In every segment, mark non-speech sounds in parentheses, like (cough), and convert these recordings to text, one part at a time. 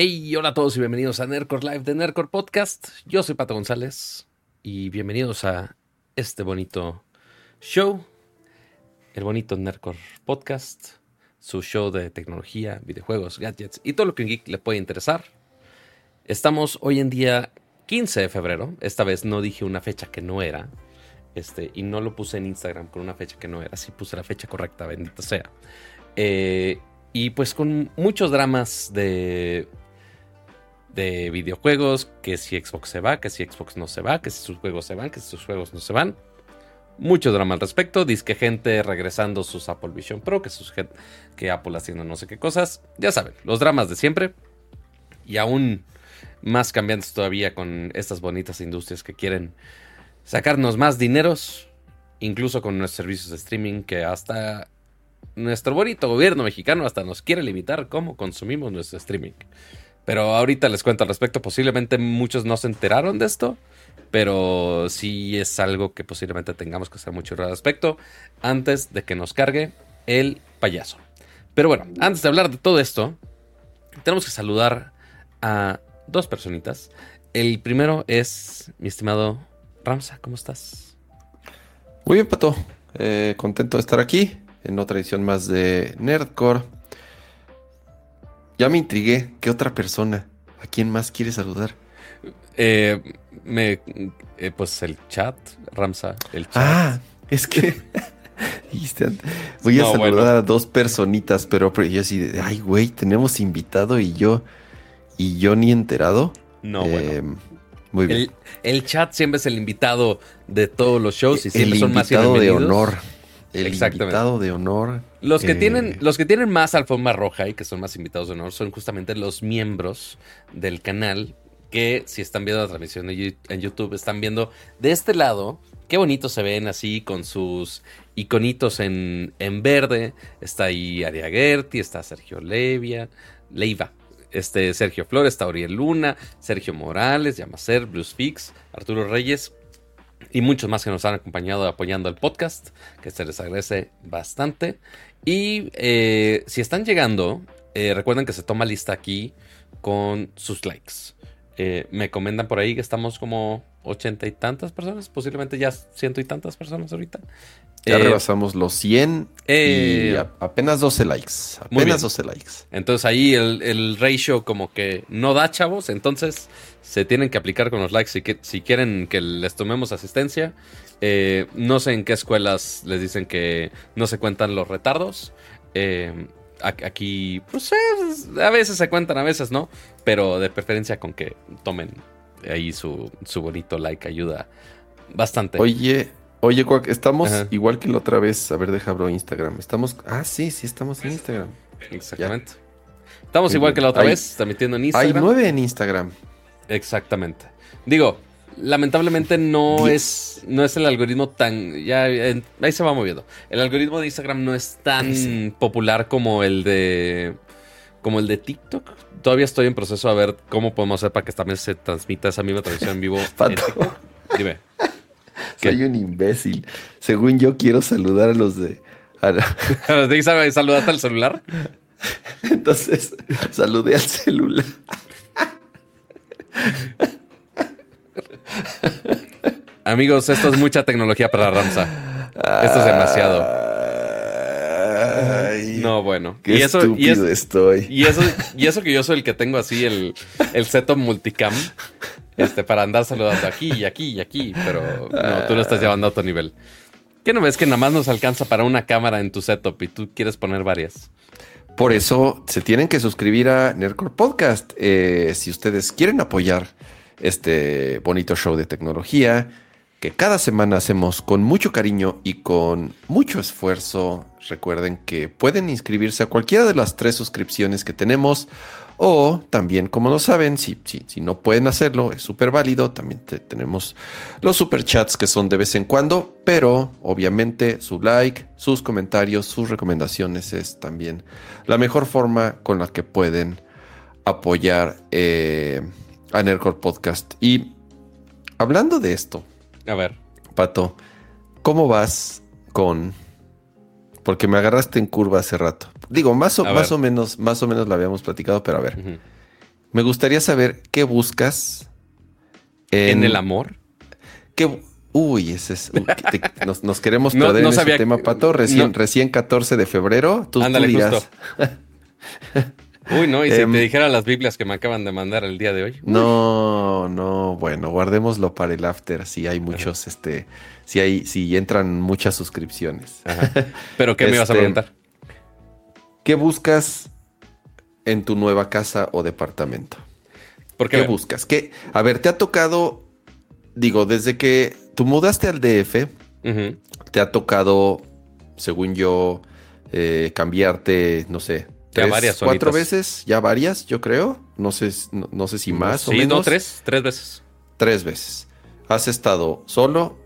Hey, hola a todos y bienvenidos a Nerdcore Live de Nerdcore Podcast. Yo soy Pato González y bienvenidos a este bonito show, el bonito Nerdcore Podcast, su show de tecnología, videojuegos, gadgets y todo lo que un geek le puede interesar. Estamos hoy en día 15 de febrero. Esta vez no dije una fecha que no era. Este, y no lo puse en Instagram con una fecha que no era. Sí puse la fecha correcta, bendito sea. Eh, y pues con muchos dramas de, de videojuegos, que si Xbox se va, que si Xbox no se va, que si sus juegos se van, que si sus juegos no se van. Mucho drama al respecto. Dice que gente regresando sus Apple Vision Pro, que, sus, que Apple haciendo no sé qué cosas. Ya saben, los dramas de siempre. Y aún más cambiantes todavía con estas bonitas industrias que quieren sacarnos más dineros, incluso con nuestros servicios de streaming que hasta nuestro bonito gobierno mexicano hasta nos quiere limitar cómo consumimos nuestro streaming. Pero ahorita les cuento al respecto, posiblemente muchos no se enteraron de esto, pero sí es algo que posiblemente tengamos que hacer mucho al respecto antes de que nos cargue el payaso. Pero bueno, antes de hablar de todo esto, tenemos que saludar a dos personitas. El primero es mi estimado Ramsa, ¿cómo estás? Muy bien, Pato. Eh, contento de estar aquí en otra edición más de Nerdcore. Ya me intrigué. ¿Qué otra persona? ¿A quién más quieres saludar? Eh, me, eh, pues el chat, Ramsa, el chat. Ah, es que (laughs) voy a saludar a dos personitas, pero, pero yo así de, ay, güey, tenemos invitado y yo y yo ni enterado. No, bueno. Eh, muy bien. El, chat siempre es el invitado de todos los shows y siempre son más invitado de honor. El invitado de honor. Los que, eh, tienen, los que tienen más alfombra roja y que son más invitados de honor son justamente los miembros del canal que si están viendo la transmisión en YouTube están viendo de este lado qué bonito se ven así con sus iconitos en, en verde. Está ahí Aria Gerti, está Sergio Levia, Leiva, este, Sergio Flores, Tauriel Luna, Sergio Morales, Yamacer, Bruce Fix, Arturo Reyes y muchos más que nos han acompañado apoyando el podcast, que se les agradece bastante. Y eh, si están llegando, eh, recuerden que se toma lista aquí con sus likes. Eh, me comentan por ahí que estamos como ochenta y tantas personas, posiblemente ya ciento y tantas personas ahorita. Ya eh, rebasamos los 100 y eh, apenas 12 likes. Apenas 12 likes. Entonces ahí el, ratio como que no da, chavos. Entonces se tienen que aplicar con los likes si, que, si quieren que les tomemos asistencia. Eh, no sé en qué escuelas les dicen que no se cuentan los retardos. aquí, pues a veces se cuentan, a veces no. Pero de preferencia con que tomen ahí su, su bonito like ayuda bastante. Oye, Oye, estamos igual que la otra vez. A ver, deja abro Instagram. Estamos. Ah, sí, sí, estamos en Instagram. Exactamente. Estamos igual que la otra vez, transmitiendo en Instagram. Hay nueve en Instagram. Exactamente. Digo, lamentablemente no es, no es el algoritmo tan. Ya, ahí se va moviendo. El algoritmo de Instagram no es tan popular como el de. como el de TikTok. Todavía estoy en proceso a ver cómo podemos hacer para que también se transmita esa misma transmisión en vivo. Dime. (laughs) Soy un imbécil. Según yo, quiero saludar a los de. A, (laughs) los de saludarte al celular? (laughs) Entonces, saludé al celular. Amigos, esto es mucha tecnología para Ramsa. Esto es demasiado. no, bueno. Qué y eso, estúpido estoy. Y eso, y eso que yo soy el que tengo así el, el setup multicam este, para andar saludando aquí y aquí y aquí, pero no, tú lo estás llevando a otro nivel. ¿Qué no ves que nada más nos alcanza para una cámara en tu setup y tú quieres poner varias? Por eso se tienen que suscribir a Nerdcore Podcast. Eh, si ustedes quieren apoyar este bonito show de tecnología que cada semana hacemos con mucho cariño y con mucho esfuerzo, recuerden que pueden inscribirse a cualquiera de las tres suscripciones que tenemos o también, como lo saben, si, si, si no pueden hacerlo, es súper válido. También tenemos los super chats que son de vez en cuando, pero obviamente su like, sus comentarios, sus recomendaciones es también la mejor forma con la que pueden apoyar eh, a Nerdcore Podcast. Y hablando de esto, a ver, Pato, ¿cómo vas con porque me agarraste en curva hace rato. Digo, más o, más o menos, más o menos la habíamos platicado, pero a ver. Me gustaría saber qué buscas en, el amor. ¿Qué, uy, ese es. (laughs) nos, queremos perder en ese tema, Pato. Recién, recién 14 de febrero. Tú, Ándale, dirás. (laughs) Uy, no, y si em, te dijera las Biblias que me acaban de mandar el día de hoy. No, no, bueno, guardémoslo para el after. Si hay muchos, este, si hay, si entran muchas suscripciones. Pero ¿qué me ibas a este, preguntar? ¿Qué buscas en tu nueva casa o departamento? ¿Por qué, buscas? ¿Qué? A ver, te ha tocado, digo, desde que tú mudaste al DF, te ha tocado, según yo, eh, cambiarte, no sé, tres, varias cuatro veces, ya varias, yo creo. No sé, no, sé si más o menos. no, tres, tres veces. Tres veces. Has estado solo,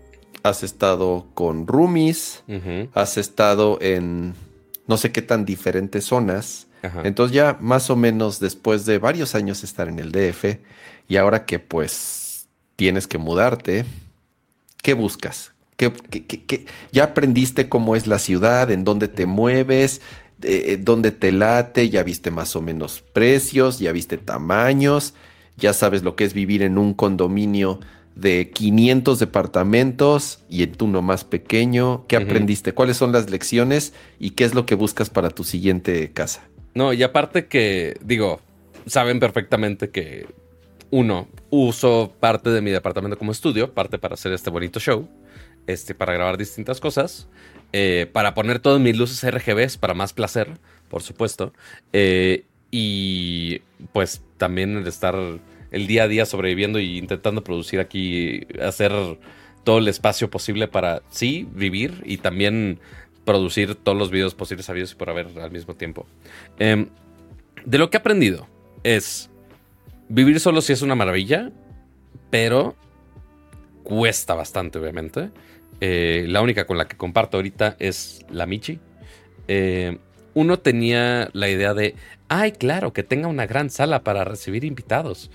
has estado con roomies, has estado en no sé qué tan diferentes zonas. Entonces ya más o menos después de varios años estar en el DF y ahora que pues tienes que mudarte, ¿qué buscas? ¿Qué, ya aprendiste cómo es la ciudad, en dónde te mueves, eh, dónde te late, ya viste más o menos precios, ya viste tamaños, ya sabes lo que es vivir en un condominio de 500 departamentos y en uno más pequeño. ¿Qué aprendiste? ¿Cuáles son las lecciones y qué es lo que buscas para tu siguiente casa? No, y aparte que, digo, saben perfectamente que, uno, uso parte de mi departamento como estudio, parte para hacer este bonito show, este, para grabar distintas cosas, eh, para poner todas mis luces RGBs para más placer, por supuesto, eh, y pues también el estar el día a día sobreviviendo y intentando producir aquí, hacer todo el espacio posible para, sí, vivir y también producir todos los videos posibles sabidos y por haber al mismo tiempo. Em, de lo que he aprendido es, vivir solo sí es una maravilla, pero cuesta bastante, obviamente. Eh, la única con la que comparto ahorita es la Michi. Eh, uno tenía la idea de, ay, claro, que tenga una gran sala para recibir invitados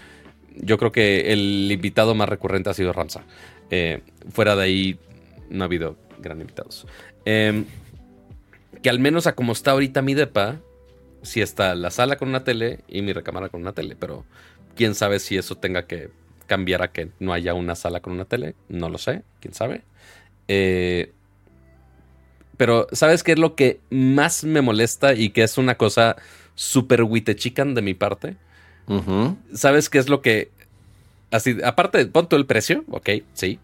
yo creo que el invitado más recurrente ha sido Ramsa. Eh, fuera de ahí, no ha habido gran invitados. Em, que al menos a como está ahorita mi depa, sí está la sala con una tele y mi recámara con una tele, pero quién sabe si eso tenga que cambiar a que no haya una sala con una tele, no lo sé, quién sabe. Eh, pero, ¿sabes qué es lo que más me molesta y que es una cosa súper chican de mi parte? ¿Sabes qué es lo que... Así, aparte, pon todo el precio, ok, sí.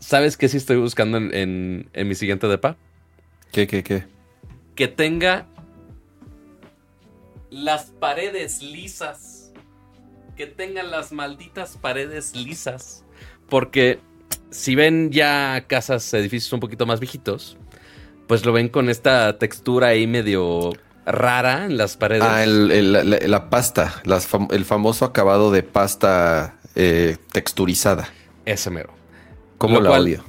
¿Sabes qué sí estoy buscando en, mi siguiente depa? ¿Qué, qué, qué? Que tenga las paredes lisas. Que tengan las malditas paredes lisas. Porque si ven ya casas, edificios un poquito más viejitos, pues lo ven con esta textura ahí medio rara en las paredes. Ah, la, pasta, el famoso acabado de pasta eh, texturizada. Ese mero. ¿Cómo la odio?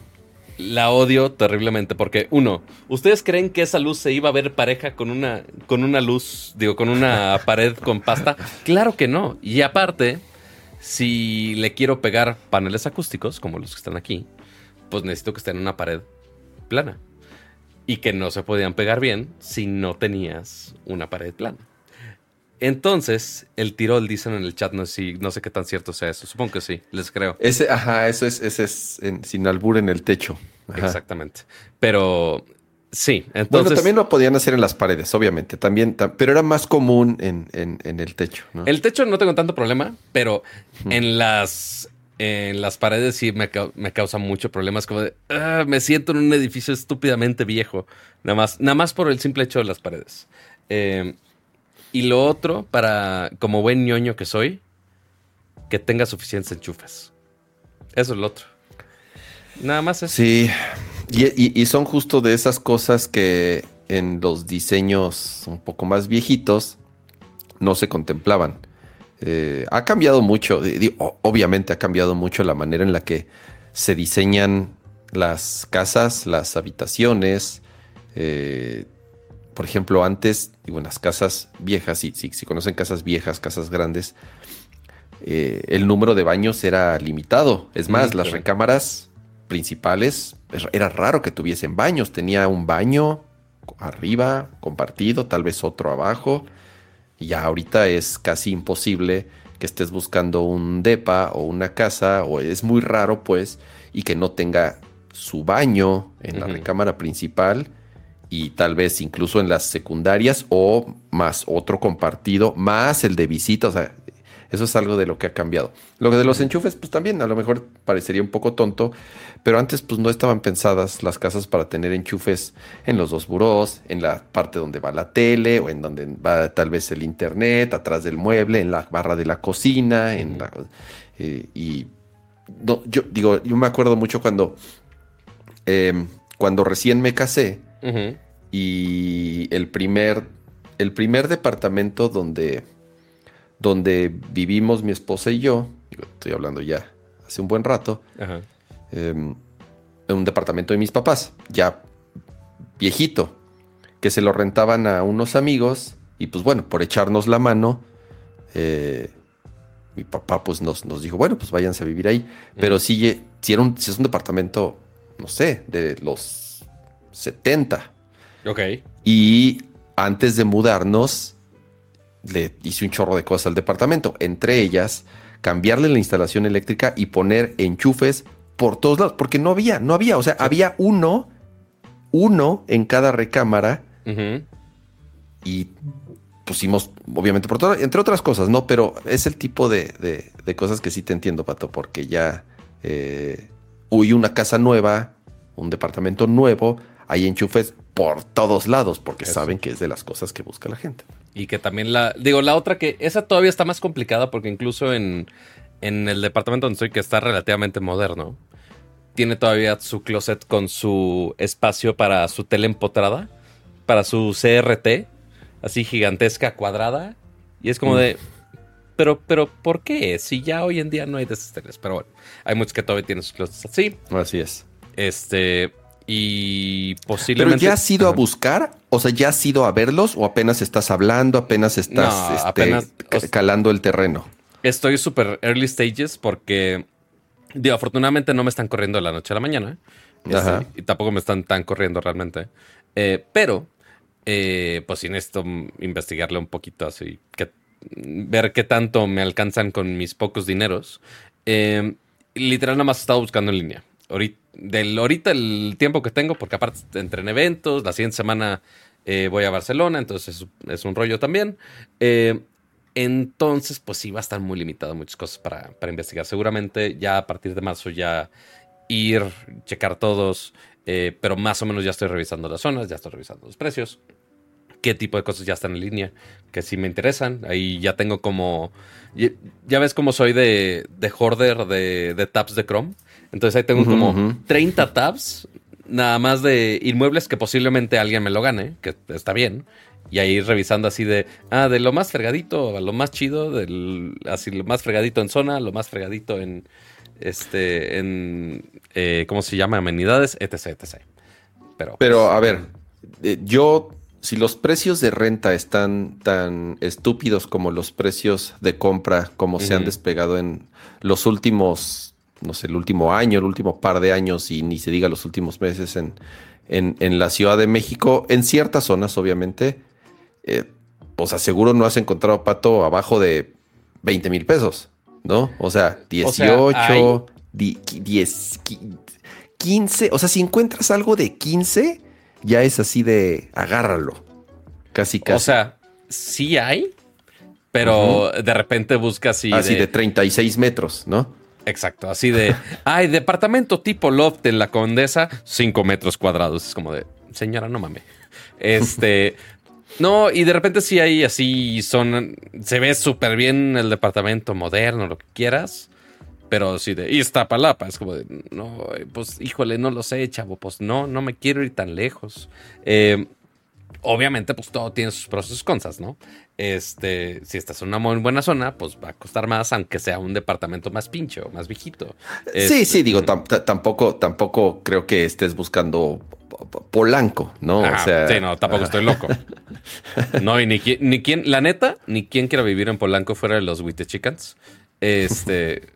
La odio terriblemente porque, uno, ¿ustedes creen que esa luz se iba a ver pareja con una, con una luz, digo, con una (laughs) pared con pasta? Claro que no. Y aparte, si le quiero pegar paneles acústicos, como los que están aquí, pues necesito que estén en una pared plana y que no se podían pegar bien si no tenías una pared plana. Entonces, el tirol dicen en el chat, no sé, no sé qué tan cierto sea eso. Supongo que sí, les creo. Ese, ajá, eso es, ese es sin albur en el techo. Exactamente. Pero sí, entonces. Bueno, también lo podían hacer en las paredes, obviamente. También, pero era más común en, el techo. El techo no tengo tanto problema, pero en las en las paredes sí me, me causa mucho problemas. Como de, ah, me siento en un edificio estúpidamente viejo. Nada más, nada más por el simple hecho de las paredes. Eh, y lo otro, para como buen ñoño que soy, que tenga suficientes enchufes. Eso es lo otro. Nada más eso. Sí. Y, y, son justo de esas cosas que en los diseños un poco más viejitos no se contemplaban. Eh, ha cambiado mucho, obviamente ha cambiado mucho la manera en la que se diseñan las casas, las habitaciones. Eh, por ejemplo, antes, digo, en las casas viejas, si, si, conocen casas viejas, casas grandes, eh, el número de baños era limitado. Es más, las recámaras principales, era raro que tuviesen baños. Tenía un baño arriba, compartido, tal vez otro abajo Y ya ahorita es casi imposible que estés buscando un depa o una casa, o es muy raro, pues, y que no tenga su baño en la recámara principal y tal vez incluso en las secundarias o más otro compartido, más el de visita, o sea, eso es algo de lo que ha cambiado. Lo de los enchufes, pues también a lo mejor parecería un poco tonto, pero antes pues no estaban pensadas las casas para tener enchufes en los dos burós, en la parte donde va la tele o en donde va tal vez el internet, atrás del mueble, en la barra de la cocina, en la... Eh, y yo digo, yo me acuerdo mucho cuando, em, cuando recién me casé y el primer, el primer departamento donde donde vivimos mi esposa y yo, estoy hablando ya hace un buen rato, em, en un departamento de mis papás, ya viejito, que se lo rentaban a unos amigos y pues bueno, por echarnos la mano, eh, mi papá pues nos, nos, dijo, bueno, pues váyanse a vivir ahí, pero si, si, era un, si es un departamento, no sé, de los 70. Ok. Y antes de mudarnos, le hice un chorro de cosas al departamento, entre ellas cambiarle la instalación eléctrica y poner enchufes por todos lados, porque no había, no había, o sea, había uno, uno en cada recámara y pusimos, obviamente, por todo, entre otras cosas, ¿no? Pero es el tipo de, cosas que sí te entiendo, Pato, porque ya eh, hubo una casa nueva, un departamento nuevo, hay enchufes por todos lados, porque saben que es de las cosas que busca la gente. Y que también la. Digo, la otra que. Esa todavía está más complicada porque incluso en, en el departamento donde estoy, que está relativamente moderno, tiene todavía su closet con su espacio para su tele empotrada, para su CRT, así gigantesca, cuadrada. Y es como de. Pero, pero, ¿por qué? Si ya hoy en día no hay de esas teles. Pero bueno, hay muchos que todavía tienen sus closets así. Así es. Este y posiblemente. ¿Pero ya has ido a buscar? O sea, ¿ya has ido a verlos o apenas estás hablando, apenas estás este, calando el terreno? Estoy súper early stages porque, digo, afortunadamente no me están corriendo de la noche a la mañana. Este, y tampoco me están tan corriendo realmente. Eh, pero, eh, pues sin esto, investigarle un poquito así, que, ver qué tanto me alcanzan con mis pocos dineros. Eh, literal, nada más he estado buscando en línea ahorita, del ahorita el tiempo que tengo, porque aparte entre en eventos, la siguiente semana eh, voy a Barcelona, entonces es, un rollo también. Eh, entonces, pues sí, va a estar muy limitado muchas cosas para, investigar. Seguramente ya a partir de marzo ya ir, checar todos, eh, pero más o menos ya estoy revisando las zonas, ya estoy revisando los precios, qué tipo de cosas ya están en línea, que sí me interesan. Ahí ya tengo como, ya, ves cómo soy de, de hoarder de, de tabs de Chrome. Entonces ahí tengo como 30 tabs, nada más de inmuebles que posiblemente alguien me lo gane, que está bien. Y ahí revisando así de, ah, de lo más fregadito a lo más chido, del, así lo más fregadito en zona, lo más fregadito en, este, en, eh, ¿cómo se llama? Amenidades, etc, etc. Pero, Pero a ver, eh, yo, si los precios de renta están tan estúpidos como los precios de compra, como se han despegado en los últimos no sé, el último año, el último par de años y ni se diga los últimos meses en, en, la Ciudad de México, en ciertas zonas, obviamente, eh, pues aseguro no has encontrado pato abajo de 20 mil pesos, ¿no? O sea, 18, 10, 15, o sea, si encuentras algo de 15, ya es así de agárralo. Casi, casi. O sea, sí hay, pero de repente buscas así. Así de 36 metros, ¿no? Exacto, así de, (laughs) ay, departamento tipo loft en la Condesa, 5 metros cuadrados. Es como de, señora, no mames. Este, (laughs) no, y de repente sí hay así, son, se ve súper bien el departamento moderno, lo que quieras. Pero sí de, y está palapa, es como de, no, pues híjole, no lo sé, chavo, pues no, no me quiero ir tan lejos. Eh, obviamente, pues todo tiene sus pros y sus contras, ¿no? Este, si estás en una muy buena zona, pues va a costar más, aunque sea un departamento más pincho, más viejito. Sí, sí, digo, tampoco, tampoco creo que estés buscando Polanco, ¿no? o sea, sí, no, tampoco estoy loco. (laughs) No, y ni, ni quién, la neta, ni quién quiera vivir en Polanco fuera de los Witte Chickens. Este,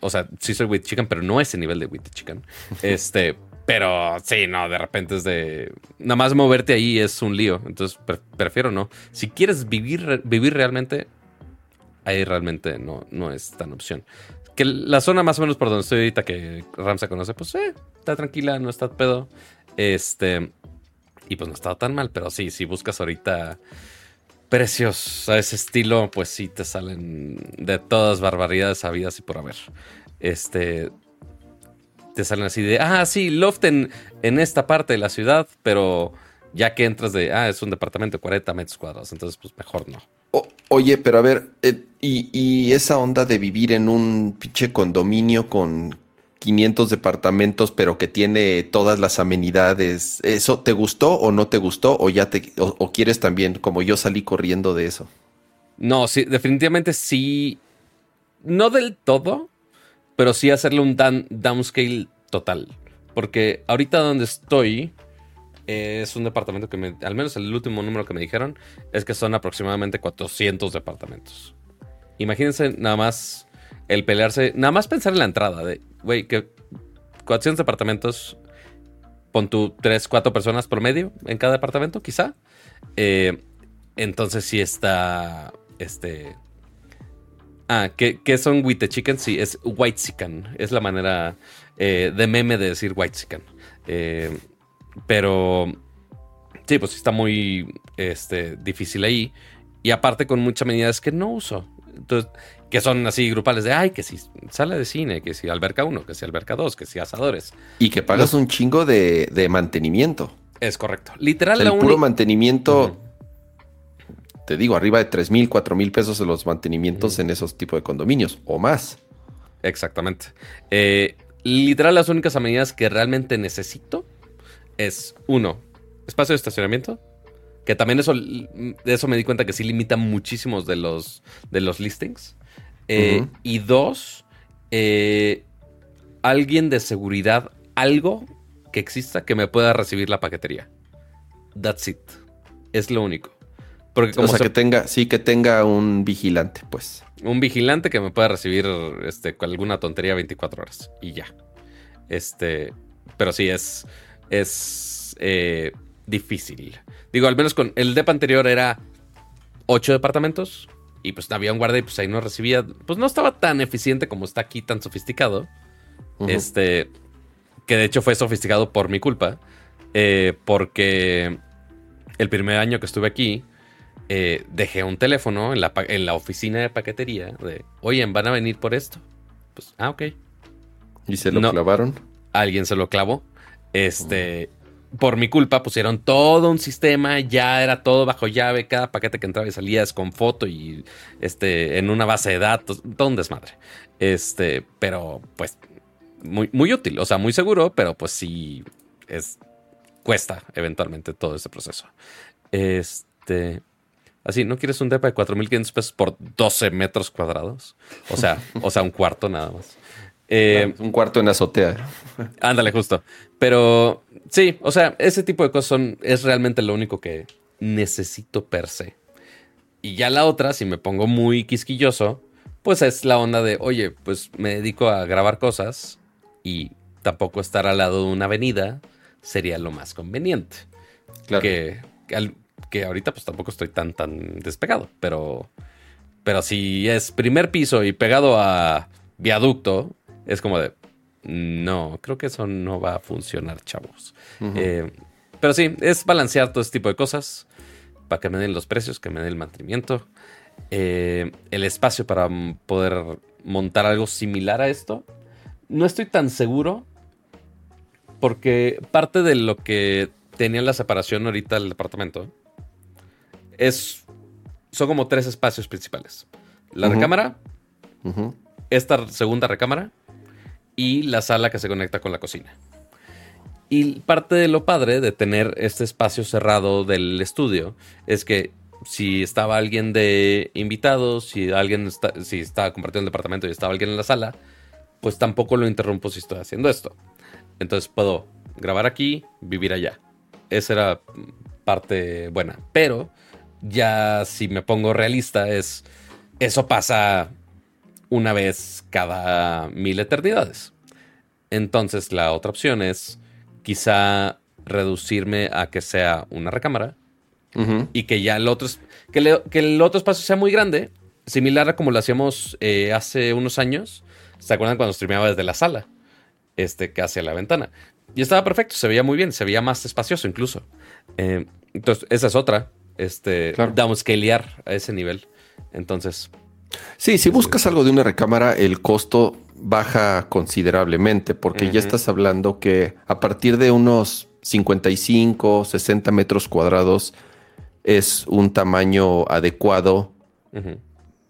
o sea, sí soy Witte Chicken, pero no ese nivel de Witte Chicken. Este, (laughs) Pero sí, no, de repente es de. Nada más moverte ahí es un lío. Entonces prefiero no. Si quieres vivir, vivir realmente, ahí realmente no, no es tan opción. Que la zona más o menos por donde estoy ahorita, que Ramsa conoce, pues eh, está tranquila, no está pedo. Este. Y pues no está tan mal, pero sí, si buscas ahorita precios a ese estilo, pues sí te salen de todas barbaridades habidas y por haber. Este. Te salen así de, ah, sí, loft en, esta parte de la ciudad, pero ya que entras de, ah, es un departamento de 40 metros cuadrados, entonces pues mejor no. oye, pero a ver, eh, y, y, esa onda de vivir en un pinche condominio con 500 departamentos, pero que tiene todas las amenidades. ¿Eso te gustó o no te gustó? ¿O ya te o, quieres también, como yo salí corriendo de eso? No, sí, definitivamente sí. No del todo, pero sí hacerle un downscale total. Porque ahorita donde estoy es un departamento que me, al menos el último número que me dijeron, es que son aproximadamente 400 departamentos. Imagínense nada más el pelearse, nada más pensar en la entrada de, güey, que 400 departamentos, pon tú 3, 4 personas promedio en cada departamento, quizá. Eh, entonces sí está, este... Ah, ¿qué, son with the chicken? Sí, es white chicken. Es la manera eh, de meme de decir white chicken. Eh, pero sí, pues está muy este, difícil ahí. Y aparte con muchas medidas que no uso. Entonces, que son así grupales de, ay, que si sala de cine, que si alberca 1, que si alberca 2, que si asadores. Y que pagas un chingo de, mantenimiento. Es correcto. Literal, el puro mantenimiento, te digo, arriba de 3 mil, 4 mil pesos de los mantenimientos en esos tipos de condominios o más. Exactamente. Eh, literal, las únicas amenidades que realmente necesito es, uno, espacio de estacionamiento, que también eso, de eso me di cuenta que sí limita muchísimos de los, de los listings. Eh, y dos, eh, alguien de seguridad, algo que exista que me pueda recibir la paquetería. That's it. Es lo único. Porque como o sea, que tenga, sí, que tenga un vigilante, pues. Un vigilante que me pueda recibir este, con alguna tontería 24 horas. Y ya. Este. Pero sí, es. Es. Eh, difícil. Digo, al menos con el DEP anterior era ocho departamentos y pues había un guardia y pues ahí no recibía, pues no estaba tan eficiente como está aquí, tan sofisticado. Este, que de hecho fue sofisticado por mi culpa, eh, porque el primer año que estuve aquí, eh, dejé un teléfono en la, en la oficina de paquetería de, oye, ¿van a venir por esto? Pues, ah, ok. ¿Y se lo clavaron? Alguien se lo clavó. Este, por mi culpa pusieron todo un sistema, ya era todo bajo llave, cada paquete que entraba y salía es con foto y este en una base de datos, todo un desmadre. Este, pero pues muy, muy útil, o sea, muy seguro, pero pues sí es cuesta eventualmente todo ese proceso. Este, así, ¿no quieres un depa de 4500 pesos por 12 metros cuadrados? O sea, (laughs) o sea, un cuarto nada más. Eh, un cuarto en azotea. Ándale, justo. Pero sí, o sea, ese tipo de cosas son, es realmente lo único que necesito per se. Y ya la otra, si me pongo muy quisquilloso, pues es la onda de, oye, pues me dedico a grabar cosas y tampoco estar al lado de una avenida sería lo más conveniente. Claro. Que, que, ahorita pues tampoco estoy tan, tan despegado, pero, pero si es primer piso y pegado a viaducto, es como de, no, creo que eso no va a funcionar, chavos. Eh, pero sí, es balancear todo este tipo de cosas para que me den los precios, que me den el mantenimiento, eh, el espacio para poder montar algo similar a esto. No estoy tan seguro porque parte de lo que tenía la separación ahorita del departamento es son como tres espacios principales. La recámara, esta segunda recámara y la sala que se conecta con la cocina. Y parte de lo padre de tener este espacio cerrado del estudio es que si estaba alguien de invitados, si alguien si estaba compartiendo el departamento y estaba alguien en la sala, pues tampoco lo interrumpo si estoy haciendo esto. Entonces puedo grabar aquí, vivir allá. Esa era parte buena. Pero ya si me pongo realista es eso pasa una vez cada mil eternidades. Entonces la otra opción es quizá reducirme a que sea una recámara y que ya el otro, que, le- que el otro espacio sea muy grande, similar a como lo hacíamos eh, hace unos años. ¿Se acuerdan cuando streameaba desde la sala? Este, que hacia la ventana. Y estaba perfecto, se veía muy bien, se veía más espacioso incluso. Eh, entonces, esa es otra. Este, Claro. downscalear a ese nivel. Entonces, Sí, si buscas algo de una recámara, el costo baja considerablemente, porque ya estás hablando que a partir de unos 55, 60 metros cuadrados es un tamaño adecuado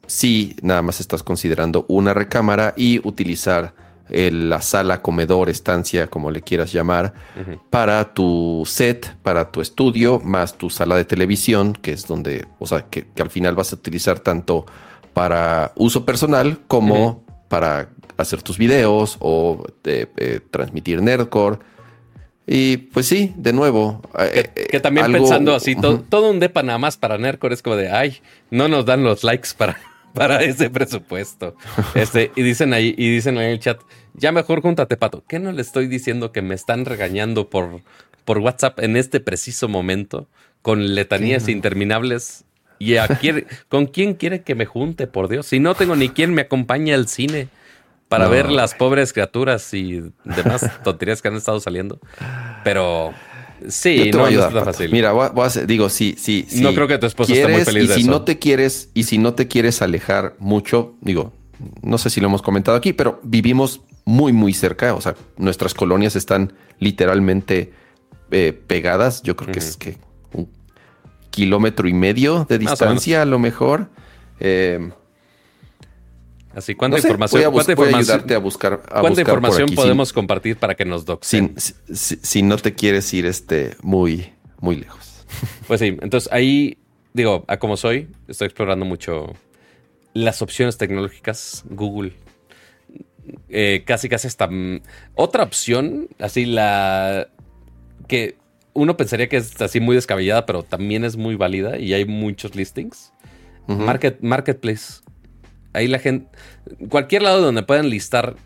si nada más estás considerando una recámara y utilizar el- la sala, comedor, estancia, como le quieras llamar, para tu set, para tu estudio, más tu sala de televisión, que es donde, o sea, que, que al final vas a utilizar tanto para uso personal como para hacer tus videos o eh, eh, transmitir Nerdcore. Y pues sí, de nuevo. eh, Que, eh, que también algo- pensando así, to- todo un depa nada más para Nerdcore es como de, ay, no nos dan los likes para, para ese presupuesto. Este, y dicen ahí, y dicen ahí en el chat, ya mejor júntate, Pato. ¿Qué no le estoy diciendo que me están regañando por, por WhatsApp en este preciso momento? Con letanías Sí. interminables. ¿Y a (laughs) con quién quiere que me junte, por Dios? Si no tengo ni quien me acompañe al cine para No. ver las pobres criaturas y demás tonterías que han estado saliendo. Pero Yo sí, te no, voy a no ayudar, está Pato. fácil. Mira, voy a, voy a hacer- digo, sí, sí, sí. No creo que tu esposa esté muy feliz y de si eso. no te quieres, y si no te quieres alejar mucho, digo, no sé si lo hemos comentado aquí, pero vivimos muy, muy cerca. O sea, nuestras colonias están literalmente eh, pegadas. Yo creo que es que un kilómetro y medio de distancia, a lo mejor. Eh, Así, ¿cuánta no sé, información, voy a, bus- cuánta voy a información, ayudarte a buscar. a cuánta buscar por información sin- podemos compartir para que nos doxen? si, si no te quieres ir este muy, muy lejos. Pues sí, entonces ahí, digo, a como soy, estoy explorando mucho las opciones tecnológicas, Google. Eh, casi, casi hasta mm, otra opción, así la que uno pensaría que es así muy descabellada, pero también es muy válida y hay muchos listings. Market, marketplace. Ahí la gente, cualquier lado donde puedan listar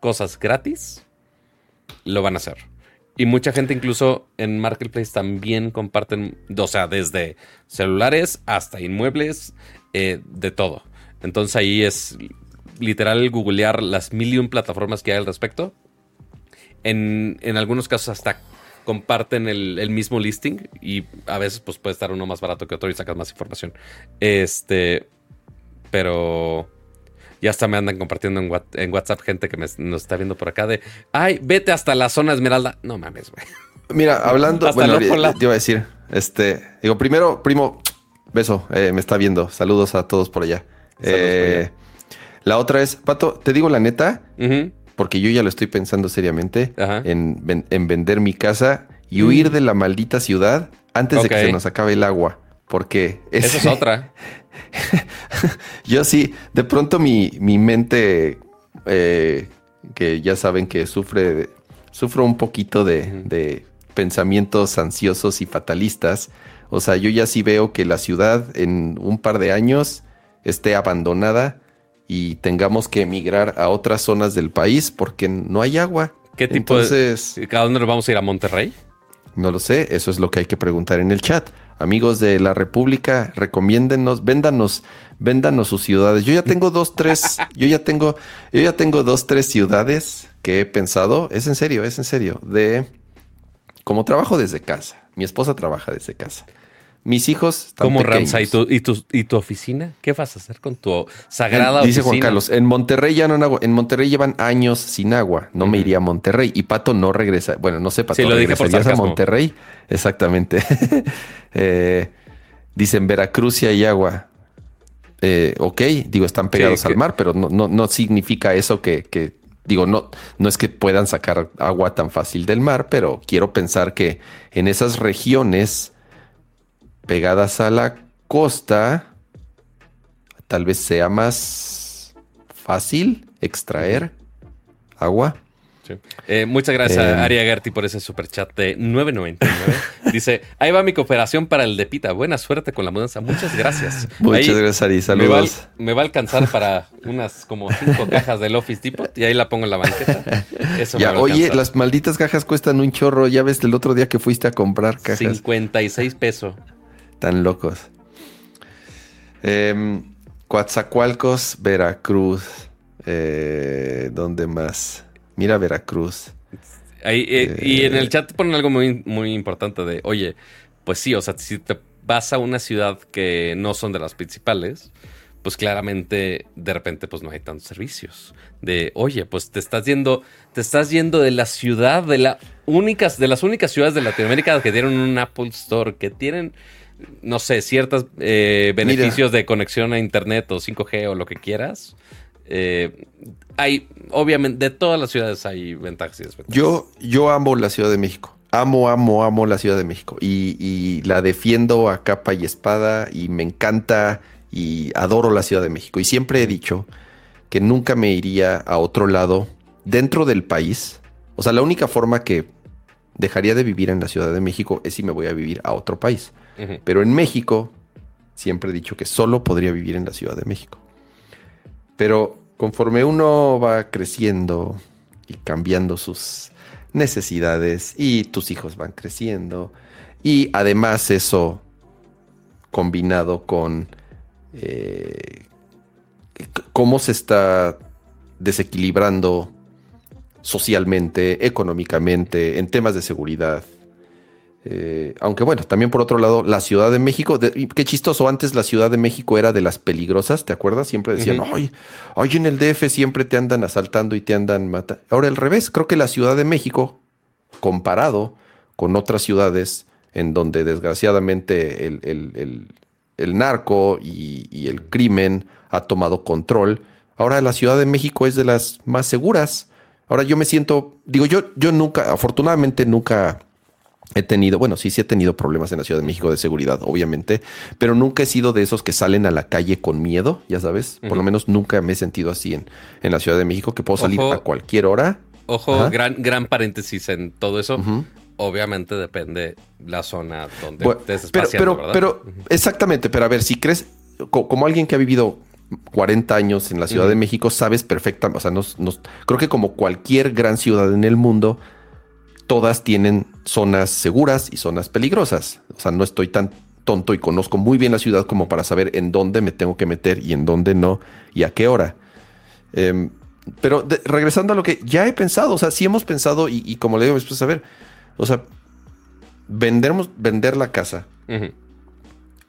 cosas gratis, lo van a hacer. Y mucha gente incluso en Marketplace también comparten, o sea, desde celulares hasta inmuebles, eh, de todo. Entonces ahí es literal googlear las mil y un plataformas que hay al respecto. En, en algunos casos hasta comparten el, el mismo listing y a veces pues puede estar uno más barato que otro y sacas más información. Este, pero ya hasta me andan compartiendo en, What- en WhatsApp gente que me, nos está viendo por acá de, ay, vete hasta la zona Esmeralda. No mames, güey. Mira, hablando, Hasta bueno, otro te lado. iba a decir, este, digo, primero, primo, beso, eh, me está viendo, saludos a todos por allá. Eh, la otra es, Pato, te digo la neta, porque yo ya lo estoy pensando seriamente en, en vender mi casa y huir de la maldita ciudad antes de que se nos acabe el agua. Porque Esa es (laughs) otra. (laughs) yo sí, de pronto mi, mi mente, eh, que ya saben que sufre, sufro un poquito de, de pensamientos ansiosos y fatalistas. O sea, yo ya sí veo que la ciudad en un par de años esté abandonada y tengamos que emigrar a otras zonas del país porque no hay agua. ¿Qué tipo Entonces, de... ¿A dónde nos vamos a ir? ¿A Monterrey? no lo sé, eso es lo que hay que preguntar en el chat. Amigos de la República, recomiéndenos, véndanos, véndanos sus ciudades. Yo ya tengo dos, tres, yo ya tengo, yo ya tengo dos, tres ciudades que he pensado, es en serio, es en serio, de como trabajo desde casa. Mi esposa trabaja desde casa. Mis hijos están ¿Cómo pequeños. Ramsa? ¿Y tu, y, tu, ¿Y tu oficina? ¿Qué vas a hacer con tu sagrada En- Dice Juan oficina? Carlos, en Monterrey ya no. En Monterrey llevan años sin agua. No me iría a Monterrey. Y Pato no regresa. Bueno, no sé, Pato, Sí, lo dije por ¿regresarías a. Monterrey? Exactamente. (laughs) Eh, dicen Veracruz sí hay agua. Eh, ok, digo, están pegados al mar, pero no, no, no significa eso que, que- digo, no, no es que puedan sacar agua tan fácil del mar, pero quiero pensar que en esas regiones pegadas a la costa, tal vez sea más fácil extraer agua. Sí. Eh, muchas gracias Eh, a Aria Gerti por ese super chat de 9.99. (laughs) Dice, ahí va mi cooperación para el de Pita. Buena suerte con la mudanza. Muchas gracias. Muchas gracias, Ari. Saludos. Me va, a alcanzar para unas como cinco cajas del Office Depot y ahí la pongo en la banqueta. Eso ya, oye, las malditas cajas cuestan un chorro. Ya ves el otro día que fuiste a comprar cajas. 56 pesos. Tan locos. Eh, Coatzacoalcos, Veracruz. Eh, ¿Dónde más? Mira Veracruz. Ahí, eh, y en el chat te ponen algo muy, muy importante de, oye, pues sí, o sea, si te vas a una ciudad que no son de las principales, pues claramente de repente pues no hay tantos servicios. De, oye, pues te estás yendo, te estás yendo de la ciudad, de, la únicas, de las únicas ciudades de Latinoamérica que tienen un Apple Store, que tienen, no sé, ciertos eh, beneficios de conexión a Internet o 5G o lo que quieras. Eh, hay, obviamente, de todas las ciudades hay ventajas y desventajas. Yo, yo amo la Ciudad de México. Amo, amo, amo la Ciudad de México. Y, la defiendo a capa y espada y me encanta y adoro la Ciudad de México. Y siempre he dicho que nunca me iría a otro lado dentro del país. O sea, la única forma que dejaría de vivir en la Ciudad de México es si me voy a vivir a otro país. Pero en México, siempre he dicho que solo podría vivir en la Ciudad de México. Pero conforme uno va creciendo y cambiando sus necesidades y tus hijos van creciendo y además eso combinado con eh, cómo se está desequilibrando socialmente, económicamente, en temas de seguridad, eh, aunque bueno, también por otro lado, la Ciudad de México, qué chistoso, antes la Ciudad de México era de las peligrosas, ¿te acuerdas? Siempre decían, ay, en el DF siempre te andan asaltando y te andan matando. Ahora al revés, creo que la Ciudad de México, comparado con otras ciudades en donde desgraciadamente el, narco y, y el crimen ha tomado control, ahora la Ciudad de México es de las más seguras. Ahora yo me siento, digo, yo, yo nunca, afortunadamente nunca He tenido, bueno, sí, sí he tenido problemas en la Ciudad de México de seguridad, obviamente, pero nunca he sido de esos que salen a la calle con miedo, ya sabes. Por lo menos nunca me he sentido así en, en la Ciudad de México, que puedo salir a cualquier hora. Ojo, gran, gran paréntesis en todo eso. Obviamente depende la zona donde estés pero, pero, pero, exactamente, pero a ver, si crees, como alguien que ha vivido 40 años en la Ciudad de México, sabes perfectamente, o sea, nos, nos, creo que como cualquier gran ciudad en el mundo, todas tienen zonas seguras y zonas peligrosas. O sea, no estoy tan tonto y conozco muy bien la ciudad como para saber en dónde me tengo que meter y en dónde no y a qué hora. Em, pero regresando a lo que ya he pensado, o sea, sí hemos pensado y, como le digo después, a ver, o sea, vendernos, vender la casa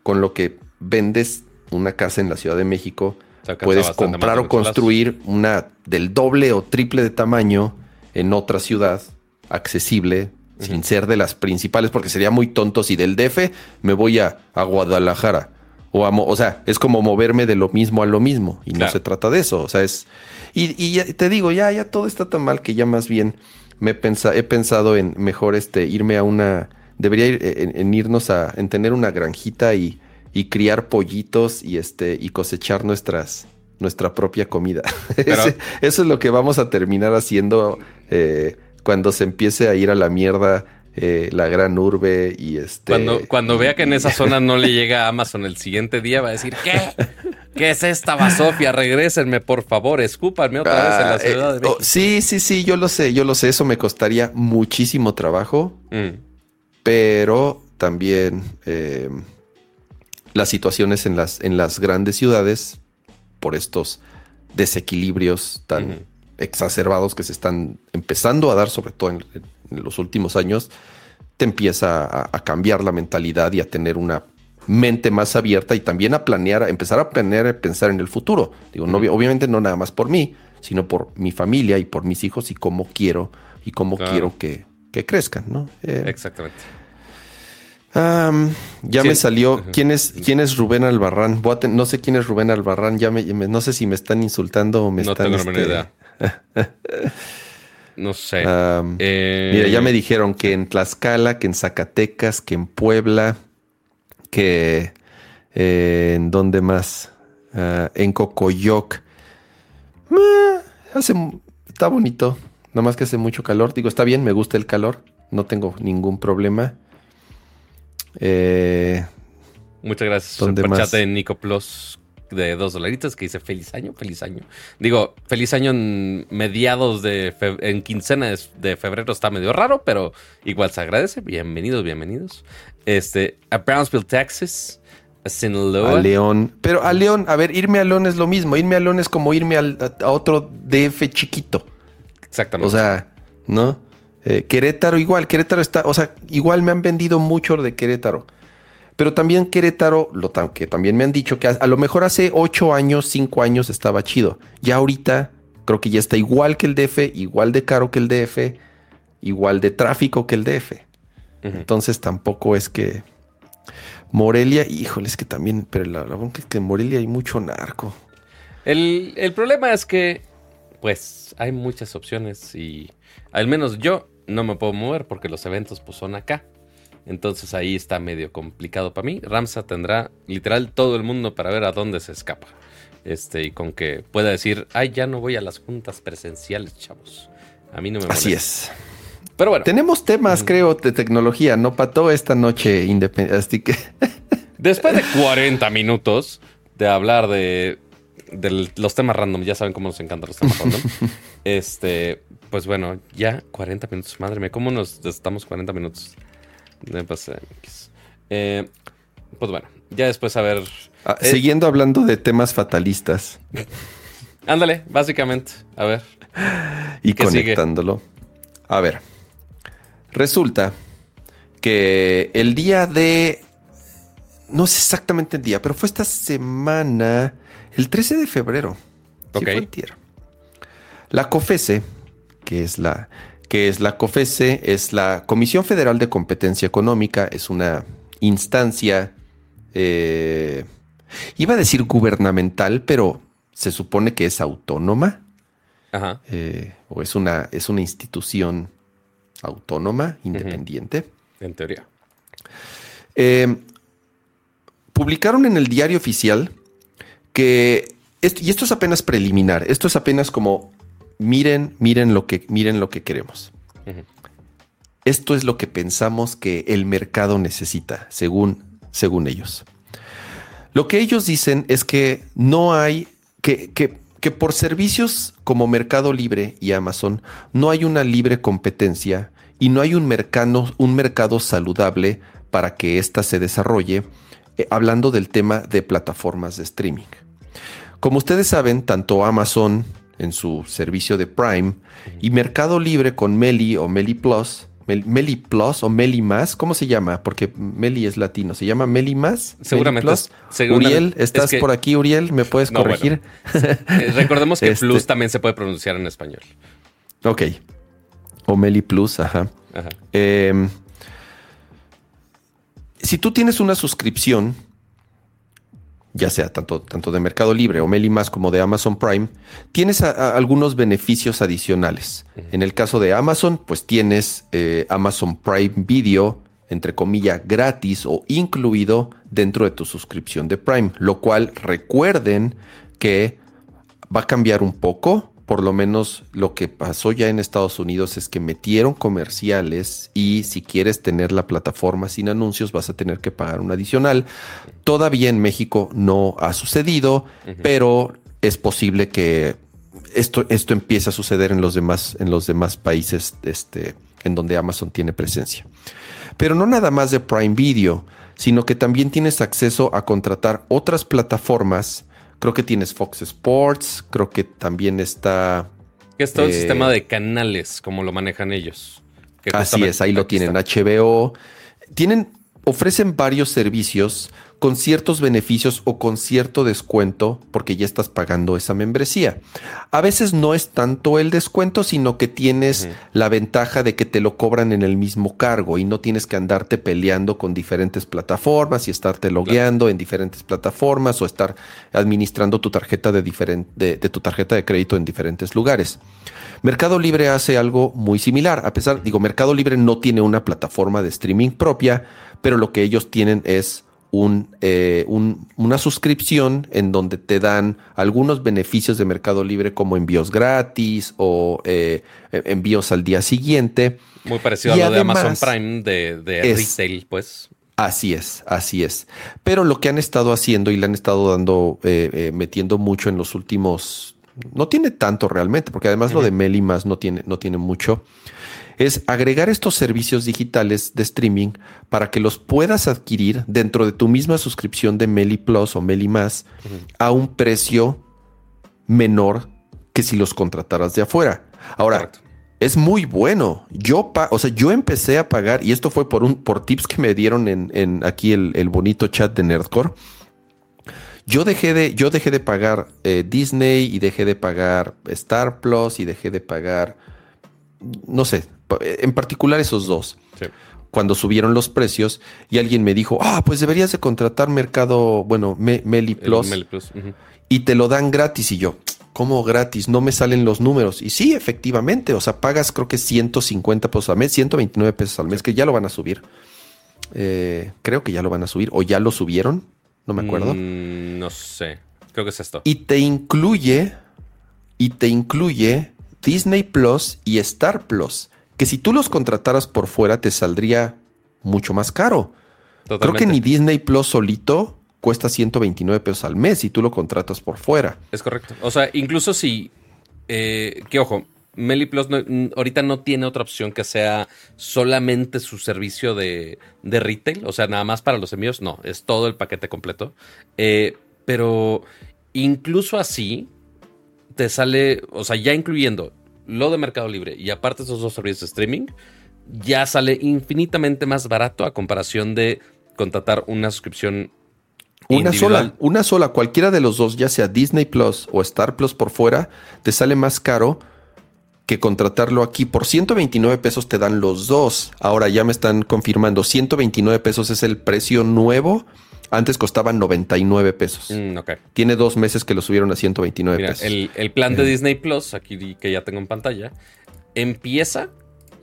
con lo que vendes una casa en la Ciudad de México, puedes comprar o construir una del doble o triple de tamaño en otra ciudad accesible, sin ser de las principales, porque sería muy tonto si del DF me voy a, Guadalajara. O, o sea, es como moverme de lo mismo a lo mismo. Y no se trata de eso. O sea, es. Y, te digo, ya, ya todo está tan mal que ya más bien me pensa, he pensado en mejor este irme a una. Debería ir en, irnos a. en tener una granjita y, y criar pollitos y este. y cosechar nuestras nuestra propia comida. (laughs) eso es lo que vamos a terminar haciendo eh, cuando se empiece a ir a la mierda eh, la gran urbe y este. Cuando, cuando vea que en esa zona no le (laughs) llega a Amazon el siguiente día, va a decir, ¿qué? ¿Qué es esta basofia? Regrésenme, por favor, escúpanme otra vez en la ah, Ciudad de eh, México. sí, sí, sí, yo lo sé, yo lo sé. Eso me costaría muchísimo trabajo. Mm. Pero también eh, las situaciones en las, en las grandes ciudades, por estos desequilibrios tan exacerbados que se están empezando a dar, sobre todo en, los últimos años, te empieza a, cambiar la mentalidad y a tener una mente más abierta y también a planear, a empezar a planear, a pensar en el futuro. Digo, no, obviamente no nada más por mí, sino por mi familia y por mis hijos y cómo quiero y cómo quiero que, crezcan, ¿no? Eh, Exactamente. ya me salió. ¿Quién es, quién es Rubén Albarrán? no sé quién es Rubén Albarrán. Ya me, no sé si me están insultando o me no están. Tengo este, (laughs) no sé. Eh, mira, ya me dijeron que en Tlaxcala, que en Zacatecas, que en Puebla, que eh, en dónde más, ah, en Cocoyoc. Ah, hace, está bonito, nada más que hace mucho calor. Digo, está bien, me gusta el calor, no tengo ningún problema. Eh, Muchas gracias. De Nico Plus de dos dolaritos que dice feliz año, feliz año. Digo, feliz año en mediados de en quincena de- febrero está medio raro, pero igual se agradece. Bienvenidos, bienvenidos. Este, a Brownsville, Texas, a Sinaloa. a León. Pero a León, a ver, irme a León es lo mismo. Irme a León es como irme al- a, a otro DF chiquito. Exactamente. O sea, ¿no? Eh, Querétaro igual, Querétaro está, o sea, igual me han vendido mucho de Querétaro. Pero también Querétaro, lo que también me han dicho que a, a lo mejor hace ocho años, cinco años estaba chido. Ya ahorita creo que ya está igual que el DF, igual de caro que el DF, igual de tráfico que el DF. Entonces tampoco es que Morelia, híjole, es que también, pero la, la bronca es que en Morelia hay mucho narco. El, el problema es que, pues, hay muchas opciones y al menos yo no me puedo mover porque los eventos pues son acá. Entonces ahí está medio complicado para mí. Ramsa tendrá literal todo el mundo para ver a dónde se escapa. Este, y con que pueda decir, ay, ya no voy a las juntas presenciales, chavos. A mí no me molesta. Así es. Pero bueno, Tenemos temas, creo, de tecnología, no Pato, esta noche independiente. Así que (laughs) después de 40 minutos de hablar de, de los temas random, ya saben cómo nos encantan los temas random. (laughs) este, pues bueno, ya 40 minutos. Madre mía, ¿cómo nos estamos 40 minutos? Eh, Pues, eh, eh, pues bueno, ya después a ver. ah, Eh, siguiendo hablando de temas fatalistas Ándale, básicamente. A ver. y conectándolo. A ver, resulta que el día de, no sé exactamente el día, pero fue esta semana, el 13 de febrero. Ok. La COFESE, que es la que es la COFESE, es la Comisión Federal de Competencia Económica, es una instancia, eh, iba a decir gubernamental, pero se supone que es autónoma, Ajá. eh, o es una, es una institución autónoma, independiente. En teoría. Eh, publicaron en el diario oficial que, esto- y esto es apenas preliminar, esto es apenas como, miren, miren lo que, miren lo que queremos. Esto es lo que pensamos que el mercado necesita, según, según ellos. Lo que ellos dicen es que no hay, que, que, que por servicios como Mercado Libre y Amazon no hay una libre competencia y no hay un mercado, un mercado saludable para que ésta se desarrolle, eh, hablando del tema de plataformas de streaming. Como ustedes saben, tanto Amazon en su servicio de Prime y Mercado Libre con Meli o Meli Plus, Mel- Meli Plus o Meli Más, ¿cómo se llama? Porque Meli es latino, ¿se llama Meli Más? Meli Seguramente Plus? seguramente- Uriel, ¿estás es que- por aquí, Uriel? ¿Me puedes No, corregir? Eh, recordemos que (laughs) Este- Plus también se puede pronunciar en español. ok. O Meli Plus, ajá. Ajá. Eh, si tú tienes una suscripción, ya sea tanto, tanto de Mercado Libre o Meli Más como de Amazon Prime, tienes a- a algunos beneficios adicionales. En el caso de Amazon, pues tienes eh, Amazon Prime Video, entre comillas, gratis o incluido dentro de tu suscripción de Prime, lo cual recuerden que va a cambiar un poco. Por lo menos lo que pasó ya en Estados Unidos es que metieron comerciales y si quieres tener la plataforma sin anuncios vas a tener que pagar un adicional. Todavía en México no ha sucedido, pero es posible que esto, esto empiece a suceder en los demás, en los demás países este, en donde Amazon tiene presencia. Pero no nada más de Prime Video, sino que también tienes acceso a contratar otras plataformas. Creo que tienes Fox Sports, creo que también está... Que es todo el Eh, sistema de canales, como lo manejan ellos. Que Así es, ahí lo tienen, está. HBO. Tienen, ofrecen varios servicios con ciertos beneficios o con cierto descuento porque ya estás pagando esa membresía. A veces no es tanto el descuento, sino que tienes la ventaja de que te lo cobran en el mismo cargo y no tienes que andarte peleando con diferentes plataformas y estarte logueando en diferentes plataformas o estar administrando tu tarjeta de, de- de tu tarjeta de crédito en diferentes lugares. Mercado Libre hace algo muy similar. A pesar, digo, Mercado Libre no tiene una plataforma de streaming propia, pero lo que ellos tienen es un, eh, un- una suscripción en donde te dan algunos beneficios de Mercado Libre como envíos gratis o eh, envíos al día siguiente. Muy parecido Y a lo de Amazon Prime de, de Es- retail, pues. Así es, así es. Pero lo que han estado haciendo y le han estado dando, eh, eh, metiendo mucho en los últimos, no tiene tanto realmente, porque además lo de Meli más no tiene, no tiene mucho, es agregar estos servicios digitales de streaming para que los puedas adquirir dentro de tu misma suscripción de Meli Plus o Meli más a un precio menor que si los contrataras de afuera. Ahora, es muy bueno. Yo, o sea, yo empecé a pagar, y esto fue por un, por tips que me dieron en, aquí el, bonito chat de Nerdcore. Yo dejé de, yo dejé de pagar eh, Disney y dejé de pagar Star Plus y dejé de pagar, no sé, en particular esos dos. Cuando subieron los precios y alguien me dijo, ah, pues deberías de contratar Mercado, bueno, Meli Plus. Y te lo dan gratis. Y yo, ¿Cómo gratis? No me salen los números. Y sí, efectivamente, o sea, pagas creo que 150 pesos al mes, 129 pesos al mes, que ya lo van a subir. Eh, creo que ya lo van a subir, o ya lo subieron, no me acuerdo. Mm, no sé, creo que es esto. Y te incluye, y te incluye Disney Plus y Star Plus, que si tú los contrataras por fuera te saldría mucho más caro. Creo que ni Disney Plus solito cuesta 129 pesos al mes y tú lo contratas por fuera. Es correcto. O sea, incluso si, eh, que ojo, Meli Plus ahorita no tiene otra opción que sea solamente su servicio de, retail, o sea, nada más para los envíos, no, es todo el paquete completo. Eh, pero incluso así, te sale, o sea, ya incluyendo lo de Mercado Libre y aparte esos dos servicios de streaming, ya sale infinitamente más barato a comparación de contratar una suscripción una sola, una sola, cualquiera de los dos, ya sea Disney Plus o Star Plus por fuera, te sale más caro que contratarlo aquí. Por 129 pesos te dan los dos. Ahora ya me están confirmando, 129 pesos es el precio nuevo. Antes costaban 99 pesos. Mm, Tiene dos meses que lo subieron a 129 pesos. El, plan de Disney Plus, aquí que ya tengo en pantalla, empieza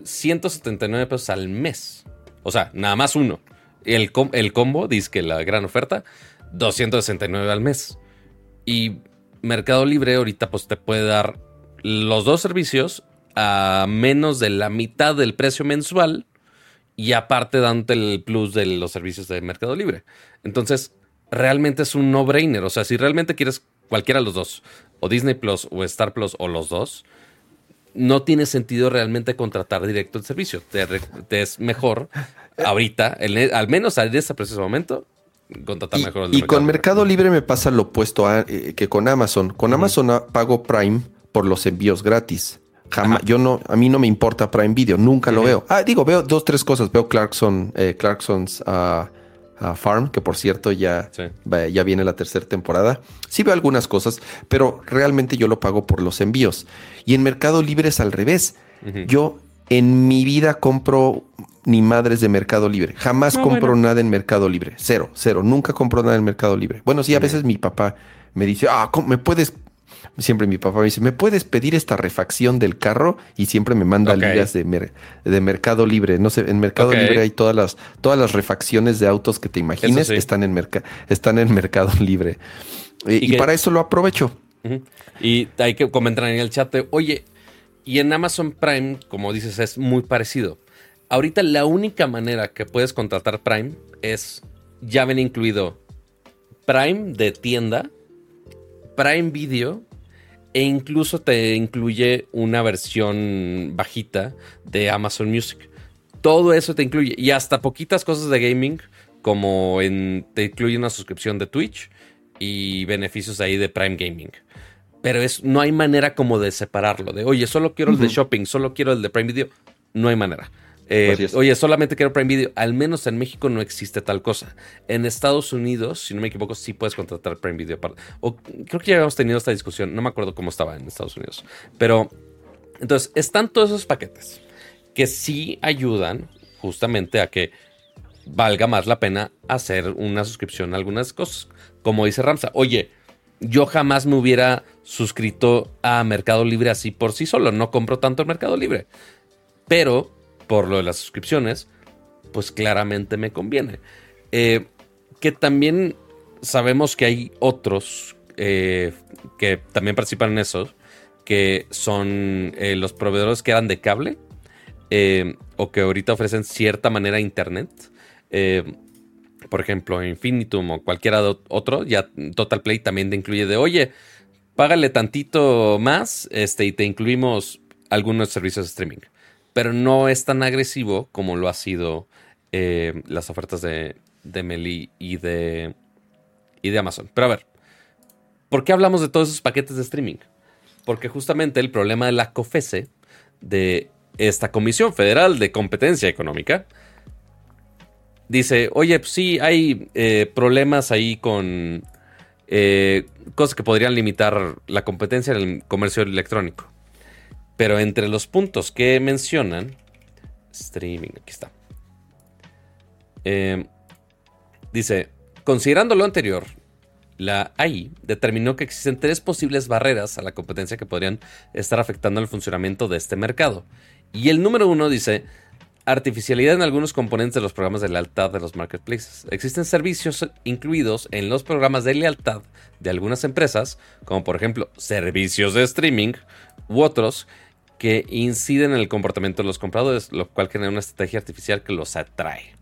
179 pesos al mes. O sea, nada más uno. El, el combo, dice que la gran oferta, 269 al mes. Y Mercado Libre ahorita pues te puede dar los dos servicios a menos de la mitad del precio mensual y aparte dándote el plus de los servicios de Mercado Libre. Entonces, realmente es un no-brainer. O sea, si realmente quieres cualquiera de los dos, o Disney Plus o Star Plus o los dos, no tiene sentido realmente contratar directo el servicio. Te, es mejor ahorita, al menos en este preciso momento, contratar mejor el Y con Mercado Libre me pasa lo opuesto eh, que con Amazon. Con Amazon pago Prime por los envíos gratis. Jamás, yo no, a mí no me importa Prime Video, nunca lo veo. Ah, digo, veo dos, tres cosas. Veo Clarkson, eh, Clarkson's ah, Farm, que por cierto ya, ya viene la tercera temporada. Sí veo algunas cosas, pero realmente yo lo pago por los envíos. Y en Mercado Libre es al revés. Yo en mi vida compro ni madres de Mercado Libre. Jamás ah, compro nada en Mercado Libre. Cero, cero. Nunca compro nada en Mercado Libre. Bueno, sí, a veces mi papá me dice, ah, ¿me puedes? Siempre mi papá me dice, ¿me puedes pedir esta refacción del carro? Y siempre me manda ligas de, de, Mercado Libre. No sé, en Mercado Libre hay todas las, todas las refacciones de autos que te imagines están, en están en Mercado (laughs) Libre. Y, para eso lo aprovecho. Y hay que comentar en el chat, oye, y en Amazon Prime, como dices, es muy parecido. Ahorita la única manera que puedes contratar Prime es, ya ven incluido Prime de tienda, Prime Video e incluso te incluye una versión bajita de Amazon Music. Todo eso te incluye y hasta poquitas cosas de gaming como en, te incluye una suscripción de Twitch y beneficios ahí de Prime Gaming. Pero es, no hay manera como de separarlo. De, oye, solo quiero el de shopping, solo quiero el de Prime Video. No hay manera. Eh, oye, solamente quiero Prime Video. Al menos en México no existe tal cosa. En Estados Unidos, si no me equivoco, sí puedes contratar Prime Video. o, creo que ya habíamos tenido esta discusión. No me acuerdo cómo estaba en Estados Unidos. Pero, entonces, están todos esos paquetes que sí ayudan justamente a que valga más la pena hacer una suscripción a algunas cosas. Como dice Ramsa, oye, yo jamás me hubiera suscrito a Mercado Libre así por sí solo. No compro tanto el Mercado Libre. Pero por lo de las suscripciones, pues claramente me conviene. Eh, que también sabemos que hay otros eh, que también participan en eso, que son eh, los proveedores que eran de cable o que ahorita ofrecen cierta manera internet. por ejemplo, Infinitum o cualquiera otro, ya Total Play también te incluye de, oye, págale tantito más este, y te incluimos algunos servicios de streaming. Pero no es tan agresivo como lo ha sido eh, las ofertas de, de Meli y de, y de Amazon. Pero a ver, ¿por qué hablamos de todos esos paquetes de streaming? Porque justamente el problema de la COFESE, de esta Comisión Federal de Competencia Económica, dice, oye, pues sí, hay eh, problemas ahí con eh, cosas que podrían limitar la competencia en el comercio electrónico. Pero entre los puntos que mencionan, streaming, aquí está. Eh, dice, considerando lo anterior, la AI determinó que existen tres posibles barreras a la competencia que podrían estar afectando el funcionamiento de este mercado. Y el número uno dice, artificialidad en algunos componentes de los programas de lealtad de los marketplaces. Existen servicios incluidos en los programas de lealtad de algunas empresas, como por ejemplo servicios de streaming u otros, que inciden en el comportamiento de los compradores, lo cual genera una estrategia artificial que los atrae.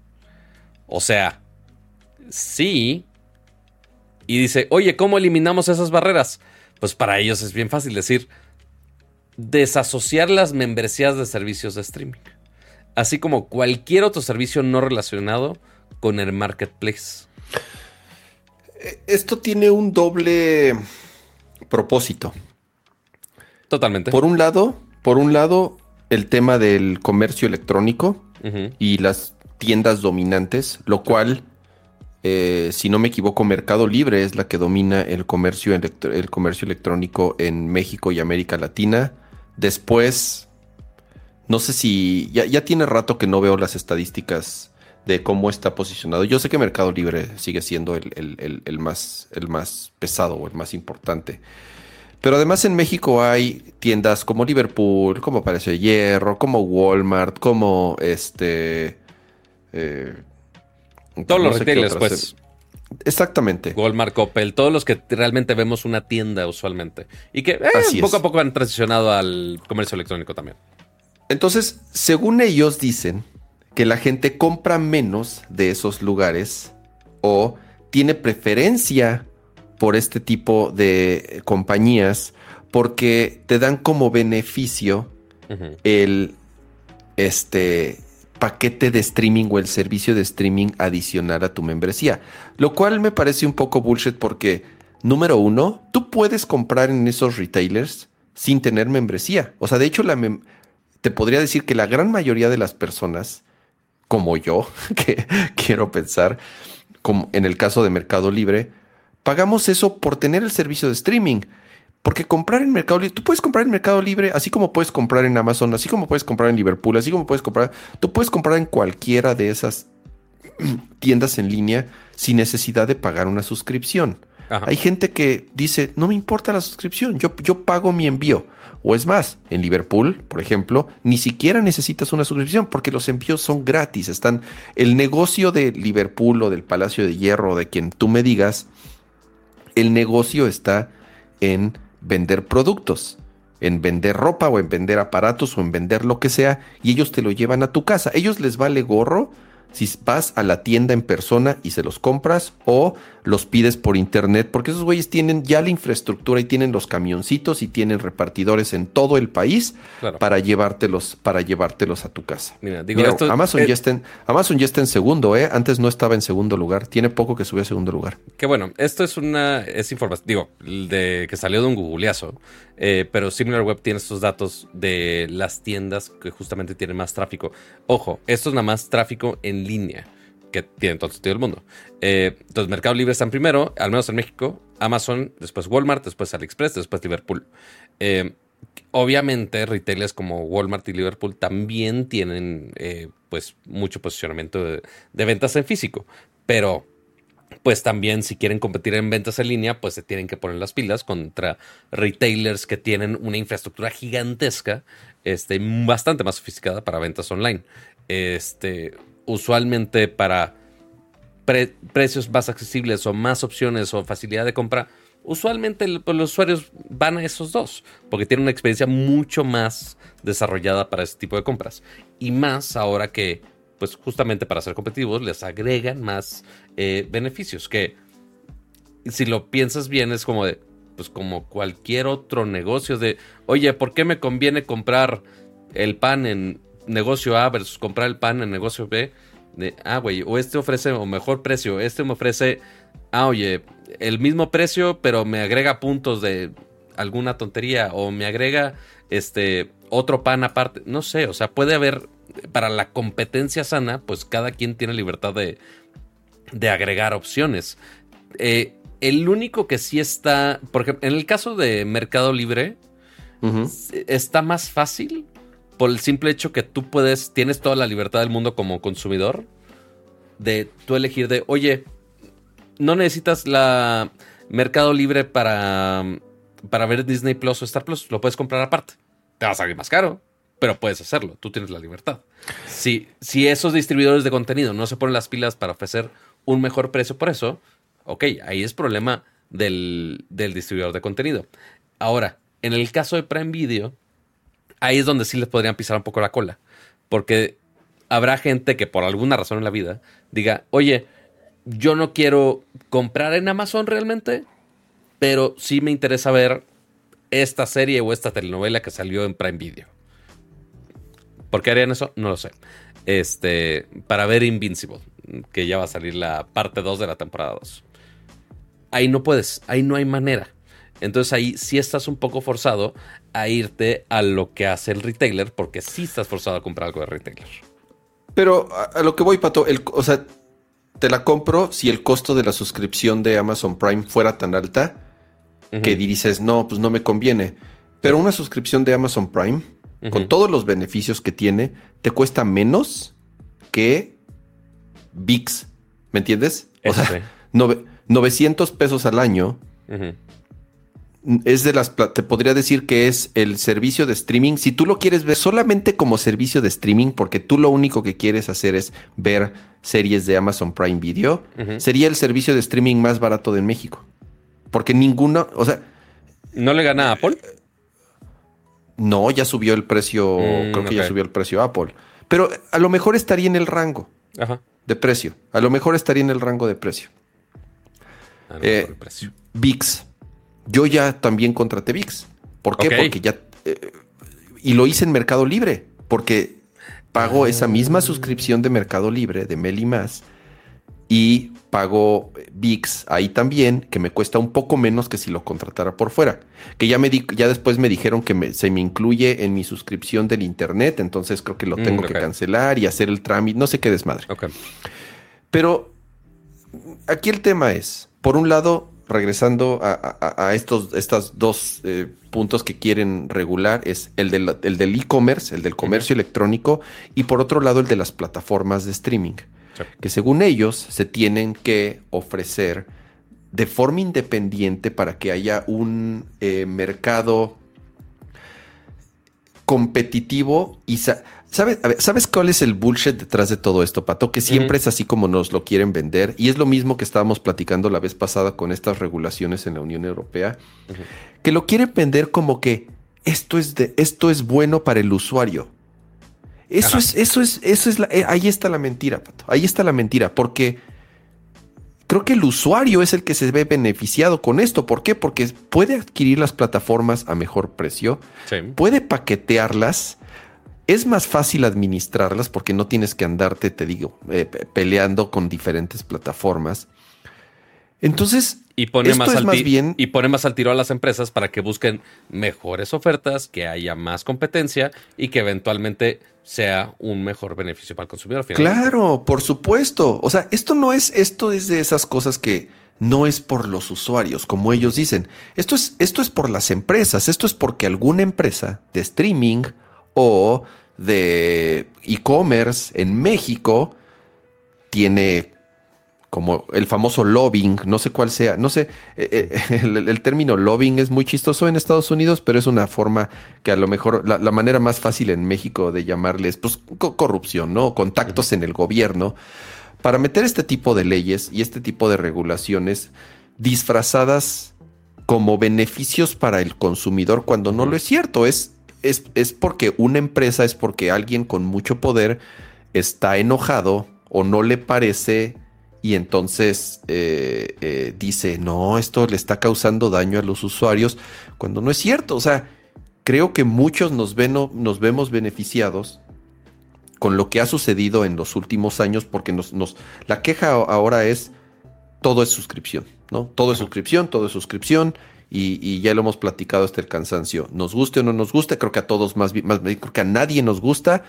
O sea, sí. Y dice, oye, ¿cómo eliminamos esas barreras? Pues para ellos es bien fácil decir, desasociar las membresías de servicios de streaming así como cualquier otro servicio no relacionado con el marketplace. Eh, esto tiene un doble propósito. Totalmente. Por un lado, por un lado, el tema del comercio electrónico y las tiendas dominantes, lo cual, eh, si no me equivoco, Mercado Libre es la que domina el comercio, el comercio electrónico en México y América Latina. Después, no sé si ya, tiene rato que no veo las estadísticas de cómo está posicionado. Yo sé que Mercado Libre sigue siendo el, más, el más pesado o el más importante. Pero además en México hay tiendas como Liverpool, como Palacio de Hierro, como Walmart, como este... Eh, todos los retailers, pues. Exactamente. Walmart, Coppel, todos los que realmente vemos una tienda usualmente. Y que eh, poco a poco han transicionado al comercio electrónico también. Entonces, según ellos dicen que la gente compra menos de esos lugares o tiene preferencia por este tipo de compañías porque te dan como beneficio el este paquete de streaming o el servicio de streaming adicional a tu membresía. Lo cual me parece un poco bullshit porque, número uno, tú puedes comprar en esos retailers sin tener membresía. O sea, de hecho, la, te podría decir que la gran mayoría de las personas, como yo, (laughs) que quiero pensar, como en el caso de Mercado Libre, pagamos eso por tener el servicio de streaming. Porque comprar en Mercado Libre, tú puedes comprar en Mercado Libre, así como puedes comprar en Amazon, así como puedes comprar en Liverpool, así como puedes comprar, tú puedes comprar en cualquiera de esas (clears throat) tiendas en línea sin necesidad de pagar una suscripción. Hay gente que dice, no me importa la suscripción, yo, yo pago mi envío. O es más, en Liverpool, por ejemplo, ni siquiera necesitas una suscripción porque los envíos son gratis. Están el negocio de Liverpool o del Palacio de Hierro, de quien tú me digas, el negocio está en vender productos, en vender ropa o en vender aparatos o en vender lo que sea y ellos te lo llevan a tu casa. Ellos les vale gorro si vas a la tienda en persona y se los compras o los pides por internet, porque esos güeyes tienen ya la infraestructura y tienen los camioncitos y tienen repartidores en todo el país para llevártelos para llevártelos a tu casa. Mira, digo, Amazon, ya está en, Amazon ya está en segundo, ¿eh? Antes no estaba en segundo lugar, tiene poco que subió a segundo lugar. Que bueno, esto es una es información, digo, de que salió de un googleazo, eh, pero SimilarWeb tiene estos datos de las tiendas que justamente tienen más tráfico. Ojo, esto es nada más tráfico en línea que tiene todo el sentido del mundo. Eh, entonces, Mercado Libre está en primero, al menos en México, Amazon, después Walmart, después AliExpress, después Liverpool. Eh, obviamente, retailers como Walmart y Liverpool también tienen eh, pues mucho posicionamiento de, ventas en físico, pero pues también si quieren competir en ventas en línea, pues se tienen que poner las pilas contra retailers que tienen una infraestructura gigantesca, este, bastante más sofisticada para ventas online. Este, usualmente para precios más accesibles o más opciones o facilidad de compra, usualmente pues, los usuarios van a esos dos, porque tienen una experiencia mucho más desarrollada para ese tipo de compras. Y más ahora que pues justamente para ser competitivos, les agregan más eh, beneficios. Que si lo piensas bien, es como de, pues como cualquier otro negocio de, oye, ¿por qué me conviene comprar el pan en negocio A versus comprar el pan en negocio B? De, ah, güey, o este ofrece un mejor precio, este me ofrece, ah, oye, el mismo precio, pero me agrega puntos de alguna tontería o me agrega este otro pan aparte, no sé, o sea, puede haber para la competencia sana, pues cada quien tiene libertad de, de agregar opciones. Eh, el único que sí está, por ejemplo, en el caso de Mercado Libre, está más fácil por el simple hecho que tú puedes, tienes toda la libertad del mundo como consumidor de tú elegir de, oye, no necesitas la Mercado Libre para, para ver Disney Plus o Star Plus, lo puedes comprar aparte. Te va a salir más caro, pero puedes hacerlo, tú tienes la libertad. Si, si esos distribuidores de contenido no se ponen las pilas para ofrecer un mejor precio por eso, ok, ahí es problema del, del distribuidor de contenido. Ahora, en el caso de Prime Video, ahí es donde sí les podrían pisar un poco la cola, porque habrá gente que por alguna razón en la vida diga, oye, yo no quiero comprar en Amazon realmente, pero sí me interesa ver esta serie o esta telenovela que salió en Prime Video. ¿Por qué harían eso? No lo sé. Este, para ver Invincible, que ya va a salir la parte 2 de la temporada 2. Ahí no puedes, ahí no hay manera. Entonces ahí sí estás un poco forzado a irte a lo que hace el retailer, porque sí estás forzado a comprar algo de retailer. Pero a, lo que voy, Pato, el, o sea, te la compro si el costo de la suscripción de Amazon Prime fuera tan alta que dices, no, pues no me conviene. Pero una suscripción de Amazon Prime, con todos los beneficios que tiene, te cuesta menos que VIX. ¿Me entiendes? o sea, 900 pesos al año es de las, te podría decir que es el servicio de streaming. Si tú lo quieres ver solamente como servicio de streaming, porque tú lo único que quieres hacer es ver series de Amazon Prime Video, sería el servicio de streaming más barato de México. Porque ninguno, o sea... ¿No le gana a Apple? No, ya subió el precio, mm, creo que ya subió el precio Apple. Pero a lo mejor estaría en el rango de precio. A lo mejor estaría en el rango de precio. Eh, precio. VIX yo ya también contraté VIX. ¿Por qué? Porque ya... Eh, y lo hice en Mercado Libre, porque pago ah. esa misma suscripción de Mercado Libre, de Meli Más, y pago VIX ahí también, que me cuesta un poco menos que si lo contratara por fuera. Que ya me di, ya después me dijeron que se me incluye en mi suscripción del internet, entonces creo que lo tengo mm, que cancelar y hacer el trámite, no sé qué desmadre. Pero aquí el tema es, por un lado, regresando a, estos dos eh, puntos que quieren regular, es el del e-commerce, el, del comercio electrónico, y por otro lado el de las plataformas de streaming, que según ellos se tienen que ofrecer de forma independiente para que haya un eh, mercado competitivo y... ¿Sabes, ¿Sabes cuál es el bullshit detrás de todo esto, Pato? Que siempre es así como nos lo quieren vender. Y es lo mismo que estábamos platicando la vez pasada con estas regulaciones en la Unión Europea. Que lo quieren vender como que esto es, de, esto es bueno para el usuario. Eso es, eso es, eso es, eh, ahí está la mentira, Pato. Ahí está la mentira. Porque creo que el usuario es el que se ve beneficiado con esto. ¿Por qué? Porque puede adquirir las plataformas a mejor precio. Puede paquetearlas es más fácil administrarlas porque no tienes que andarte, te digo, eh, peleando con diferentes plataformas. Entonces, y pone, más al bien... y pone más al tiro a las empresas para que busquen mejores ofertas, que haya más competencia y que eventualmente sea un mejor beneficio para el consumidor. Claro, por supuesto. O sea, esto no es, esto es de esas cosas que no es por los usuarios, como ellos dicen. Esto es, esto es por las empresas. Esto es porque alguna empresa de streaming o de e-commerce en México tiene como el famoso lobbying, no sé cuál sea, no sé, eh, eh, (laughs) el, término lobbying es muy chistoso en Estados Unidos, pero es una forma que a lo mejor la, manera más fácil en México de llamarles, pues corrupción, ¿no? Contactos en el gobierno, para meter este tipo de leyes y este tipo de regulaciones disfrazadas como beneficios para el consumidor cuando no lo es cierto, es es, porque una empresa, es porque alguien con mucho poder está enojado o no le parece y entonces eh, eh, dice, no, esto le está causando daño a los usuarios, cuando no es cierto. O sea, creo que muchos nos, ven, nos vemos beneficiados con lo que ha sucedido en los últimos años, porque nos, nos, la queja ahora es todo es suscripción, ¿no? Todo es suscripción, todo es suscripción, y, ya lo hemos platicado hasta el cansancio. Nos guste o no nos guste, creo que a todos más, más creo que a nadie nos gusta,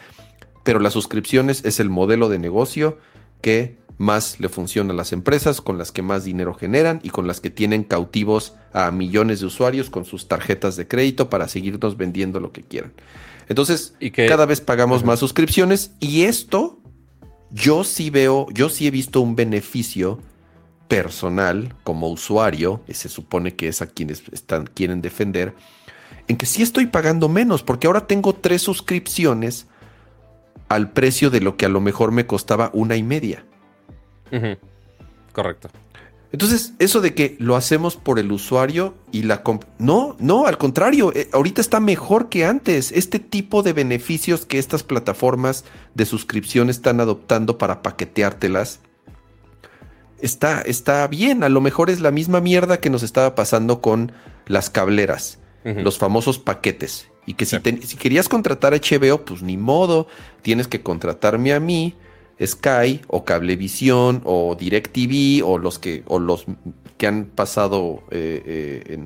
pero las suscripciones es el modelo de negocio que más le funciona a las empresas, con las que más dinero generan y con las que tienen cautivos a millones de usuarios con sus tarjetas de crédito para seguirnos vendiendo lo que quieran. Entonces, cada vez pagamos más suscripciones y esto yo sí veo, yo sí he visto un beneficio personal como usuario, y se supone que es a quienes están, quieren defender, en que sí estoy pagando menos, porque ahora tengo tres suscripciones al precio de lo que a lo mejor me costaba una y media. Correcto. Entonces, eso de que lo hacemos por el usuario y la... No, no, al contrario, eh, ahorita está mejor que antes. Este tipo de beneficios que estas plataformas de suscripción están adoptando para paqueteártelas, está, está bien. A lo mejor es la misma mierda que nos estaba pasando con las cableras, los famosos paquetes. Y que si, si querías contratar HBO, pues ni modo, tienes que contratarme a mí Sky o Cablevisión o DirecTV o los que, o los que han pasado eh, eh,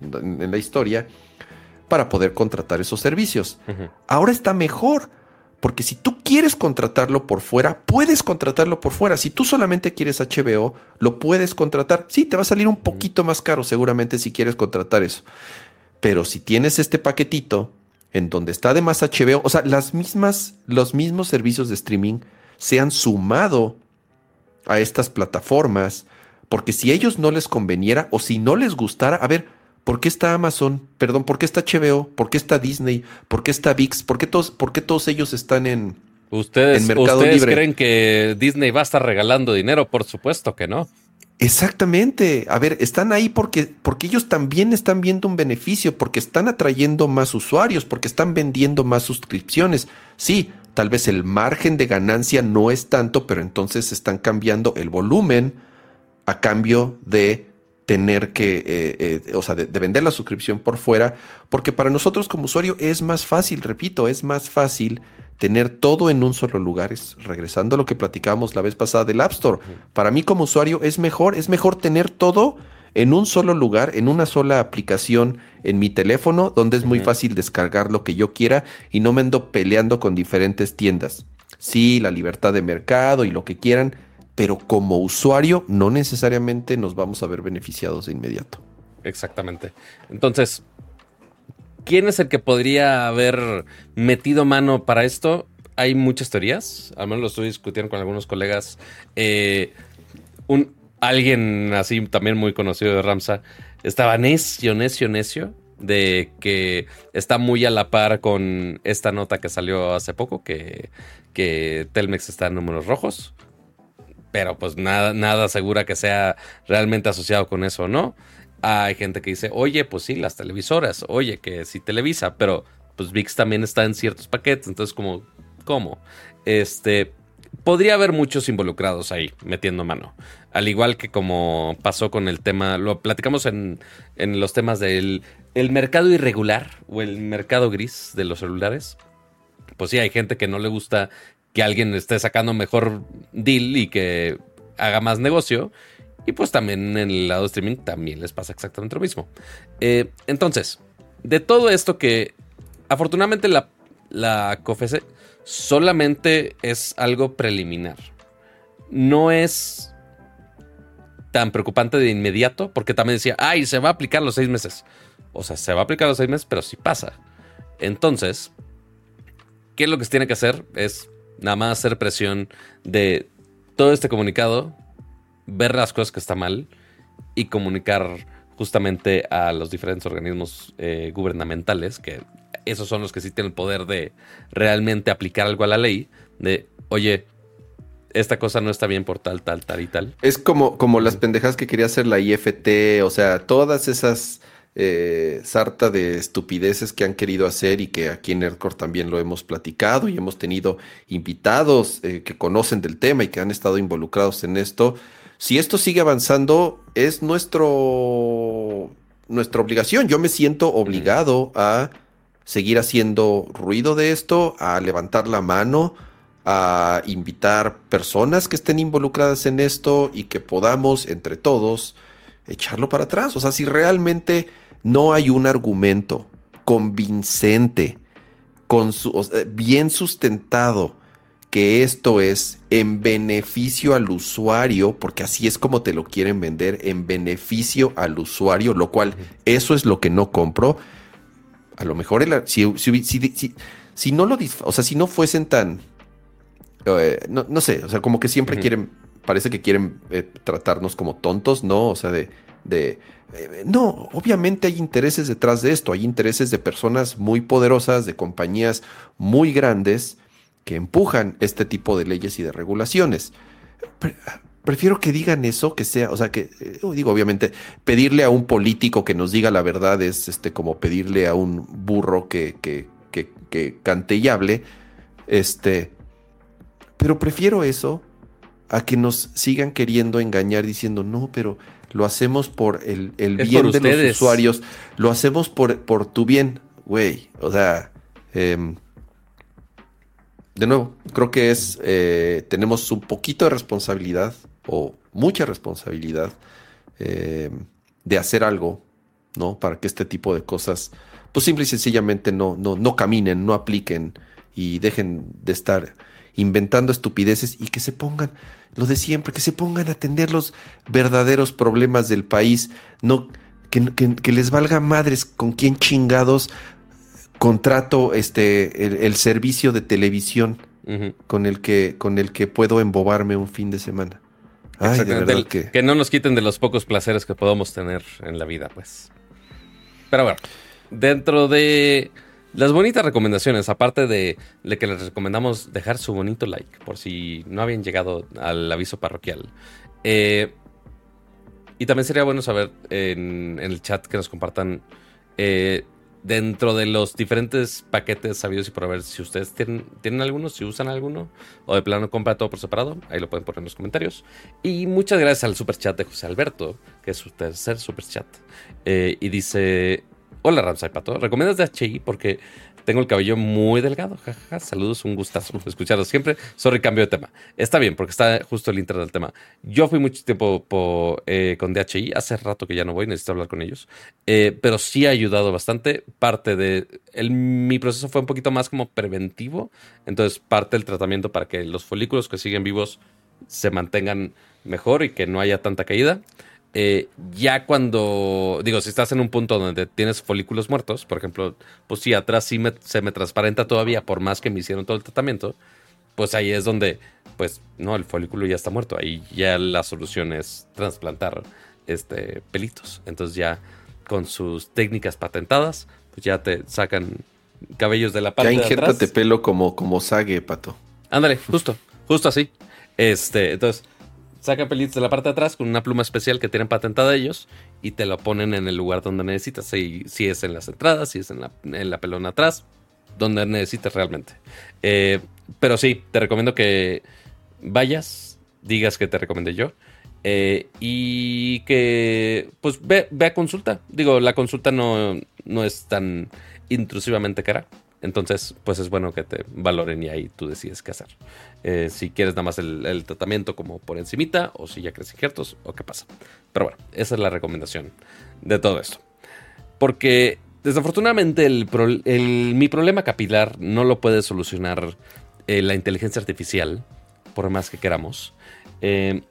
en, la historia para poder contratar esos servicios. Ahora está mejor. Porque si tú quieres contratarlo por fuera, puedes contratarlo por fuera. Si tú solamente quieres HBO, lo puedes contratar. Sí, te va a salir un poquito más caro seguramente si quieres contratar eso. Pero si tienes este paquetito en donde está de más HBO, o sea, las mismas, los mismos servicios de streaming se han sumado a estas plataformas, porque si a ellos no les conveniera o si no les gustara, a ver, ¿por qué está Amazon? Perdón, ¿por qué está HBO? ¿Por qué está Disney? ¿Por qué está VIX? ¿Por qué todos, por qué todos ellos están en, ¿Ustedes, Mercado ¿ustedes creen que Disney va a estar regalando dinero? Por supuesto que no. Exactamente. A ver, están ahí porque, porque ellos también están viendo un beneficio, porque están atrayendo más usuarios, porque están vendiendo más suscripciones. Sí, tal vez el margen de ganancia no es tanto, pero entonces están cambiando el volumen a cambio de tener que, eh, eh, o sea, de, vender la suscripción por fuera, porque para nosotros como usuario es más fácil, repito, es más fácil tener todo en un solo lugar. Es, regresando a lo que platicábamos la vez pasada del App Store, para mí como usuario es mejor, es mejor tener todo en un solo lugar, en una sola aplicación en mi teléfono, donde es muy fácil descargar lo que yo quiera y no me ando peleando con diferentes tiendas. Sí, la libertad de mercado y lo que quieran, pero como usuario no necesariamente nos vamos a ver beneficiados de inmediato. Exactamente. Entonces, ¿quién es el que podría haber metido mano para esto? Hay muchas teorías, al menos lo estoy discutiendo con algunos colegas. Eh, un, alguien así también muy conocido de Ramsa estaba necio, necio, necio de que está muy a la par con esta nota que salió hace poco, que, que Telmex está en números rojos. Pero pues nada, nada asegura que sea realmente asociado con eso, ¿no? Hay gente que dice, oye, pues sí, las televisoras, oye, que sí Televisa, pero pues VIX también está en ciertos paquetes, entonces como, ¿cómo? Este, podría haber muchos involucrados ahí metiendo mano. Al igual que como pasó con el tema, lo platicamos en, los temas del el mercado irregular o el mercado gris de los celulares. Pues sí, hay gente que no le gusta que alguien esté sacando mejor deal y que haga más negocio. Y pues también en el lado de streaming también les pasa exactamente lo mismo. Eh, entonces, de todo esto que afortunadamente la, la solamente es algo preliminar. No es tan preocupante de inmediato, porque también decía, ay, se va a aplicar los seis meses. O sea, se va a aplicar los seis meses, pero sí pasa. Entonces, ¿qué es lo que se tiene que hacer? Es nada más hacer presión de todo este comunicado, ver las cosas que están mal y comunicar justamente a los diferentes organismos eh, gubernamentales que esos son los que sí tienen el poder de realmente aplicar algo a la ley, de, oye, esta cosa no está bien por tal, tal, tal y tal. Es como, como las pendejas que quería hacer la IFT, o sea, todas esas eh, sarta de estupideces que han querido hacer y que aquí en Nerdcore también lo hemos platicado y hemos tenido invitados eh, que conocen del tema y que han estado involucrados en esto. Si esto sigue avanzando, es nuestro, nuestra obligación. Yo me siento obligado a seguir haciendo ruido de esto, a levantar la mano, a invitar personas que estén involucradas en esto y que podamos entre todos echarlo para atrás. O sea, si realmente no hay un argumento convincente, con bien sustentado, que esto es en beneficio al usuario, porque así es como te lo quieren vender, en beneficio al usuario, lo cual eso es lo que no compro. A lo mejor si, si, no lo, o sea, si no fuesen tan, eh, no, sé, o sea, como que siempre quieren, parece que quieren eh, tratarnos como tontos, ¿no? O sea, de, de eh, no, obviamente hay intereses detrás de esto, hay intereses de personas muy poderosas, de compañías muy grandes que empujan este tipo de leyes y de regulaciones. prefiero que digan eso, que sea, o sea, que, eh, digo, obviamente, pedirle a un político que nos diga la verdad es este, como pedirle a un burro que, que, que, que cante y hable, este, pero prefiero eso a que nos sigan queriendo engañar diciendo, no, pero lo hacemos por el, bien de los usuarios, lo hacemos por, por tu bien, güey. O sea, em, de nuevo, creo que es, eh, tenemos un poquito de responsabilidad o mucha responsabilidad em, de hacer algo, ¿no? Para que este tipo de cosas, pues simple y sencillamente no, no, no caminen, no apliquen y dejen de estar inventando estupideces y que se pongan lo de siempre, que se pongan a atender los verdaderos problemas del país, no que, les valga madres con quién chingados contrato este el, servicio de televisión con el que con el que puedo embobarme un fin de semana. Ay, de verdad que... que no nos quiten de los pocos placeres que podamos tener en la vida, pues. Pero bueno, dentro de las bonitas recomendaciones, aparte de, que les recomendamos dejar su bonito like, por si no habían llegado al aviso parroquial. Eh, y también sería bueno saber en, el chat que nos compartan eh, dentro de los diferentes paquetes sabidos y por ver si ustedes tienen, tienen alguno, si usan alguno, o de plano compra todo por separado. Ahí lo pueden poner en los comentarios. Y muchas gracias al super chat de José Alberto, que es su tercer super chat. Eh, y dice: Hola Ramsay Pato, ¿recomiendas DHI? Porque tengo el cabello muy delgado. Saludos, un gustazo (laughs) escucharlos siempre. Sorry, cambio de tema. Está bien, porque está justo el inter del tema. Yo fui mucho tiempo eh, con DHI. Hace rato que ya no voy, necesito hablar con ellos. Eh, pero sí ha ayudado bastante. Parte de. mi proceso fue un poquito más como preventivo. Entonces, parte del tratamiento para que los folículos que siguen vivos se mantengan mejor y que no haya tanta caída. Eh, ya cuando, digo, si estás en un punto donde tienes folículos muertos, por ejemplo, pues si atrás sí se me transparenta todavía, por más que me hicieron todo el tratamiento, pues ahí es donde, pues, no, el folículo ya está muerto. Ahí ya la solución es trasplantar este, pelitos. Entonces ya con sus técnicas patentadas, pues ya te sacan cabellos de la parte ya de atrás. pelo como, como sague, pato. Ándale, justo, justo así. Este, entonces saca pelitos de la parte de atrás con una pluma especial que tienen patentada ellos y te lo ponen en el lugar donde necesitas. Si, si es en las entradas, si es en la, en la pelona atrás, donde necesites realmente. Eh, pero sí, te recomiendo que vayas, digas que te recomendé yo. Eh, y que pues ve, ve, a consulta. Digo, la consulta no, no es tan intrusivamente cara. Entonces, pues es bueno que te valoren y ahí tú decides qué hacer. Eh, si quieres nada más el, tratamiento como por encimita o si ya crees injertos o qué pasa. Pero bueno, esa es la recomendación de todo esto. Porque desafortunadamente el, mi problema capilar no lo puede solucionar eh, la inteligencia artificial, por más que queramos. Eh,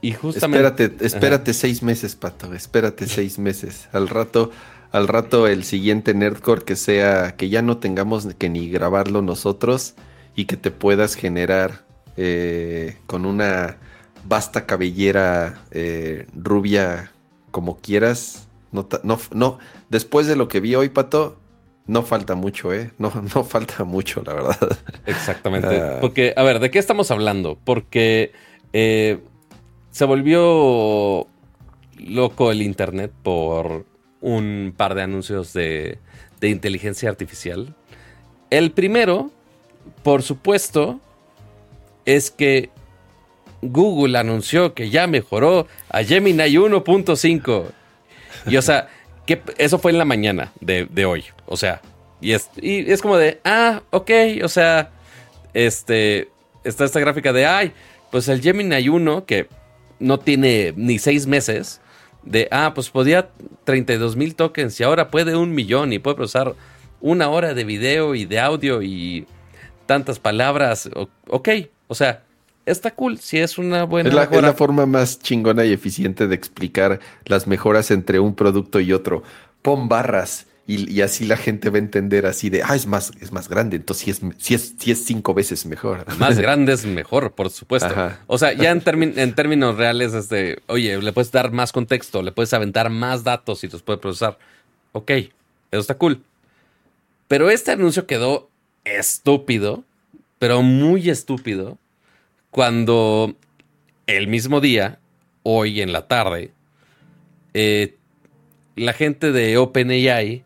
y justamente... Espérate, espérate seis meses, Pato, espérate seis meses. Al rato al rato el siguiente Nerdcore que sea que ya no tengamos que ni grabarlo nosotros y que te puedas generar eh, con una vasta cabellera eh, rubia como quieras. No, no, después de lo que vi hoy, Pato, no falta mucho, ¿eh? No, (laughs) no falta mucho, la verdad. Exactamente. Ah. Porque, a ver, ¿de qué estamos hablando? Porque eh, se volvió loco el Internet por un par de anuncios de, de inteligencia artificial. El primero, por supuesto, es que Google anunció que ya mejoró a Gemini 1.5. Y o sea, que eso fue en la mañana de, hoy. O sea, y es, y es como de, ah, ok, o sea, este, está esta gráfica de, ay, pues el Gemini 1, que no tiene ni seis meses, de, ah, pues podía 32 mil tokens y ahora puede un millón y puede procesar una hora de video y de audio y tantas palabras. ok, o sea, está cool, si es una buena es la, forma más chingona y eficiente de explicar las mejoras entre un producto y otro. Pon barras y, así la gente va a entender así de, ah, es más, es más grande, entonces si es, si es, cinco veces mejor. (laughs) Más grande es mejor, por supuesto. O sea, ya en, en términos reales es de, oye, le puedes dar más contexto, le puedes aventar más datos y los puede procesar. Ok, eso está cool. Pero este anuncio quedó estúpido, pero muy estúpido, cuando el mismo día, hoy en la tarde, eh, la gente de OpenAI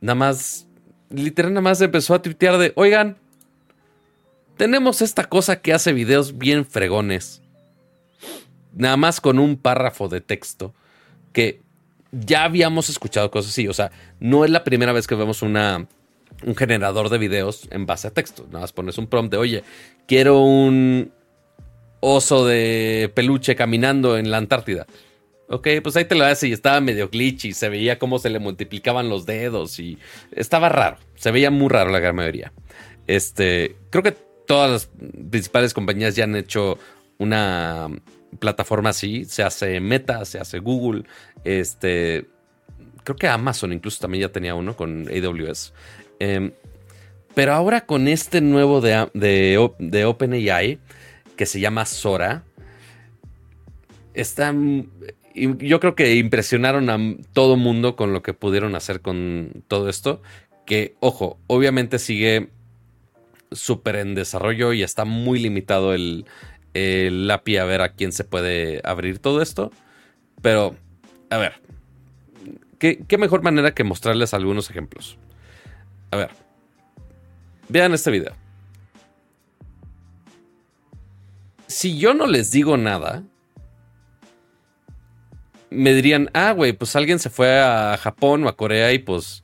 nada más, literal nada más empezó a tuitear de, oigan, tenemos esta cosa que hace videos bien fregones. Nada más con un párrafo de texto que ya habíamos escuchado cosas así. O sea, no es la primera vez que vemos una, un generador de videos en base a texto. Nada más pones un prompt de, oye, quiero un oso de peluche caminando en la Antártida. Ok, pues ahí te lo hace y estaba medio glitch y se veía cómo se le multiplicaban los dedos y estaba raro. Se veía muy raro la gran mayoría. Este, creo que todas las principales compañías ya han hecho una plataforma así. Se hace Meta, se hace Google. Este, creo que Amazon incluso también ya tenía uno con AWS. Em, pero ahora con este nuevo de, de, OpenAI, que se llama Sora, está, yo creo que impresionaron a todo mundo con lo que pudieron hacer con todo esto. Que, ojo, obviamente sigue súper en desarrollo y está muy limitado el, el API a ver a quién se puede abrir todo esto. Pero, a ver, ¿qué, qué mejor manera que mostrarles algunos ejemplos? A ver. Vean este video. Si yo no les digo nada, me dirían, ah, güey, pues alguien se fue a Japón o a Corea y pues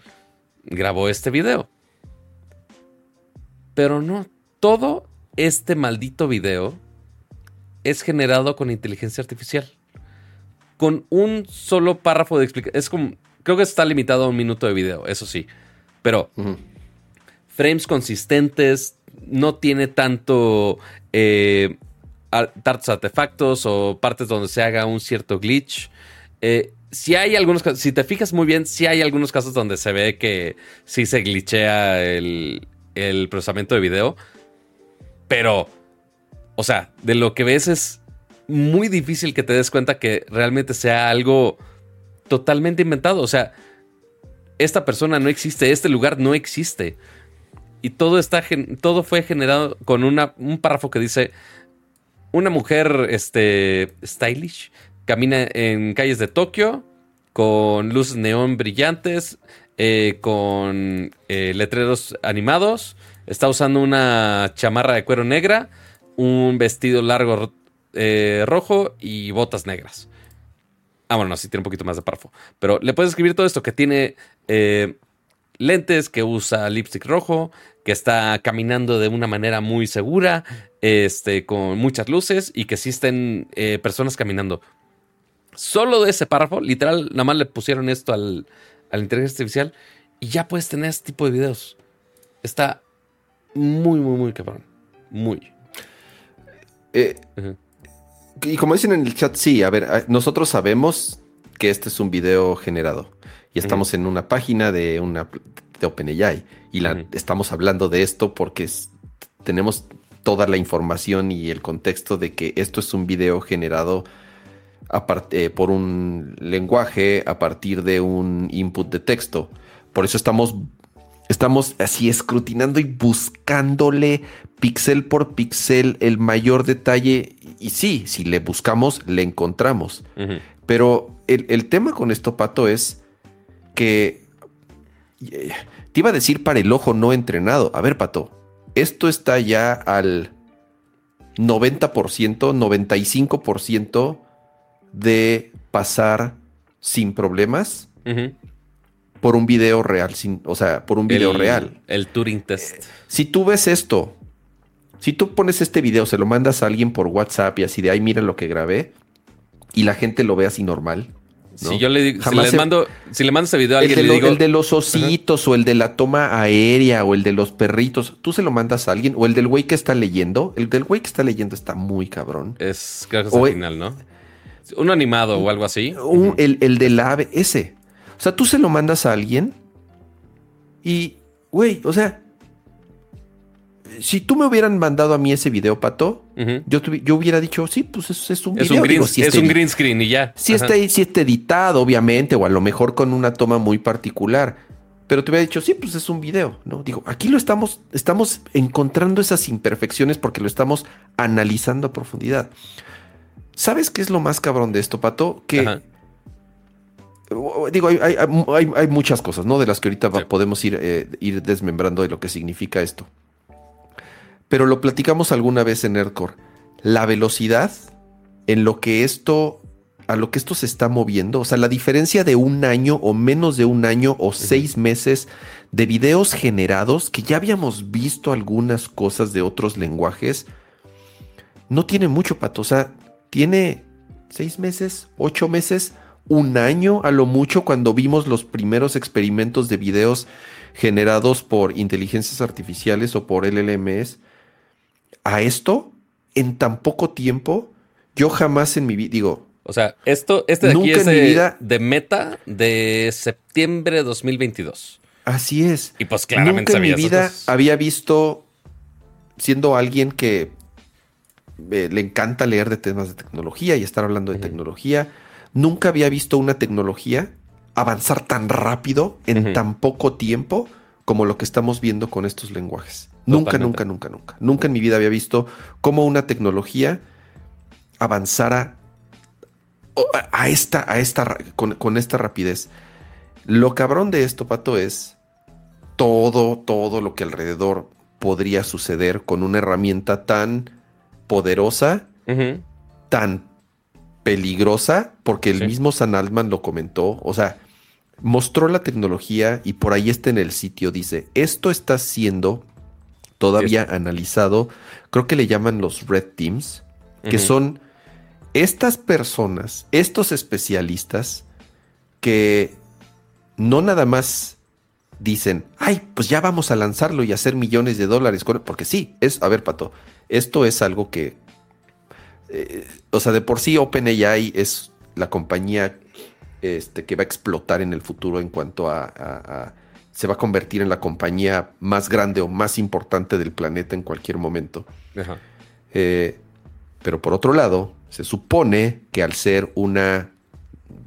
grabó este video. Pero no, todo este maldito video es generado con inteligencia artificial. Con un solo párrafo de explicación. Es como, creo que está limitado a un minuto de video, eso sí. Pero frames consistentes, no tiene tanto eh, tantos artefactos o partes donde se haga un cierto glitch. Eh, si hay algunos si te fijas muy bien, si hay algunos casos donde se ve que sí se glitchea el, procesamiento de video. Pero, o sea, de lo que ves es muy difícil que te des cuenta que realmente sea algo totalmente inventado. O sea, esta persona no existe, este lugar no existe. Y todo, está, todo fue generado con un párrafo que dice, una mujer este, stylish camina en calles de Tokio con luces neón brillantes, eh, con eh, letreros animados, está usando una chamarra de cuero negra, un vestido largo eh, rojo y botas negras. Ah, bueno, sí tiene un poquito más de párrafo. Pero le puedes escribir todo esto que tiene lentes, que usa lipstick rojo, que está caminando de una manera muy segura, este, con muchas luces y que existen eh, personas caminando. Solo de ese párrafo, literal, nada más le pusieron esto al, a la inteligencia artificial y ya puedes tener este tipo de videos. Está muy, muy, muy cabrón. Muy. Eh, y como dicen en el chat, sí, a ver, nosotros sabemos que este es un video generado y estamos en una página de una de OpenAI y la, estamos hablando de esto porque tenemos toda la información y el contexto de que esto es un video generado eh, por un lenguaje a partir de un input de texto. Por eso estamos Estamos así escrutinando y buscándole píxel por píxel el mayor detalle. Y sí, si le buscamos, le encontramos. Pero el, el, tema con esto, Pato, es que te iba a decir para el ojo no entrenado. A ver, Pato, esto está ya al 90%, 95% de pasar sin problemas por un video real, sin, o sea, por un video real. El Turing Test. si tú ves esto, si tú pones este video, se lo mandas a alguien por WhatsApp y así de, ahí mira lo que grabé, y la gente lo ve así normal. Si yo le si le, mando, si le mando ese video a alguien, el de, le digo, el de los ositos o el de la toma aérea o el de los perritos, tú se lo mandas a alguien o el del güey que está leyendo. El del güey que está leyendo está muy cabrón. Es, creo que es el final, ¿no? Un animado o algo así. el, el del ave, ese. O sea, tú se lo mandas a alguien y, güey, o sea, si tú me hubieran mandado a mí ese video, Pato, yo, yo, hubiera dicho, sí, pues es, es un video. Un green, es un green screen y ya. Si está, si está editado, obviamente, o a lo mejor con una toma muy particular. Pero te hubiera dicho, sí, pues es un video, ¿no? Digo, aquí lo estamos, estamos encontrando esas imperfecciones porque lo estamos analizando a profundidad. ¿Sabes qué es lo más cabrón de esto, Pato? Que digo, hay, muchas cosas, ¿no? De las que ahorita podemos ir, eh, ir desmembrando de lo que significa esto pero lo platicamos alguna vez en Nerdcore. La velocidad en lo que esto, a lo que esto se está moviendo, o sea, la diferencia de un año o menos de un año o seis meses de videos generados, que ya habíamos visto algunas cosas de otros lenguajes, no tiene mucho, Pato. O sea, tiene seis meses, ocho meses, un año a lo mucho cuando vimos los primeros experimentos de videos generados por inteligencias artificiales o por LLMs a esto en tan poco tiempo, yo jamás en mi vida, digo... O sea, esto, este de aquí es de, de, meta de septiembre de 2022. Así es. Y pues claramente Nunca en mi vida había visto, siendo alguien que eh, le encanta leer de temas de tecnología y estar hablando de tecnología, nunca había visto una tecnología avanzar tan rápido en tan poco tiempo como lo que estamos viendo con estos lenguajes. Nunca, nunca, nunca, nunca. Nunca en mi vida había visto cómo una tecnología avanzara a esta, a esta, con, esta rapidez. Lo cabrón de esto, Pato, es todo, todo lo que alrededor podría suceder con una herramienta tan poderosa, tan peligrosa, porque el mismo San Altman lo comentó. O sea, mostró la tecnología y por ahí está en el sitio, dice, esto está siendo todavía analizado, creo que le llaman los red teams, que son estas personas, estos especialistas que no nada más dicen, ay, pues ya vamos a lanzarlo y hacer millones de dólares, porque sí, es, a ver, Pato, esto es algo que, eh, o sea, de por sí OpenAI es la compañía este, que va a explotar en el futuro en cuanto a, se va a convertir en la compañía más grande o más importante del planeta en cualquier momento. Eh, pero por otro lado, se supone que al ser una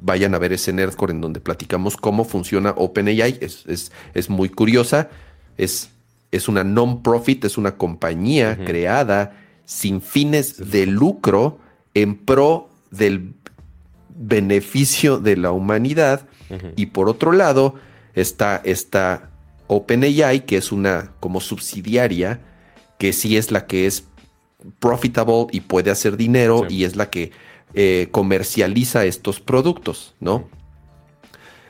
vayan a ver ese Nerdcore en donde platicamos cómo funciona OpenAI. Es, es, muy curiosa. Es, es una non-profit, es una compañía creada sin fines de lucro en pro del beneficio de la humanidad. Y por otro lado, está esta OpenAI, que es una como subsidiaria, que sí es la que es profitable y puede hacer dinero y es la que eh, comercializa estos productos, ¿no?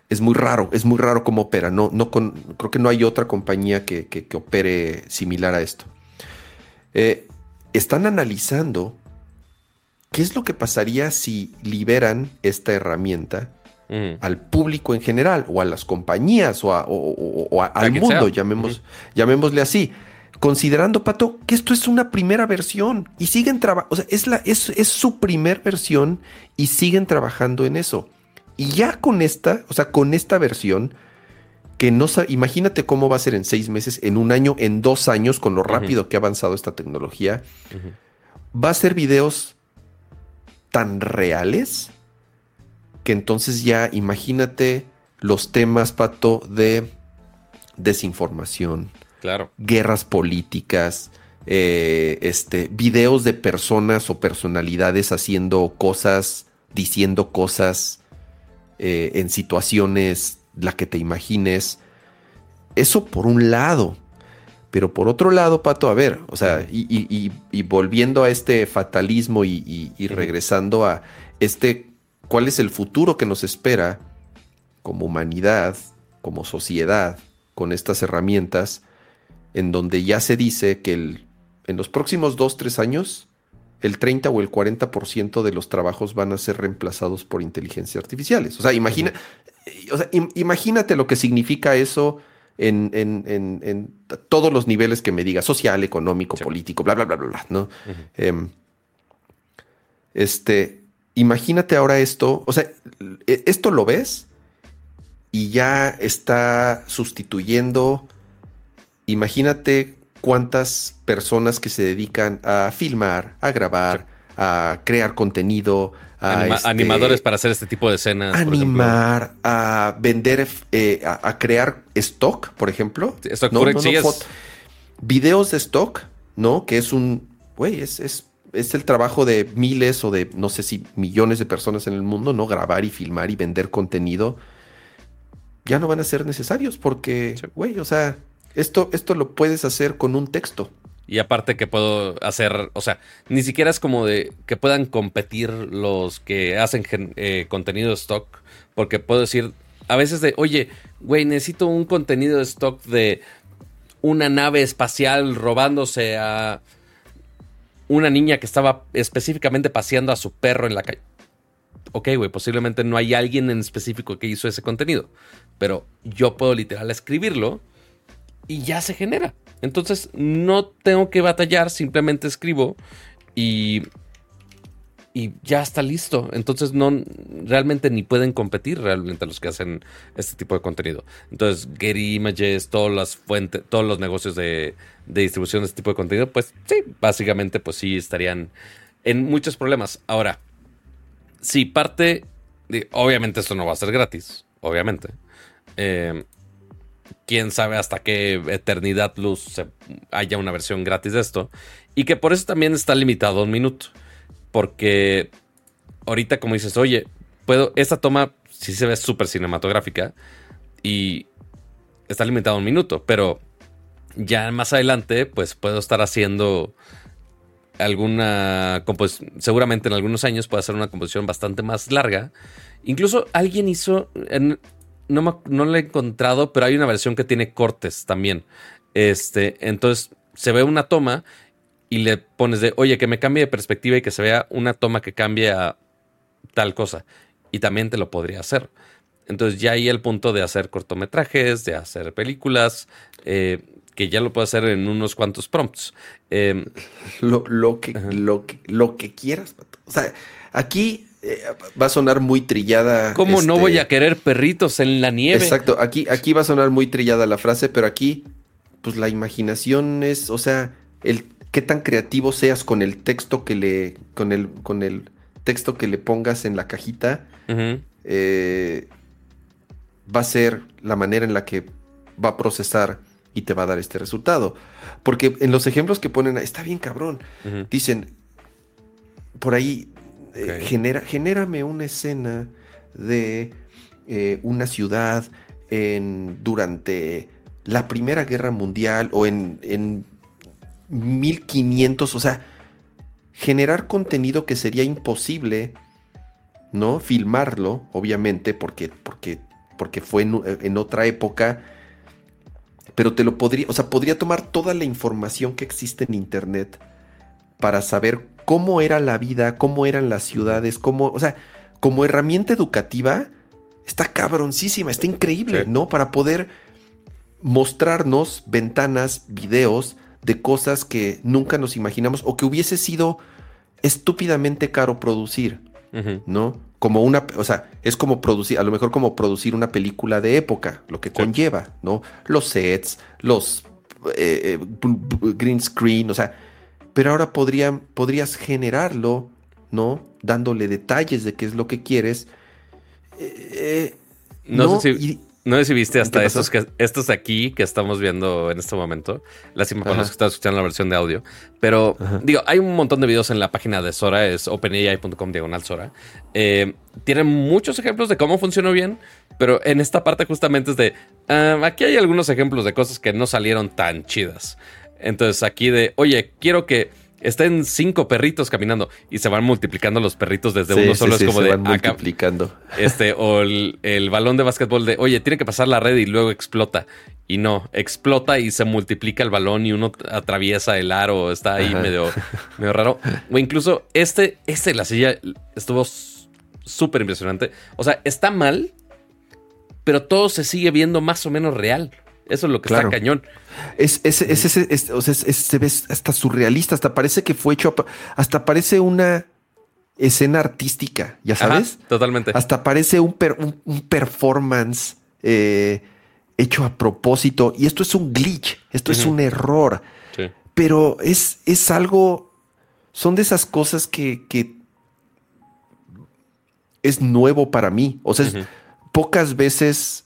Es muy raro, es muy raro cómo opera. No, no creo que no hay otra compañía que, opere similar a esto. Eh, están analizando ¿Qué es lo que pasaría si liberan esta herramienta al público en general o a las compañías o, al mundo, llamemos, llamémosle así? Considerando, Pato, que esto es una primera versión y siguen trabajando, o sea, es, la, es, es su primer versión y siguen trabajando en eso. Y ya con esta, o sea, con esta versión, que no imagínate cómo va a ser en seis meses, en un año, en dos años, con lo rápido que ha avanzado esta tecnología, va a ser videos tan reales que entonces ya imagínate los temas, Pato, de desinformación, Claro. guerras políticas, eh, este, videos de personas o personalidades haciendo cosas, diciendo cosas eh, en situaciones la que te imagines. Eso por un lado. Pero por otro lado, Pato, a ver, o sea, y, y- y- y volviendo a este fatalismo y, regresando a este, ¿cuál es el futuro que nos espera como humanidad, como sociedad, con estas herramientas, en donde ya se dice que el- en los próximos dos, tres años, el 30 o el 40% de los trabajos van a ser reemplazados por inteligencias artificiales. O sea, imagina, o sea, im- imagínate lo que significa eso en, en- en- en todos los niveles que me diga, social, económico, Sí. político, bla, bla, bla, bla, bla, ¿no? Em, este, imagínate ahora esto, o sea, e- esto lo ves y ya está sustituyendo, imagínate cuántas personas que se dedican a filmar, a grabar, a crear contenido, a Anima- este, Animadores para hacer este tipo de escenas. por animar, a vender, eh, a, a crear stock, por ejemplo. Stock Videos de stock, ¿no? Que es un, güey, es, es, es el trabajo de miles o de, no sé si millones de personas en el mundo, ¿no? Grabar y filmar y vender contenido. Ya no van a ser necesarios porque, Sí. güey, o sea, esto, esto lo puedes hacer con un texto. Y aparte que puedo hacer, o sea, ni siquiera es como de que puedan competir los que hacen eh, contenido stock, porque puedo decir a veces de, oye, güey, necesito un contenido de stock de una nave espacial robándose a una niña que estaba específicamente paseando a su perro en la calle. Ok, güey, posiblemente no hay alguien en específico que hizo ese contenido, pero yo puedo literal escribirlo y ya se genera. Entonces no tengo que batallar, simplemente escribo y, y ya está listo. Entonces no realmente ni pueden competir realmente los que hacen este tipo de contenido. Entonces Getty Images, todas las fuentes, todos los negocios de, de distribución de este tipo de contenido, pues sí, básicamente pues sí estarían en muchos problemas. Ahora, si parte, obviamente esto no va a ser gratis, obviamente. Eh, quién sabe hasta qué eternidad luz haya una versión gratis de esto. Y que por eso también está limitado a un minuto. Porque ahorita como dices, oye, puedo, esta toma sí se ve súper cinematográfica y está limitado a un minuto, pero ya más adelante pues puedo estar haciendo alguna composición, seguramente en algunos años puedo hacer una composición bastante más larga. Incluso alguien hizo, no, no lo he encontrado, pero hay una versión que tiene cortes también. Este, entonces se ve una toma y le pones de, oye, que me cambie de perspectiva y que se vea una toma que cambie a tal cosa. Y también te lo podría hacer. Entonces ya ahí el punto de hacer cortometrajes, de hacer películas, eh, que ya lo puedo hacer en unos cuantos prompts. Eh, (laughs) Lo, lo que, lo, que, lo que quieras. pato. O sea, aquí eh, va a sonar muy trillada. ¿Cómo no este, voy a querer perritos en la nieve? Exacto, aquí, aquí va a sonar muy trillada la frase, pero aquí, pues la imaginación es, o sea, el qué tan creativo seas con el texto que le, con el, con el texto que le pongas en la cajita, eh, va a ser la manera en la que va a procesar y te va a dar este resultado. Porque en los ejemplos que ponen, está bien cabrón. Dicen, por ahí, eh, genera, genérame una escena de eh, una ciudad en, durante la Primera Guerra Mundial o en, en 1500, o sea, generar contenido que sería imposible, ¿no? Filmarlo, obviamente, porque, porque, porque fue en, en otra época, pero te lo podría, o sea, podría tomar toda la información que existe en Internet para saber cómo era la vida, cómo eran las ciudades, cómo, o sea, como herramienta educativa, está cabroncísima, está increíble, Sí. ¿no? Para poder mostrarnos ventanas, videos de cosas que nunca nos imaginamos o que hubiese sido estúpidamente caro producir. ¿no? Como una, o sea, es como producir, a lo mejor como producir una película de época, lo que conlleva, ¿no? Los sets, los eh, eh, green screen, o sea, pero ahora podrían, podrías generarlo, ¿no? Dándole detalles de qué es lo que quieres. Eh, eh, No sé si- No sé si viste hasta esos que estos aquí que estamos viendo en este momento. Lástima para los que están escuchando la versión de audio. Pero Ajá. digo, hay un montón de videos en la página de Sora, es openai.com diagonal Sora. Eh, tienen muchos ejemplos de cómo funcionó bien, pero en esta parte justamente es de ah, aquí hay algunos ejemplos de cosas que no salieron tan chidas. Entonces aquí de, oye, quiero que estén cinco perritos caminando y se van multiplicando los perritos desde Sí, uno solo. sí, es como se de van acá- multiplicando. este, o el, el balón de básquetbol de, oye, tiene que pasar la red y luego explota. Y no, explota y se multiplica el balón y uno atraviesa el aro. Está ahí Ajá. medio, (laughs) medio raro. O incluso este, este de la silla estuvo súper impresionante. O sea, está mal, pero todo se sigue viendo más o menos real. Eso es lo que Claro. está cañón. Es, es, es, es- es- o sea, se ve hasta surrealista, hasta parece que fue hecho, hasta parece una escena artística, ya Ajá, sabes. totalmente. Hasta parece un, per- un- un performance eh, hecho a propósito. Y esto es un glitch, esto es un error. Sí. Pero es, es algo. Son de esas cosas que, que es nuevo para mí. O sea, es- Ujú. pocas veces,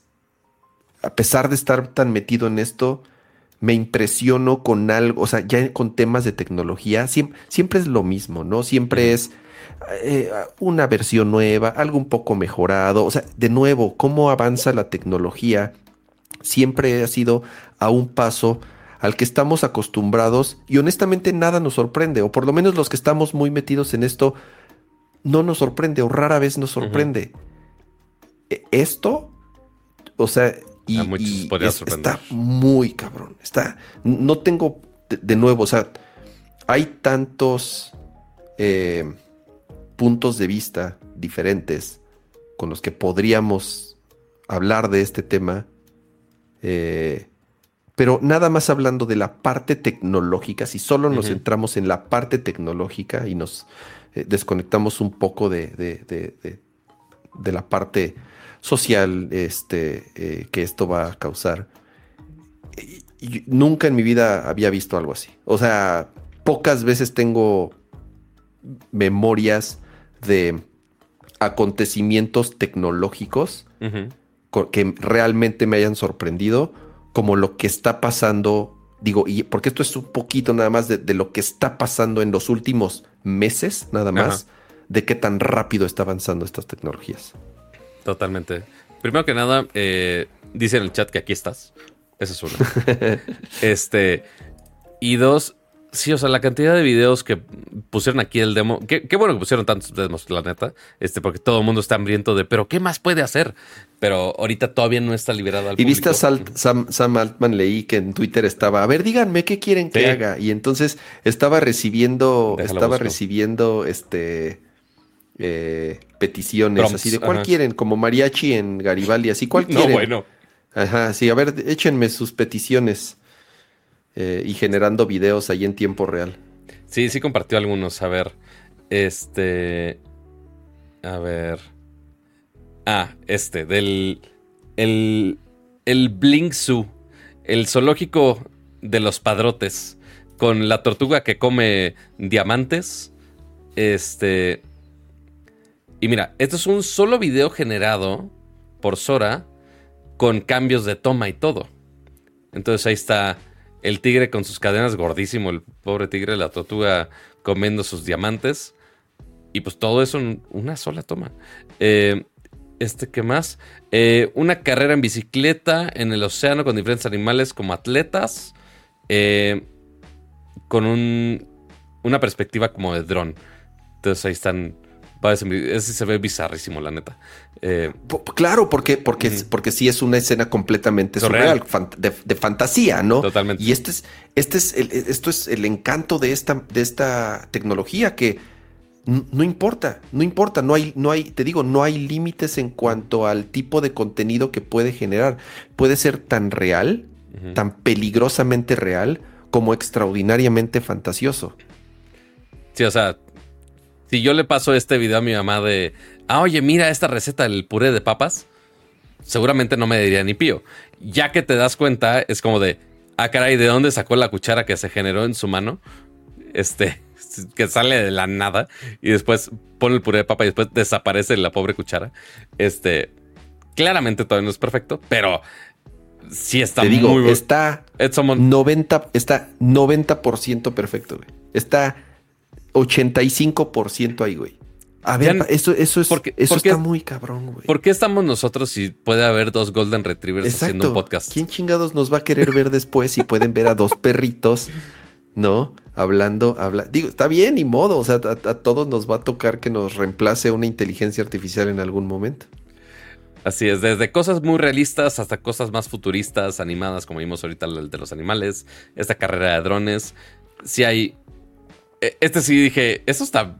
a pesar de estar tan metido en esto, me impresiono con algo, o sea, ya con temas de tecnología, siempre, siempre es lo mismo, ¿no? Siempre es eh, una versión nueva, algo un poco mejorado. O sea, de nuevo, cómo avanza la tecnología siempre ha sido a un paso al que estamos acostumbrados y honestamente nada nos sorprende, o por lo menos los que estamos muy metidos en esto, no nos sorprende o rara vez nos sorprende. E- Esto, o sea, y, A muchos y podría es- sorprender. está muy cabrón. Está, no tengo de, de nuevo, o sea, hay tantos eh, puntos de vista diferentes con los que podríamos hablar de este tema. eh, pero nada más hablando de la parte tecnológica, si solo nos Ujú. centramos en la parte tecnológica y nos eh, desconectamos un poco de- de- de la parte social este, eh, que esto va a causar. Y- y nunca en mi vida había visto algo así. O sea, pocas veces tengo memorias de acontecimientos tecnológicos que realmente me hayan sorprendido, como lo que está pasando, digo, y porque esto es un poquito nada más de, de lo que está pasando en los últimos meses, nada más, de qué tan rápido está avanzando estas tecnologías. Totalmente. Primero que nada, eh, dice en el chat que aquí estás. Esa es una. (laughs) este. Y dos, sí, o sea, la cantidad de videos que pusieron aquí el demo. Qué, qué bueno que pusieron tantos demos, la neta. Este, porque todo el mundo está hambriento de, pero ¿qué más puede hacer? Pero ahorita todavía no está liberado al Y viste a Sam, Sam Altman, leí que en Twitter estaba, a ver, díganme qué quieren que Sí. haga. Y entonces estaba recibiendo, Déjalo estaba busco. recibiendo este eh, peticiones Prompts, así de cuál ajá. quieren, como mariachi en Garibaldi, así cuál (laughs) No, quieren. bueno. Ajá, sí, a ver, échenme sus peticiones. eh, y generando videos ahí en tiempo real. Sí, sí compartió algunos. A ver. Este. A ver. Ah, este, del. El. El Blink Zoo. El zoológico de los padrotes. Con la tortuga que come diamantes. Este. Y mira, esto es un solo video generado por Sora. Con cambios de toma y todo. Entonces ahí está el tigre con sus cadenas gordísimo, el pobre tigre, la tortuga comiendo sus diamantes. Y pues todo eso en una sola toma. Eh, este, ¿qué más? Eh, una carrera en bicicleta en el océano con diferentes animales como atletas. eh, con un, una perspectiva como de dron. Entonces ahí están. Ese se ve bizarrísimo, la neta. Eh, Claro, porque, porque, porque sí es una escena completamente Surreal. surreal, fan- de, de fantasía, ¿no? Totalmente. Y este es, este es el, esto es el encanto de esta, de esta tecnología que no importa, no importa, no hay, no hay, te digo, no hay límites en cuanto al tipo de contenido que puede generar. Puede ser tan real, tan peligrosamente real, como extraordinariamente fantasioso. Sí, o sea, si yo le paso este video a mi mamá de, ah, oye, mira esta receta del puré de papas, seguramente no me diría ni pío. Ya que te das cuenta, es como de, ah, caray, ¿de dónde sacó la cuchara que se generó en su mano? Este, (laughs) que sale de la nada y después pone el puré de papa y después desaparece la pobre cuchara. Este, Claramente todavía no es perfecto, pero sí está Te digo, muy bueno. está Somos 90, está 90% perfecto, güey. Está 85% ahí, güey. A ver, Ya- eso, eso, es, porque- eso porque- está muy cabrón, güey. ¿Por qué estamos nosotros si puede haber dos Golden Retrievers haciendo un podcast? ¿Quién chingados nos va a querer ver después si pueden ver a dos perritos, ¿no? Hablando, habla. Digo, está bien, ni modo. O sea, a, a todos nos va a tocar que nos reemplace una inteligencia artificial en algún momento. Así es, desde cosas muy realistas hasta cosas más futuristas, animadas, como vimos ahorita el de los animales, esta carrera de drones. Sí hay... e- Este sí dije, eso está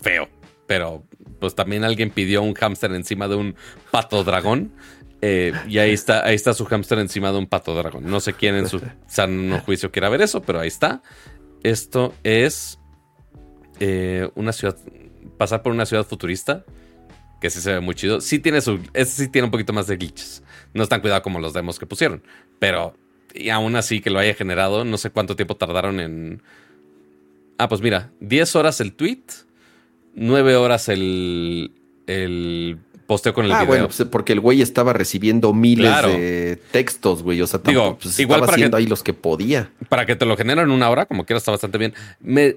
feo, pero pues también alguien pidió un hámster encima de un pato dragón. eh, y ahí está, ahí está su hámster encima de un pato dragón. No sé quién en su (laughs) sano juicio quiera ver eso, pero ahí está. Esto es eh, una ciudad, pasar por una ciudad futurista que sí se ve muy chido. Sí tiene su. Ese sí tiene un poquito más de glitches. No es tan cuidado como los demos que pusieron. Pero. Y aún así que lo haya generado, no sé cuánto tiempo tardaron en. Ah, pues mira, 10 horas el tweet, 9 horas el. el posteo con el ah, video. bueno, pues, porque el güey estaba recibiendo miles Claro. de textos, güey. O sea, Digo, tampoco, pues, igual estaba para que- haciendo ahí los que podía. Para que te lo generen en una hora, como quiera, está bastante bien. Me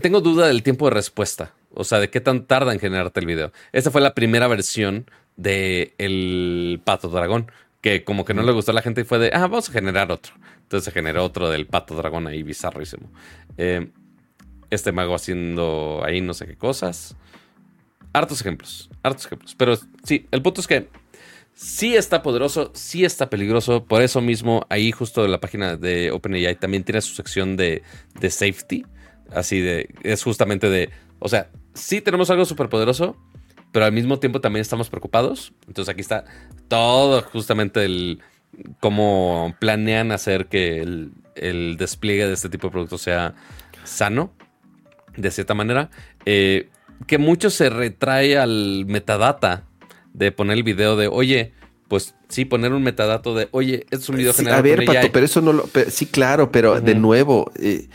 tengo duda del tiempo de respuesta. O sea, de qué tan tarda en generarte el video. Esta fue la primera versión de el pato dragón. Que como que no le gustó a la gente y fue de, ah, vamos a generar otro. Entonces se generó otro del pato dragón ahí bizarrísimo. Eh, este mago haciendo ahí no sé qué cosas. Hartos ejemplos, hartos ejemplos. Pero sí, el punto es que sí está poderoso, sí está peligroso. Por eso mismo, ahí justo en la página de OpenAI también tiene su sección de, de safety. Así de, es justamente de, o sea, sí tenemos algo súper poderoso, pero al mismo tiempo también estamos preocupados. Entonces aquí está todo justamente el cómo planean hacer que el, el despliegue de este tipo de productos sea sano, de cierta manera. Eh, que mucho se retrae al metadata de poner el video de, oye, pues sí, poner un metadato de, oye, es un video Sí, generado a ver, AI. Pato, pero eso no lo. sí, claro, pero de nuevo, eh,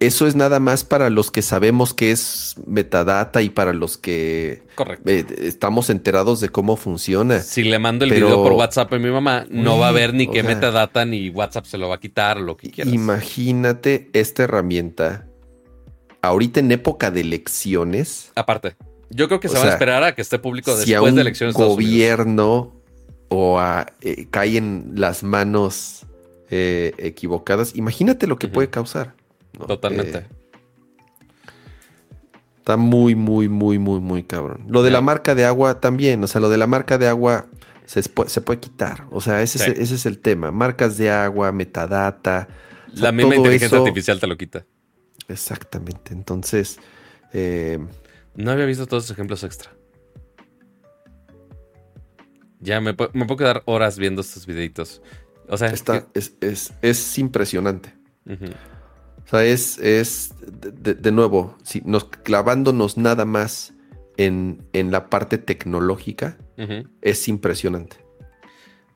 eso es nada más para los que sabemos que es metadata y para los que eh, estamos enterados de cómo funciona. Si le mando el Pero- video por WhatsApp a mi mamá, no va a ver ni qué sea- metadata ni WhatsApp se lo va a quitar, lo que quieras. Imagínate esta herramienta ahorita en época de elecciones. Aparte, yo creo que se va a esperar a que esté público si a después un de elecciones. gobierno o a, eh, cae en las manos eh, equivocadas, imagínate lo que puede causar. ¿no? Totalmente. Eh, Está muy, muy, muy, muy, muy cabrón. Lo de la marca de agua también, o sea, lo de la marca de agua se, se puede quitar. O sea, ese, Sí. es, ese es el tema. Marcas de agua, metadata. o sea, La misma inteligencia eso- artificial te lo quita. Exactamente. Entonces, eh, No había visto todos esos ejemplos extra. Ya me, pu- me puedo quedar horas viendo estos videitos. O sea, está, es, es, es impresionante. O sea, es, es de, nuevo, si nos clavándonos nada más en, en la parte tecnológica, es impresionante.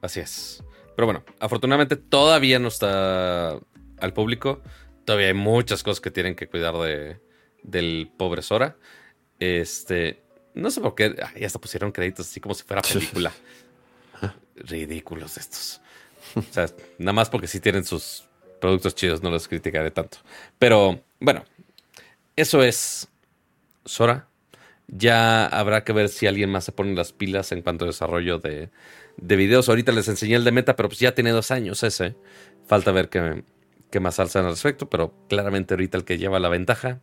Así es. Pero bueno, afortunadamente todavía no está al público. Todavía hay muchas cosas que tienen que cuidar de, del pobre Sora. Este, no sé por qué, ay, ya hasta pusieron créditos así como si fuera película. Ridículos estos. O sea, nada más porque sí tienen sus productos chidos, no los criticaré tanto. Pero bueno, eso es Sora. Ya habrá que ver si alguien más se pone las pilas en cuanto a desarrollo de, de videos. Ahorita les enseñé el de Meta, pero pues ya tiene dos años ese. Falta ver qué, más alzan al respecto, pero claramente ahorita el que lleva la ventaja,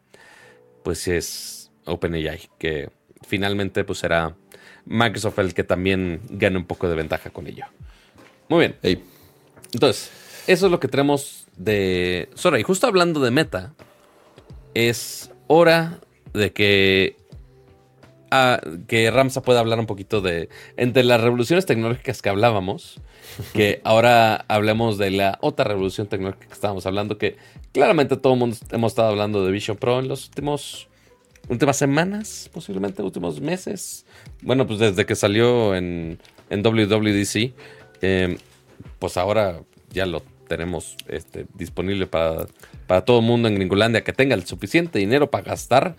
pues es OpenAI, que finalmente pues será Microsoft el que también gane un poco de ventaja con ello. Muy bien. Entonces, eso es lo que tenemos de Sora. Y justo hablando de meta, es hora de que, que Ramsa pueda hablar un poquito de, entre las revoluciones tecnológicas que hablábamos, que (laughs) ahora hablemos de la otra revolución tecnológica que estábamos hablando, que claramente todo el mundo hemos estado hablando de Vision Pro en los últimos últimas semanas, posiblemente últimos meses. Bueno, pues desde que salió en, en WWDC, eh, pues ahora ya lo tenemos este, disponible para, para todo el mundo en Gringolandia que tenga el suficiente dinero para gastar.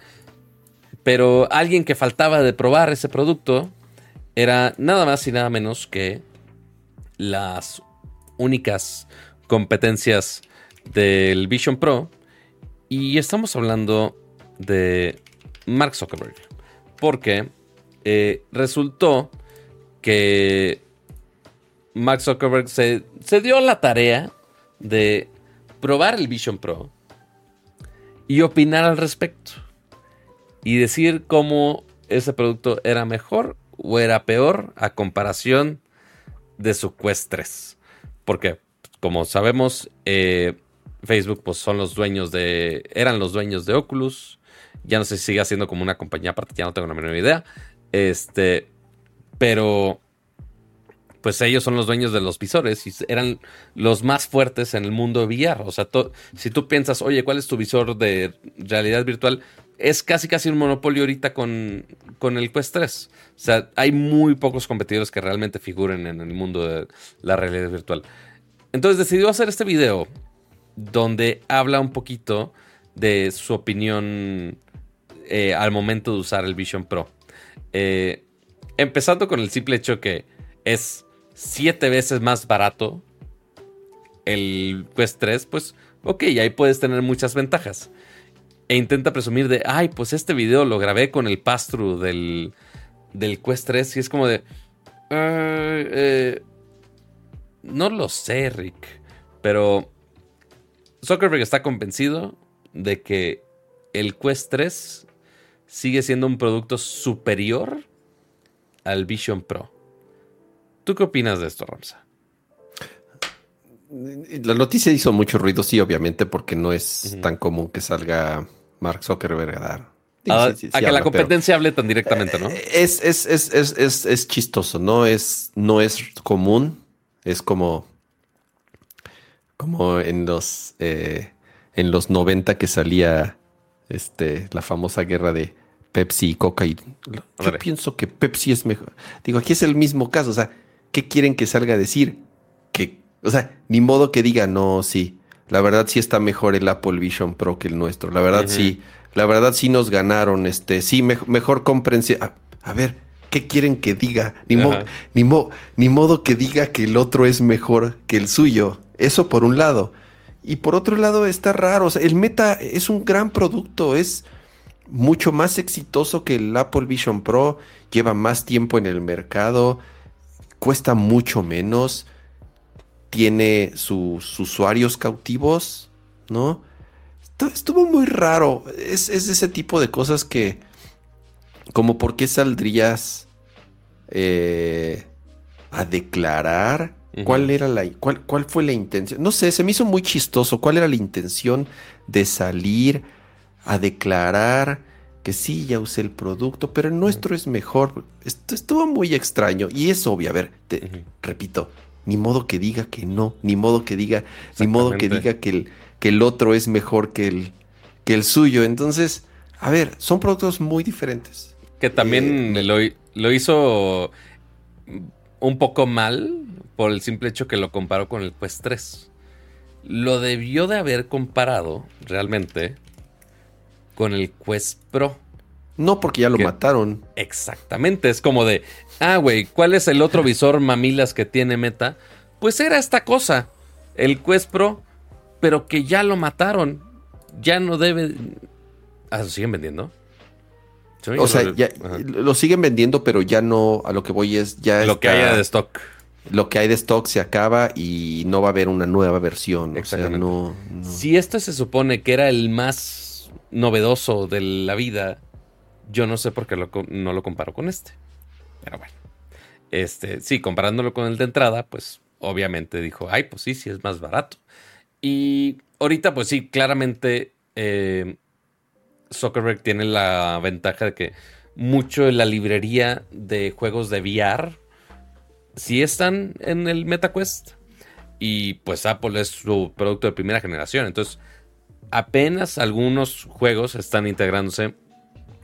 Pero alguien que faltaba de probar ese producto era nada más y nada menos que las únicas competencias del Vision Pro. Y estamos hablando de Mark Zuckerberg. Porque eh, resultó que Mark Zuckerberg se, se dio la tarea de probar el Vision Pro y opinar al respecto. Y decir cómo ese producto era mejor o era peor a comparación de su Quest 3. Porque, como sabemos, eh, Facebook pues, son los dueños de. eran los dueños de Oculus. Ya no sé si sigue siendo como una compañía aparte, ya no tengo la menor idea. Este. Pero. Pues ellos son los dueños de los visores y eran los más fuertes en el mundo VR. O sea, si tú piensas, oye, ¿cuál es tu visor de realidad virtual? Es casi casi un monopolio ahorita con, con, el Quest 3. O sea, hay muy pocos competidores que realmente figuren en el mundo de la realidad virtual. Entonces decidió hacer este video donde habla un poquito de su opinión eh, al momento de usar el Vision Pro. Eh, empezando con el simple hecho que es siete veces más barato el Quest 3, pues ok, ahí puedes tener muchas ventajas e intenta presumir de, ay, pues este video lo grabé con el pass-through del, del Quest 3 y es como de, eh, no lo sé, Rick, pero Zuckerberg está convencido de que el Quest 3 sigue siendo un producto superior al Vision Pro. ¿Tú qué opinas de esto, Ramsa? La noticia hizo mucho ruido, sí, obviamente, porque no es tan común que salga Mark Zuckerberg a dar. a, que la competencia hable tan directamente, ¿no? Eh, es, es, es, es, chistoso, ¿no? Es, no es común. Es como, como en los, eh, en los 90 que salía este, la famosa guerra de Pepsi y Coca. Y yo pienso que Pepsi es mejor. Digo, aquí es el mismo caso. O sea, ¿qué quieren que salga a decir? Que o sea, ni modo que diga, no, sí. La verdad sí está mejor el Apple Vision Pro que el nuestro. La verdad sí. La verdad sí nos ganaron. Este, sí, mejor comprensión. A, ver, ¿qué quieren que diga? Ni, ni, ni modo que diga que el otro es mejor que el suyo. Eso por un lado. Y por otro lado está raro. O sea, el Meta es un gran producto. Es mucho más exitoso que el Apple Vision Pro. Lleva más tiempo en el mercado. Cuesta mucho menos tiene sus usuarios cautivos, ¿no? Estuvo muy raro. Es, ese tipo de cosas que, como por qué saldrías eh, a declarar. ¿Cuál era la cuál, cuál fue la intención? No sé, se me hizo muy chistoso. ¿Cuál era la intención de salir a declarar que sí, ya usé el producto, pero el nuestro es mejor? Esto estuvo muy extraño y es obvio. A ver, te, repito, ni modo que diga que no, ni modo que diga, ni modo que diga que el, que el otro es mejor que el, que el suyo. Entonces, a ver, son productos muy diferentes. Que también eh, lo, hizo un poco mal por el simple hecho que lo comparó con el Quest 3. Lo debió de haber comparado realmente con el Quest Pro. No, porque ya lo mataron. Exactamente, es como de, ah, güey, ¿cuál es el otro (laughs) visor mamilas que tiene Meta? Pues era esta cosa, el Quest Pro, pero que ya lo mataron. Ya no debe... Ah, ¿lo siguen vendiendo? O sea, ya, lo siguen vendiendo, pero ya no, a lo que voy es ya... Lo que haya de stock. Lo que hay de stock se acaba y no va a haber una nueva versión. O sea, no, Si esto se supone que era el más novedoso de la vida yo no sé por qué no lo comparo con este. Pero bueno. Este, sí, comparándolo con el de entrada, pues obviamente dijo, ay, pues sí, sí es más barato. Y ahorita, pues sí, claramente eh, Zuckerberg tiene la ventaja de que mucho de la librería de juegos de VR sí están en el MetaQuest. Y pues Apple es su producto de primera generación. Entonces, apenas algunos juegos están integrándose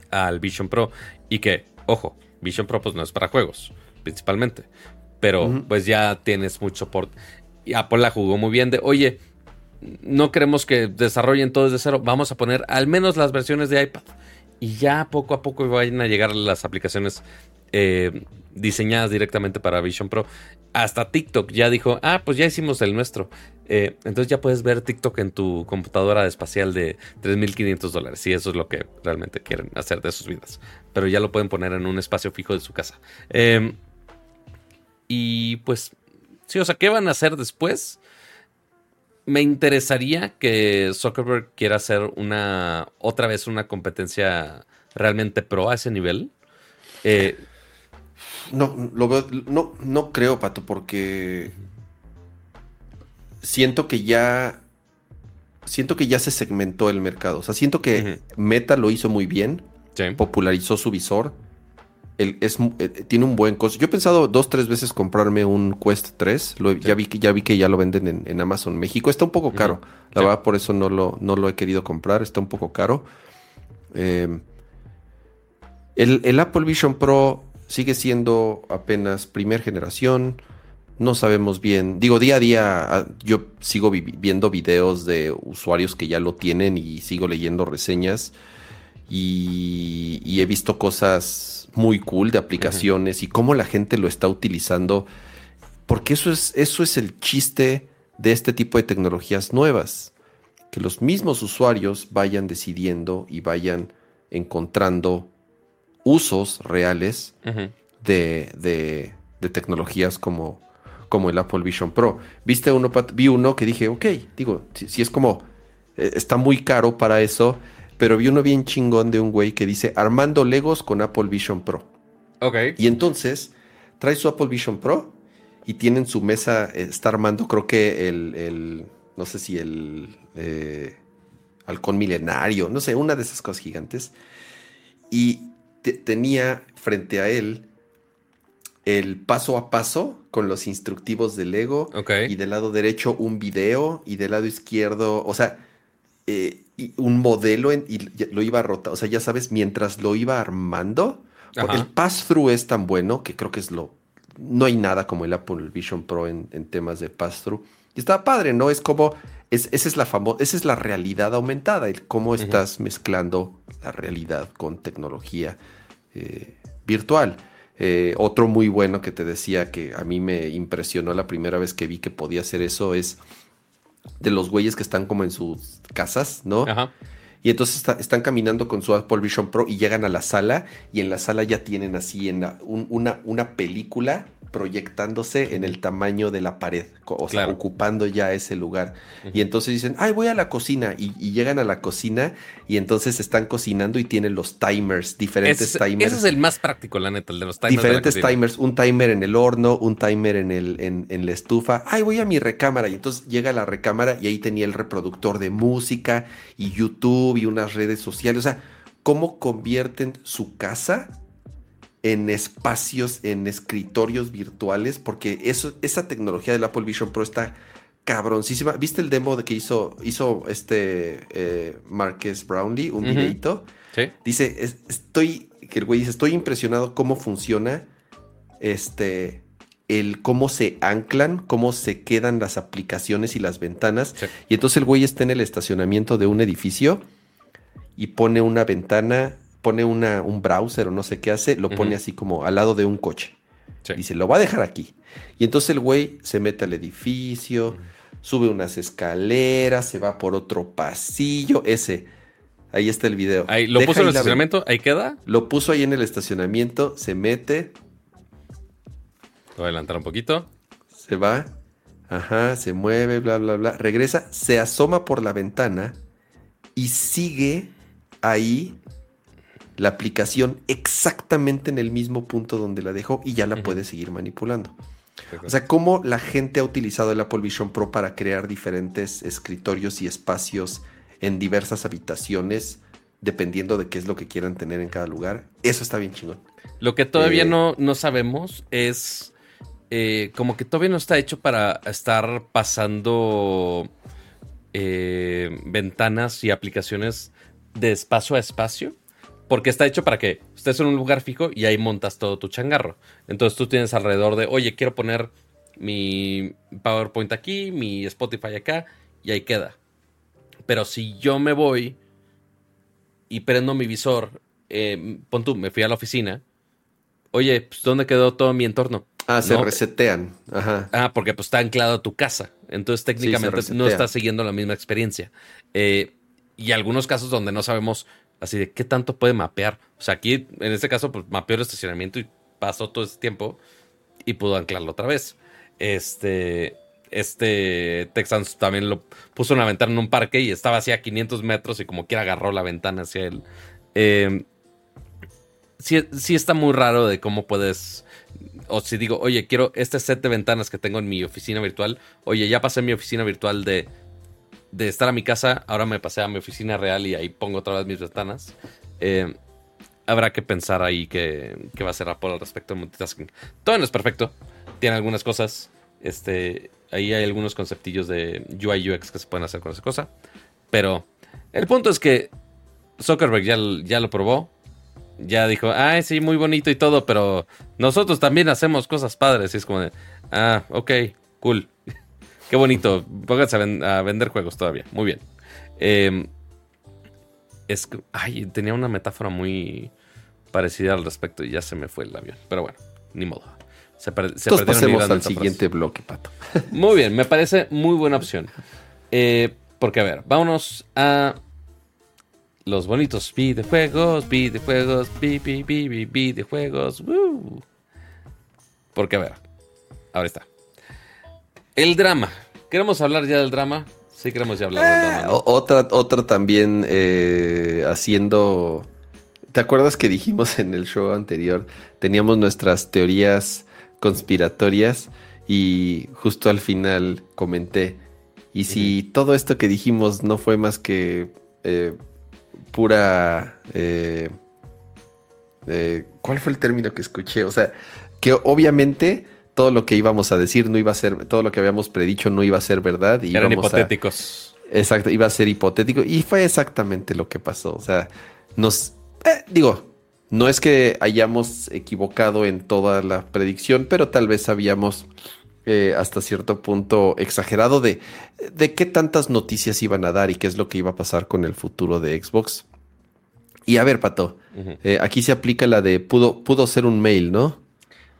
al Vision Pro y que, ojo, Vision Pro pues no es para juegos, principalmente, pero pues ya tienes mucho soporte. Y Apple la jugó muy bien de, oye, no queremos que desarrollen todo desde cero, vamos a poner al menos las versiones de iPad. Y ya poco a poco vayan a llegar las aplicaciones eh, diseñadas directamente para Vision Pro. Hasta TikTok ya dijo, ah, pues ya hicimos el nuestro. Eh, entonces ya puedes ver TikTok en tu computadora espacial de 3.500 dólares. Si eso es lo que realmente quieren hacer de sus vidas. Pero ya lo pueden poner en un espacio fijo de su casa. Em, y pues, sí, o sea, ¿qué van a hacer después? Me interesaría que Zuckerberg quiera hacer una, otra vez una competencia realmente pro a ese nivel. Eh, no, lo veo, no, no creo, Pato, porque siento que ya. Siento que ya se segmentó el mercado. O sea, siento que Meta lo hizo muy bien. Popularizó su visor. es, eh, tiene un buen costo. Yo he pensado dos, tres veces comprarme un Quest 3. ya, vi que, ya vi que ya lo venden en, Amazon México. Está un poco caro. La verdad, por eso no lo, no lo he querido comprar. Está un poco caro. Eh, el, el Apple Vision Pro sigue siendo apenas primer generación. No sabemos bien. Digo, día a día ah, yo sigo viendo videos de usuarios que ya lo tienen y sigo leyendo reseñas. Y, he visto cosas muy cool de aplicaciones y cómo la gente lo está utilizando. Porque eso es, eso es el chiste de este tipo de tecnologías nuevas. Que los mismos usuarios vayan decidiendo y vayan encontrando usos reales de, tecnologías como, como el Apple Vision Pro. Viste uno, vi uno que dije, ok, digo, si, es como, eh, está muy caro para eso, pero vi uno bien chingón de un güey que dice, armando Legos con Apple Vision Pro. Ok. Y entonces, trae su Apple Vision Pro y tiene en su mesa, eh, está armando, creo que el, no sé si el eh, halcón milenario, no sé, una de esas cosas gigantes. Y tenía frente a él el paso a paso con los instructivos de Lego. Y del lado derecho un video y del lado izquierdo, o sea, eh, un modelo y lo iba a rotar. O sea, ya sabes, mientras lo iba armando, el pass-through es tan bueno que creo que es lo... No hay nada como el Apple Vision Pro en, temas de pass-through. Y está padre, ¿no? Es como... Es, esa, es la esa es la realidad aumentada, el cómo estás mezclando la realidad con tecnología eh, virtual. Eh, otro muy bueno que te decía que a mí me impresionó la primera vez que vi que podía hacer eso es de los güeyes que están como en sus casas, ¿no? Y entonces están caminando con su Apple Vision Pro y llegan a la sala y en la sala ya tienen así en una, una película proyectándose en el tamaño de la pared, o sea, ocupando ya ese lugar. Y entonces dicen, ay, voy a la cocina. Y, llegan a la cocina y entonces están cocinando y tienen los timers, diferentes timers. Ese es el más práctico, la neta, el de los timers. Diferentes timers, un timer en el horno, un timer en, el, en, en la estufa. Ay, voy a mi recámara. Y entonces llega a la recámara y ahí tenía el reproductor de música y YouTube y unas redes sociales. O sea, cómo convierten su casa en espacios, en escritorios virtuales, porque eso, esa tecnología del Apple Vision Pro está cabroncísima. ¿Viste el demo de que hizo, hizo este eh, Marques Brownlee, un videito? Dice, estoy, que el güey dice, estoy impresionado cómo funciona este, el cómo se anclan, cómo se quedan las aplicaciones y las ventanas. Y entonces el güey está en el estacionamiento de un edificio y pone una ventana pone una, un browser o no sé qué hace, lo pone así como al lado de un coche. Dice, lo va a dejar aquí. Y entonces el güey se mete al edificio, sube unas escaleras, se va por otro pasillo. Ese, ahí está el video. Ahí, ¿Lo puso en el estacionamiento? ¿Ahí queda? Lo puso ahí en el estacionamiento, se mete. Voy a adelantar un poquito. Se va, ajá, se mueve, bla, bla, bla. Regresa, se asoma por la ventana y sigue ahí la aplicación exactamente en el mismo punto donde la dejó y ya la puede seguir manipulando. O sea, cómo la gente ha utilizado el Apple Vision Pro para crear diferentes escritorios y espacios en diversas habitaciones, dependiendo de qué es lo que quieran tener en cada lugar. Eso está bien chingón. Lo que todavía eh, no, no, sabemos es eh, como que todavía no está hecho para estar pasando eh, ventanas y aplicaciones de espacio a espacio. Porque está hecho para que estés en un lugar fijo y ahí montas todo tu changarro. Entonces tú tienes alrededor de, oye, quiero poner mi PowerPoint aquí, mi Spotify acá, y ahí queda. Pero si yo me voy y prendo mi visor, eh, pon tú, me fui a la oficina, oye, pues, ¿dónde quedó todo mi entorno? Ah, se No. resetean. Ajá. Ah, porque pues está anclado a tu casa. Entonces técnicamente no estás siguiendo la misma experiencia. Eh, y algunos casos donde no sabemos así de qué tanto puede mapear. O sea, aquí en este caso pues mapeó el estacionamiento y pasó todo ese tiempo y pudo anclarlo otra vez. Este, este Texans también lo puso una ventana en un parque y estaba así a 500 metros y como quiera agarró la ventana hacia él. Eh, sí, sí está muy raro de cómo puedes o si digo, oye, quiero este set de ventanas que tengo en mi oficina virtual. Oye, ya pasé mi oficina virtual de, de estar a mi casa, ahora me pasé a mi oficina real y ahí pongo otra vez mis ventanas. Eh, habrá que pensar ahí qué va a hacer Apple al respecto de multitasking. Todo no es perfecto, tiene algunas cosas. Este, ahí hay algunos conceptillos de UI UX que se pueden hacer con esa cosa. Pero el punto es que Zuckerberg ya, ya lo probó ya dijo, ay, sí, muy bonito y todo, pero nosotros también hacemos cosas padres. Y es como de, ah, ok, cool. Qué bonito. Pónganse a, ven- a vender juegos todavía. Muy bien. Eh, es que, ay, tenía una metáfora muy parecida al respecto y ya se me fue el avión. Pero bueno, ni modo. Se, per- se Entonces pasemos al siguiente bloque, Pato. (laughs) Muy bien, me parece muy buena opción. Eh, porque, a ver, vámonos a los bonitos videojuegos, videojuegos, vi, vi, vi, vi, videojuegos. woo. Porque, a ver, ahora está. El drama. ¿Queremos hablar ya del drama? Sí, queremos ya hablar del drama. ¿no? O- Otra, otra también eh, haciendo. ¿Te acuerdas que dijimos en el show anterior? Teníamos nuestras teorías conspiratorias y justo al final comenté. Y si todo esto que dijimos no fue más que eh, pura. eh, eh, ¿Cuál fue el término que escuché? O sea, que obviamente todo lo que íbamos a decir no iba a ser, todo lo que habíamos predicho no iba a ser verdad. Y Eran a- hipotéticos. Exacto, iba a ser hipotético y fue exactamente lo que pasó. O sea, nos eh, digo, no es que hayamos equivocado en toda la predicción, pero tal vez habíamos eh, hasta cierto punto exagerado de, de qué tantas noticias iban a dar y qué es lo que iba a pasar con el futuro de Xbox. Y a ver, Pato, eh, aquí se aplica la de pudo, pudo ser un mail, ¿no?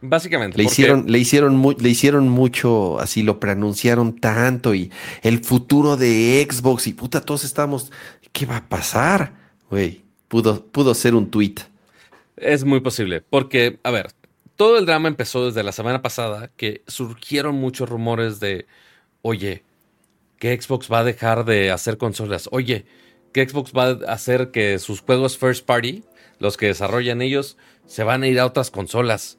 Básicamente. Le hicieron, le hicieron, mu- le hicieron mucho, así lo pronunciaron tanto y el futuro de Xbox y puta, todos estábamos, ¿qué va a pasar? Güey, pudo, pudo ser un tweet. Es muy posible, porque, a ver, todo el drama empezó desde la semana pasada, que surgieron muchos rumores de, oye, que Xbox va a dejar de hacer consolas, oye, que Xbox va a hacer que sus juegos first party, los que desarrollan ellos, se van a ir a otras consolas.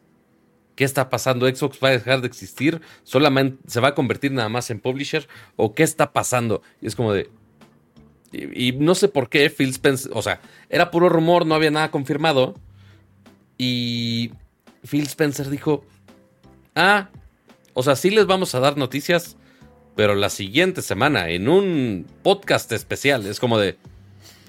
¿Qué está pasando? ¿Xbox va a dejar de existir? ¿Solamente se va a convertir nada más en publisher? ¿O qué está pasando? Y es como de, y, y no sé por qué Phil Spencer, o sea, era puro rumor, no había nada confirmado. Y Phil Spencer dijo, ah, o sea, sí les vamos a dar noticias, pero la siguiente semana en un podcast especial. Es como de,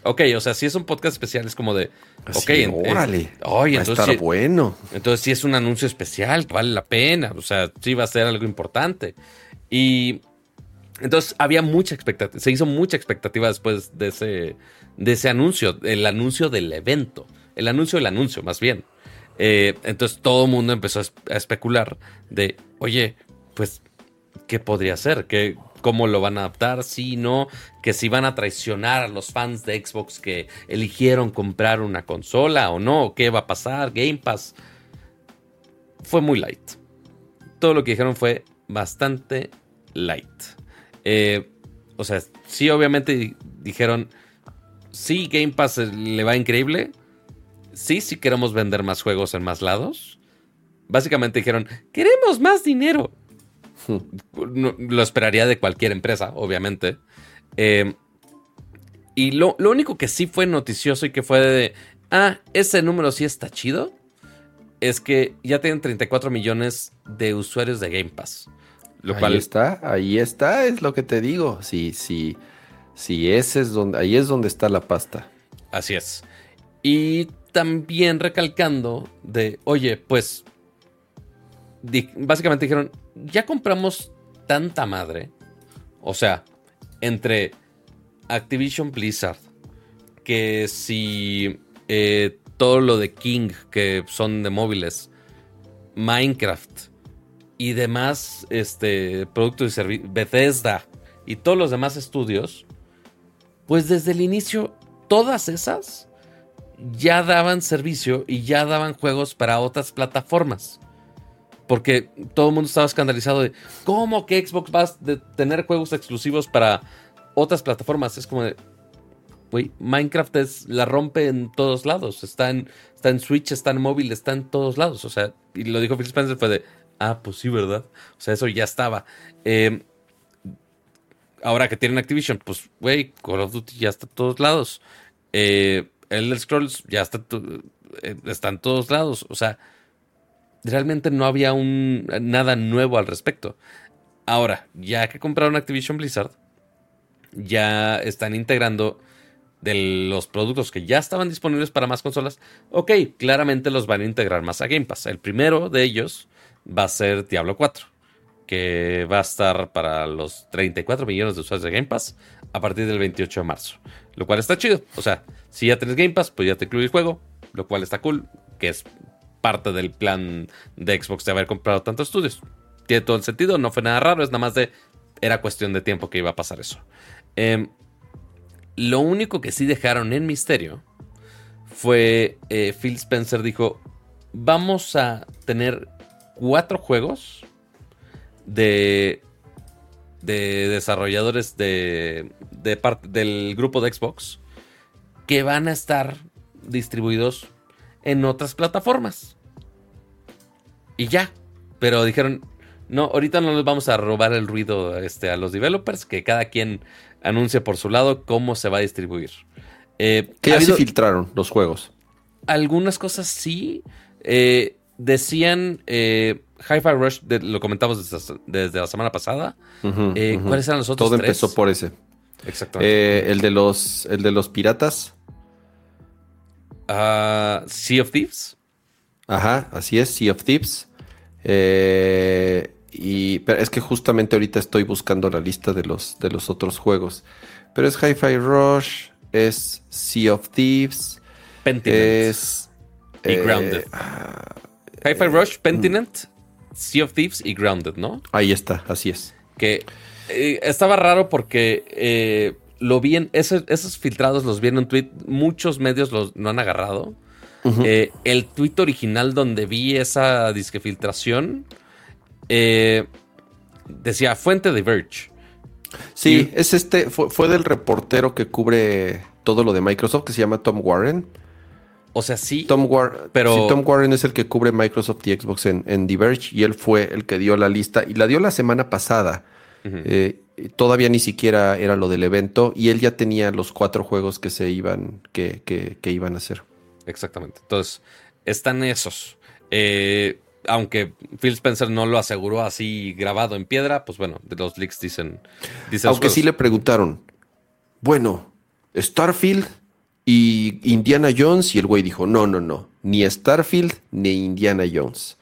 ok, o sea, si es un podcast especial, es como de, Así, ok, en- en- órale, oye, va a estar sí- bueno. entonces sí es un anuncio especial, vale la pena, o sea, sí va a ser algo importante. Y entonces había mucha expectativa, se hizo mucha expectativa después de ese, de ese anuncio, el anuncio del evento, el anuncio del anuncio más bien. Eh, entonces todo el mundo empezó a especular de, oye, pues, ¿qué podría ser? ¿Qué, ¿Cómo lo van a adaptar? Sí, no, que si van a traicionar a los fans de Xbox que eligieron comprar una consola o no, ¿qué va a pasar? Game Pass. Fue muy light. Todo lo que dijeron fue bastante light. Eh, o sea, sí, obviamente di- dijeron, sí, Game Pass eh, le va increíble. Sí, sí queremos vender más juegos en más lados. Básicamente dijeron, queremos más dinero. No- lo esperaría de cualquier empresa, obviamente. Eh, y lo, lo único que sí fue noticioso y que fue de, ah, ese número sí está chido, es que ya tienen 34 millones de usuarios de Game Pass. Lo ahí cual está, ahí está, es lo que te digo. Sí, sí, sí, ese es donde, ahí es donde está la pasta. Así es. Y también recalcando de, oye, pues, básicamente dijeron, ya compramos tanta madre. O sea, entre Activision Blizzard, que si eh, todo lo de King, que son de móviles, Minecraft y demás este, productos y servicios, Bethesda y todos los demás estudios, pues desde el inicio todas esas ya daban servicio y ya daban juegos para otras plataformas. Porque todo el mundo estaba escandalizado de cómo que Xbox va a tener juegos exclusivos para otras plataformas. Es como de, güey, Minecraft es, la rompe en todos lados. Está en, está en Switch, está en móvil, está en todos lados. O sea, y lo dijo Phil Spencer, fue de, ah, pues sí, ¿verdad? O sea, eso ya estaba. Eh, ahora que tienen Activision, pues, güey, Call of Duty ya está en todos lados. Eh, el Scrolls ya está, eh, está en todos lados. O sea, realmente no había un, nada nuevo al respecto. Ahora, ya que compraron Activision Blizzard, ya están integrando de los productos que ya estaban disponibles para más consolas. Ok, claramente los van a integrar más a Game Pass. El primero de ellos va a ser Diablo 4, que va a estar para los 34 millones de usuarios de Game Pass a partir del 28 de marzo. Lo cual está chido. O sea, si ya tienes Game Pass, pues ya te incluye el juego, lo cual está cool, que es parte del plan de Xbox de haber comprado tantos estudios. Tiene todo el sentido, no fue nada raro, es nada más de. Era cuestión de tiempo que iba a pasar eso. Em, lo único que sí dejaron en misterio fue eh, Phil Spencer dijo: Vamos a tener cuatro juegos de, de desarrolladores de, de parte del grupo de Xbox que van a estar distribuidos en otras plataformas. Y ya. Pero dijeron, no, ahorita no les vamos a robar el ruido este, a los developers, que cada quien anuncie por su lado cómo se va a distribuir. Eh, que ya se filtraron los juegos. Algunas cosas sí. Eh, decían eh, Hi-Fi Rush, lo comentamos desde, la semana pasada. Eh, ¿Cuáles eran los otros? Todo empezó por ese. Exactamente. el, de los, el de los piratas. Uh, sea of Thieves. Ajá, así es, Sea of Thieves. Eh, y pero es que justamente ahorita estoy buscando la lista de los, de los otros juegos. Pero es Hi-Fi Rush, es Sea of Thieves, Pentinent es y eh, Grounded. Ah, Hi-Fi Rush, Pentinent, Sea of Thieves y Grounded, ¿no? Ahí está, así es. Que eh, estaba raro porque lo vi en, esos, filtrados los vi en un tweet, muchos medios los no han agarrado. Eh, el tweet original donde vi esa disque filtración eh, decía fuente de Verge. Sí, es este, fue, del reportero que cubre todo lo de Microsoft, que se llama Tom Warren. O sea, sí. Tom, Warren, pero... Tom Warren es el que cubre Microsoft y Xbox en, en Diverge y él fue el que dio la lista y la dio la semana pasada. Eh, todavía ni siquiera era lo del evento y él ya tenía los cuatro juegos que se iban, que, que, iban a hacer. Exactamente. Entonces, están esos. Eh, aunque Phil Spencer no lo aseguró así grabado en piedra, pues bueno, de los leaks dicen. aunque sí le preguntaron, bueno, Starfield y Indiana Jones, y el güey dijo, no, no, no, ni Starfield ni Indiana Jones.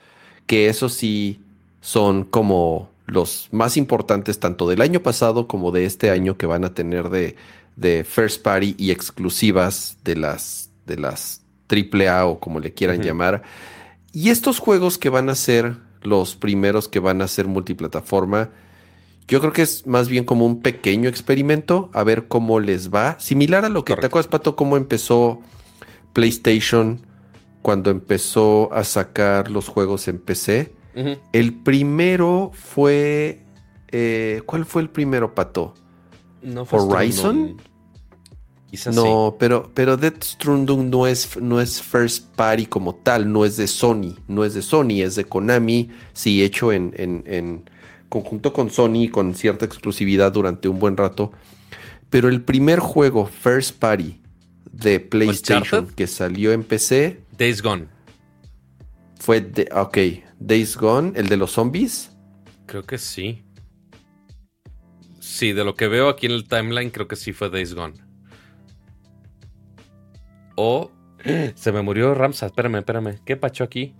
Que eso sí son como los más importantes tanto del año pasado como de este año que van a tener de, de first party y exclusivas de las de las AAA o como le quieran llamar. Y estos juegos que van a ser los primeros que van a ser multiplataforma, yo creo que es más bien como un pequeño experimento, a ver cómo les va. Similar a lo que te acuerdas, Pato, cómo empezó PlayStation cuando empezó a sacar los juegos en PC el primero fue. Eh, ¿Cuál fue el primero, Pato? No Horizon. no, pero, pero Death Stranding no es, no es first party como tal, no es de Sony, no es de Sony, es de Konami, sí, hecho en, en, conjunto con Sony, con cierta exclusividad durante un buen rato. Pero el primer juego first party de PlayStation que salió en PC. Days Gone. Fue de. Ok, Days Gone, el de los zombies? Creo que sí. Sí, de lo que veo aquí en el timeline, creo que sí fue Days Gone. O se me murió Ramsa. Espérame, espérame. ¿Qué pacho aquí?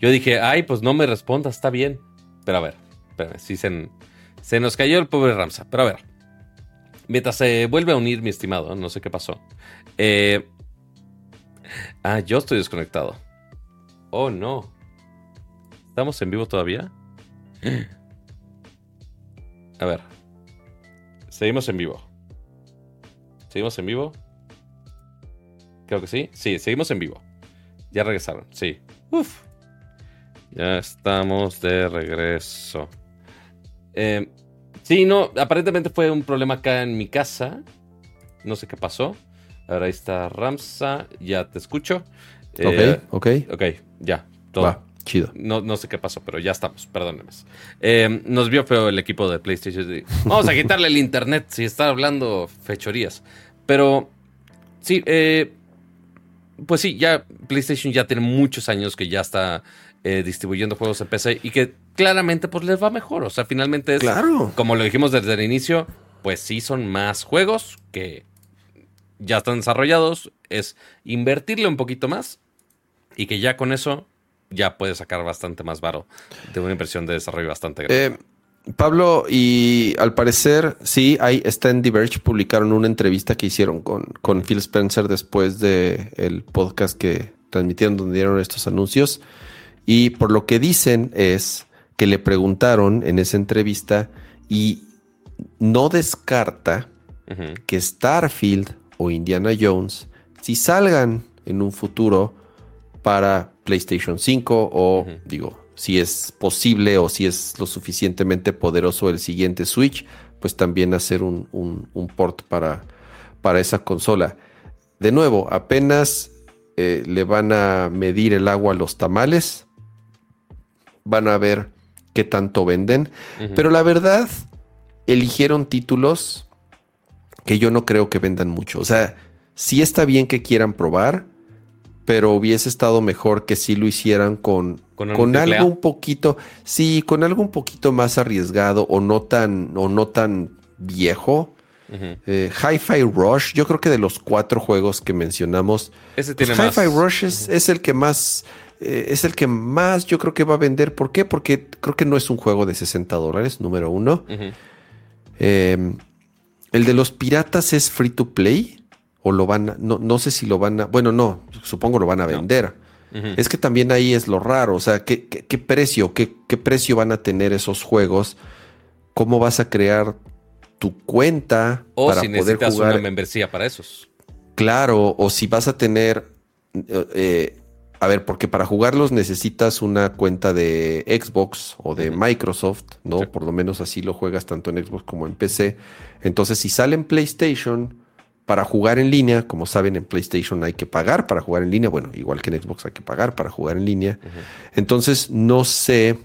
Yo dije, ay, pues no me responda, está bien. Pero a ver, espérame, sí se, se nos cayó el pobre Ramsa. Pero a ver. Mientras se vuelve a unir, mi estimado, no sé qué pasó. Eh, ah, yo estoy desconectado. Oh, no. ¿Estamos en vivo todavía? A ver. Seguimos en vivo. ¿Seguimos en vivo? Creo que sí. Sí, seguimos en vivo. Ya regresaron, sí. Uf. Ya estamos de regreso. Eh, sí, no, aparentemente fue un problema acá en mi casa. No sé qué pasó. Ahora ahí está Ramsa, ya te escucho. Eh, ok, ok. Ok, ya. Todo. Va, chido. No, no sé qué pasó, pero ya estamos, perdónenme. Eh, nos vio feo el equipo de PlayStation. (laughs) Vamos a quitarle el internet si está hablando fechorías. Pero sí, eh, pues sí, ya PlayStation ya tiene muchos años que ya está eh, distribuyendo juegos en PC y que claramente pues les va mejor. O sea, finalmente es, Claro. como lo dijimos desde el inicio, pues sí son más juegos que ya están desarrollados. Es invertirle un poquito más y que ya con eso ya puedes sacar bastante más varo de una inversión de desarrollo bastante grande. Eh, Pablo, y al parecer, sí, ahí está en Diverge, publicaron una entrevista que hicieron con, con Phil Spencer después del el podcast que transmitieron donde dieron estos anuncios. Y por lo que dicen es que le preguntaron en esa entrevista y no descarta que Starfield o Indiana Jones, si salgan en un futuro para PlayStation 5 o digo, si es posible o si es lo suficientemente poderoso el siguiente Switch, pues también hacer un, un- un port para, para esa consola. De nuevo, apenas eh, le van a medir el agua a los tamales, van a ver qué tanto venden, pero la verdad, eligieron títulos que yo no creo que vendan mucho. O sea, sí está bien que quieran probar, pero hubiese estado mejor que sí lo hicieran con, Con algo un poquito, sí, con algo un poquito más arriesgado o no tan, o no tan viejo. Eh, Hi-Fi Rush, yo creo que de los cuatro juegos que mencionamos, Ese pues tiene. Hi-Fi Rush es, es el que más, eh, es el que más yo creo que va a vender. ¿Por qué? Porque creo que no es un juego de 60 dólares, número uno. Eh, el de los piratas es free to play o lo van a, no, no sé si lo van a, bueno, no, supongo lo van a No. vender. Es que también ahí es lo raro, o sea, ¿qué, qué- qué precio, qué, qué precio van a tener esos juegos? ¿Cómo vas a crear tu cuenta o para si poder necesitas jugar? una membresía para esos. Claro, o si vas a tener, eh, eh, a ver, porque para jugarlos necesitas una cuenta de Xbox o de. Microsoft, ¿no? Sí. Por lo menos así lo juegas tanto en Xbox como en PC. Entonces, si sale en PlayStation para jugar en línea, como saben, en PlayStation hay que pagar para jugar en línea. Bueno, igual que en Xbox hay que pagar para jugar en línea. Entonces, no sé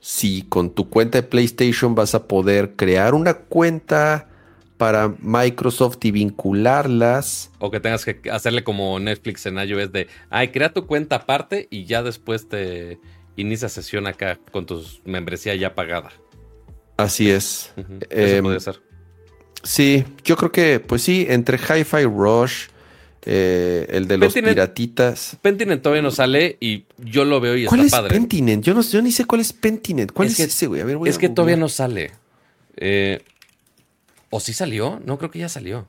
si con tu cuenta de PlayStation vas a poder crear una cuenta para Microsoft y vincularlas. O que tengas que hacerle como Netflix en iOS de, ay, crea tu cuenta aparte y ya después te inicia sesión acá con tu membresía ya pagada. Así es. Eso Em, podría ser. Sí, yo creo que, pues sí, entre Hi-Fi Rush, eh, el de los Pentiment- piratitas. Pentiment todavía no sale y yo lo veo y ¿Cuál está es padre. Pentiment? Yo, no, yo ni sé cuál es Pentiment. ¿Cuál Es es, que- ese, güey? A ver, voy Es a que todavía no sale. Eh, ¿O sí salió? No, creo que ya salió.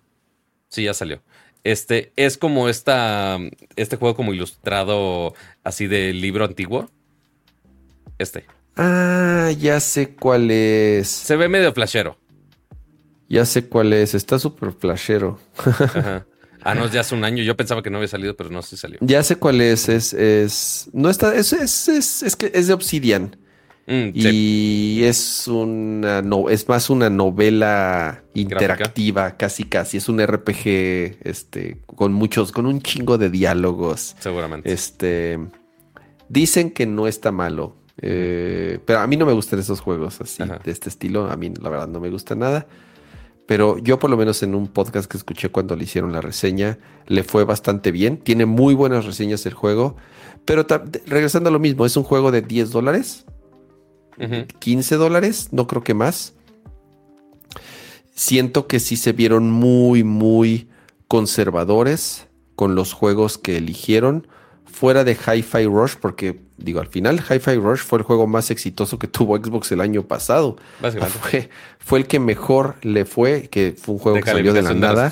Sí, ya salió. Este es como esta, este juego como ilustrado así de libro antiguo. Este. Ah, ya sé cuál es. Se ve medio flashero. Ya sé cuál es. Está súper flashero. Ajá. Ah, no, ya hace un año. Yo pensaba que no había salido, pero no, sí salió. Ya sé cuál es. Es, es, no está, es, es, es, es que es de Obsidian. Mm, sí. Y es una no, es más una novela interactiva, casi casi. Es un RPG, este, con muchos, con un chingo de diálogos. Seguramente. Este dicen que no está malo. eh, pero a mí no me gustan esos juegos así, Ajá. de este estilo. A mí, la verdad, no me gusta nada. Pero yo, por lo menos en un podcast que escuché cuando le hicieron la reseña, le fue bastante bien. Tiene muy buenas reseñas el juego. Pero regresando a lo mismo, es un juego de 10 dólares. Ujú. 15 dólares, no creo que más. Siento que sí se vieron muy, muy conservadores con los juegos que eligieron. Fuera de Hi-Fi Rush, porque digo, al final Hi-Fi Rush fue el juego más exitoso que (laughs) tuvo Xbox el año pasado. (laughs) Fue, fue el que mejor le fue, que fue un juego que salió de la nada.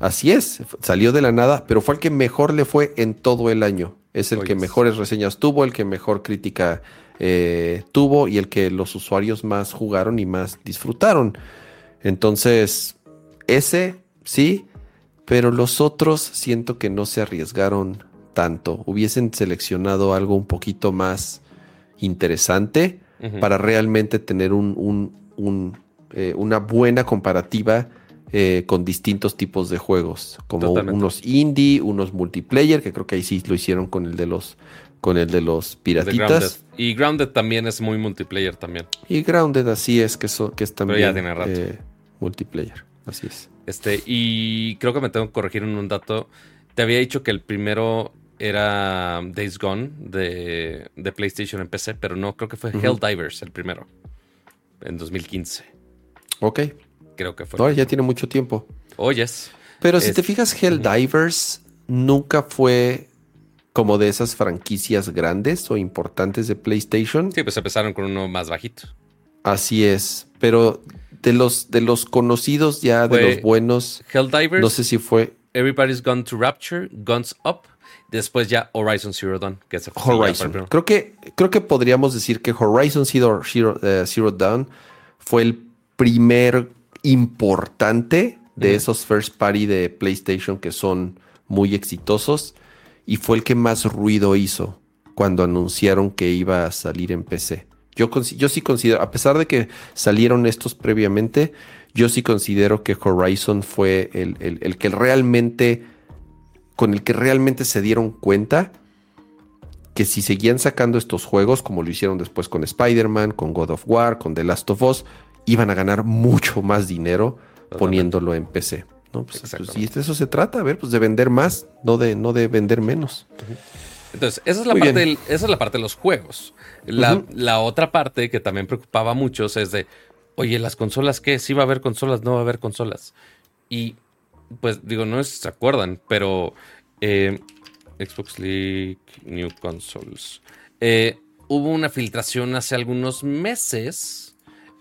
Así es, salió de la nada, pero fue el que mejor le fue en todo el año. Es el que mejores reseñas tuvo, el que mejor crítica eh, tuvo y el que los usuarios más jugaron y más disfrutaron. Entonces, ese sí, pero los otros siento que no se arriesgaron tanto. Hubiesen seleccionado algo un poquito más interesante para realmente tener un, eh, una buena comparativa eh, con distintos tipos de juegos, como unos indie, unos multiplayer, que creo que ahí sí lo hicieron con el de los con el de los piratitas. Y Grounded también es muy multiplayer también. Y Grounded así es que, que es también eh, multiplayer. Así es. Este, y creo que me tengo que corregir en un dato. Te había dicho que el primero era Days Gone de, PlayStation en PC, pero no, creo que fue Helldivers el primero, en 2015. Ok. Creo que fue. No, ya tiene mucho tiempo. Oyes. Pero si te fijas, Helldivers nunca fue como de esas franquicias grandes o importantes de PlayStation. Sí, pues empezaron con uno más bajito. Así es, pero de los, de los conocidos ya, de los buenos. Helldivers. No sé si fue. Everybody's Gone to Rapture, Guns Up, Después ya Horizon Zero Dawn, que es Horizon. Creo que, creo que podríamos decir que Horizon Zero, eh, Zero, Dawn fue el primer importante de esos first party de PlayStation que son muy exitosos y fue el que más ruido hizo cuando anunciaron que iba a salir en PC. Yo, yo sí considero, a pesar de que salieron estos previamente, yo sí considero que Horizon fue el, el, el que realmente con el que realmente se dieron cuenta que si seguían sacando estos juegos, como lo hicieron después con Spider-Man, con God of War, con The Last of Us, iban a ganar mucho más dinero poniéndolo en PC. ¿no? Pues, pues, y de eso se trata, a ver, pues de vender más, no de, no de vender menos. Entonces, esa es, la parte esa es la parte de los juegos. La, la, otra parte que también preocupaba a muchos es de, oye, ¿las consolas qué? ¿Sí va a haber consolas? ¿No va a haber consolas? Y pues digo, no se acuerdan, pero eh, Xbox League New Consoles. Eh, hubo una filtración hace algunos meses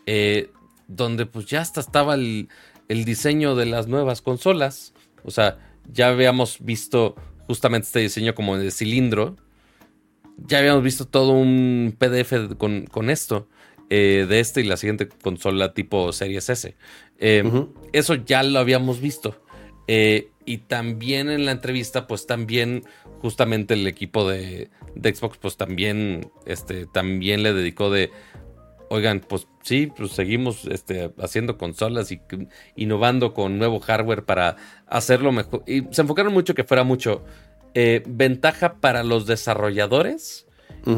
eh, donde pues ya hasta estaba el, diseño de las nuevas consolas. O sea, ya habíamos visto justamente este diseño como de cilindro. Ya habíamos visto todo un PDF con, con esto. de este y la siguiente consola tipo Series S. Eso ya lo habíamos visto. Eh, y también en la entrevista, pues también justamente el equipo de, Xbox, pues también, este, también le dedicó de, oigan, pues sí, pues seguimos este, haciendo consolas y innovando con nuevo hardware para hacerlo mejor. Y se enfocaron mucho que fuera mucho eh, ventaja para los desarrolladores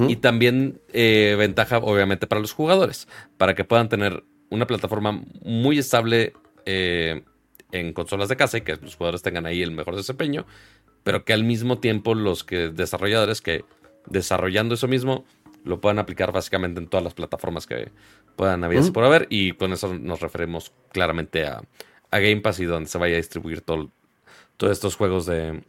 y también eh, ventaja, obviamente, para los jugadores, para que puedan tener una plataforma muy estable en consolas de casa y que los jugadores tengan ahí el mejor desempeño, pero que al mismo tiempo los que desarrolladores que desarrollando eso mismo lo puedan aplicar básicamente en todas las plataformas que puedan haber por haber y con eso nos referimos claramente a, Game Pass y donde se vaya a distribuir todo, todos estos juegos de,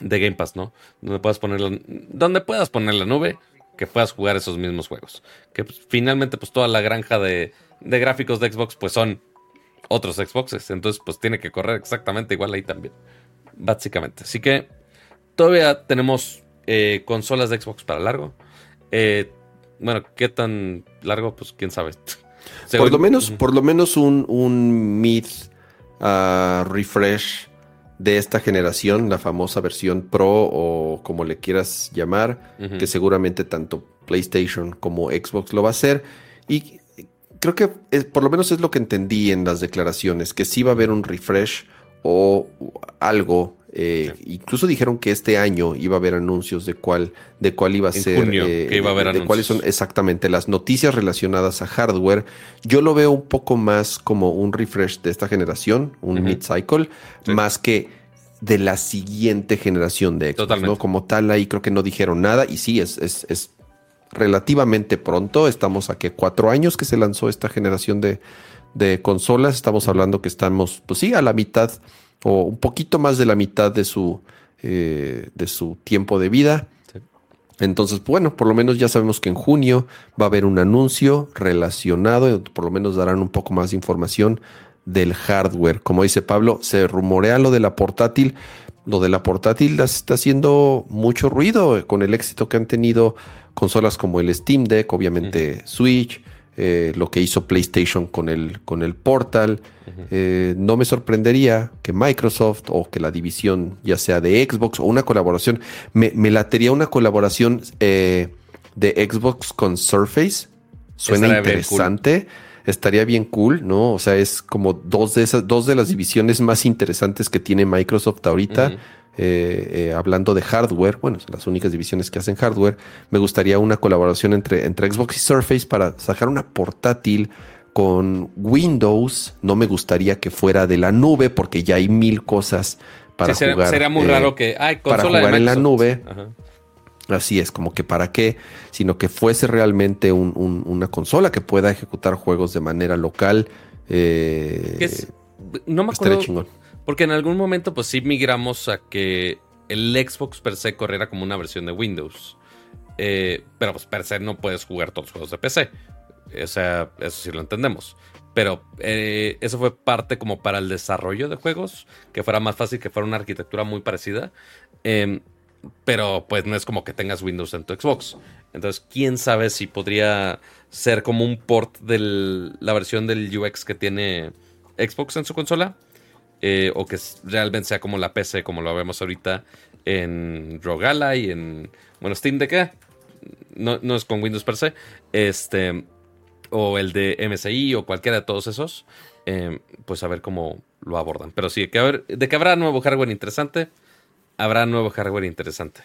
Game Pass, ¿no? Donde puedas poner la, donde puedas poner la nube que puedas jugar esos mismos juegos. Que pues, finalmente pues toda la granja de, de gráficos de Xbox pues son otros Xboxes. Entonces, pues tiene que correr exactamente igual ahí también. Básicamente. Así que todavía tenemos eh, consolas de Xbox para largo. Eh, bueno, ¿qué tan largo? Pues quién sabe. (laughs) por lo menos, por lo menos un, un mid ah, refresh de esta generación, la famosa versión Pro o como le quieras llamar, que seguramente tanto PlayStation como Xbox lo va a hacer. Y creo que por lo menos es lo que entendí en las declaraciones, que sí va a haber un refresh o algo. Eh, incluso dijeron que este año iba a haber anuncios de cuál, de cuál iba a ser, eh, que iba a haber de cuáles son exactamente las noticias relacionadas a hardware. Yo lo veo un poco más como un refresh de esta generación, un mid-cycle, más que de la siguiente generación de Xbox, ¿no? Como tal, ahí creo que no dijeron nada y sí, es, es, es relativamente pronto. Estamos a que cuatro años que se lanzó esta generación de, consolas. Estamos hablando que estamos, pues sí, a la mitad o un poquito más de la mitad de su eh, de su tiempo de vida. Entonces, bueno, por lo menos ya sabemos que en junio va a haber un anuncio relacionado, por lo menos darán un poco más de información del hardware. Como dice Pablo, se rumorea lo de la portátil. Lo de la portátil está haciendo mucho ruido con el éxito que han tenido consolas como el Steam Deck, obviamente Switch, eh, lo que hizo PlayStation con el, con el Portal. Eh, no me sorprendería que Microsoft o que la división, ya sea de Xbox o una colaboración, me, me latería una colaboración eh, de Xbox con Surface. Suena interesante. Estaría bien cool, ¿no? O sea, es como dos de esas, dos de las divisiones más interesantes que tiene Microsoft ahorita. Eh, eh, hablando de hardware, bueno, son las únicas divisiones que hacen hardware, me gustaría una colaboración entre, entre Xbox y Surface para sacar una portátil con Windows. No me gustaría que fuera de la nube porque ya hay mil cosas para jugar. Sería muy raro que hay para jugar en la nube. Así es, como que para qué, sino que fuese realmente una consola que pueda ejecutar juegos de manera local. Eh, no me acuerdo. Chingón porque en algún momento, pues sí migramos a que el Xbox per se corriera como una versión de Windows. Eh, pero pues per se no puedes jugar todos los juegos de PC. O sea, eso sí lo entendemos. Pero eh, eso fue parte como para el desarrollo de juegos, que fuera más fácil, que fuera una arquitectura muy parecida. Em, pero pues no es como que tengas Windows en tu Xbox. Entonces, quién sabe si podría ser como un port de la versión del UX que tiene Xbox en su consola. Eh, o que realmente sea como la PC, como lo vemos ahorita en Rogala y en, bueno, Steam de qué? No, no, es con Windows per se, este, o el de MSI o cualquiera de todos esos, em, pues a ver cómo lo abordan. Pero sí, que de que habrá nuevo hardware interesante, habrá nuevo hardware interesante.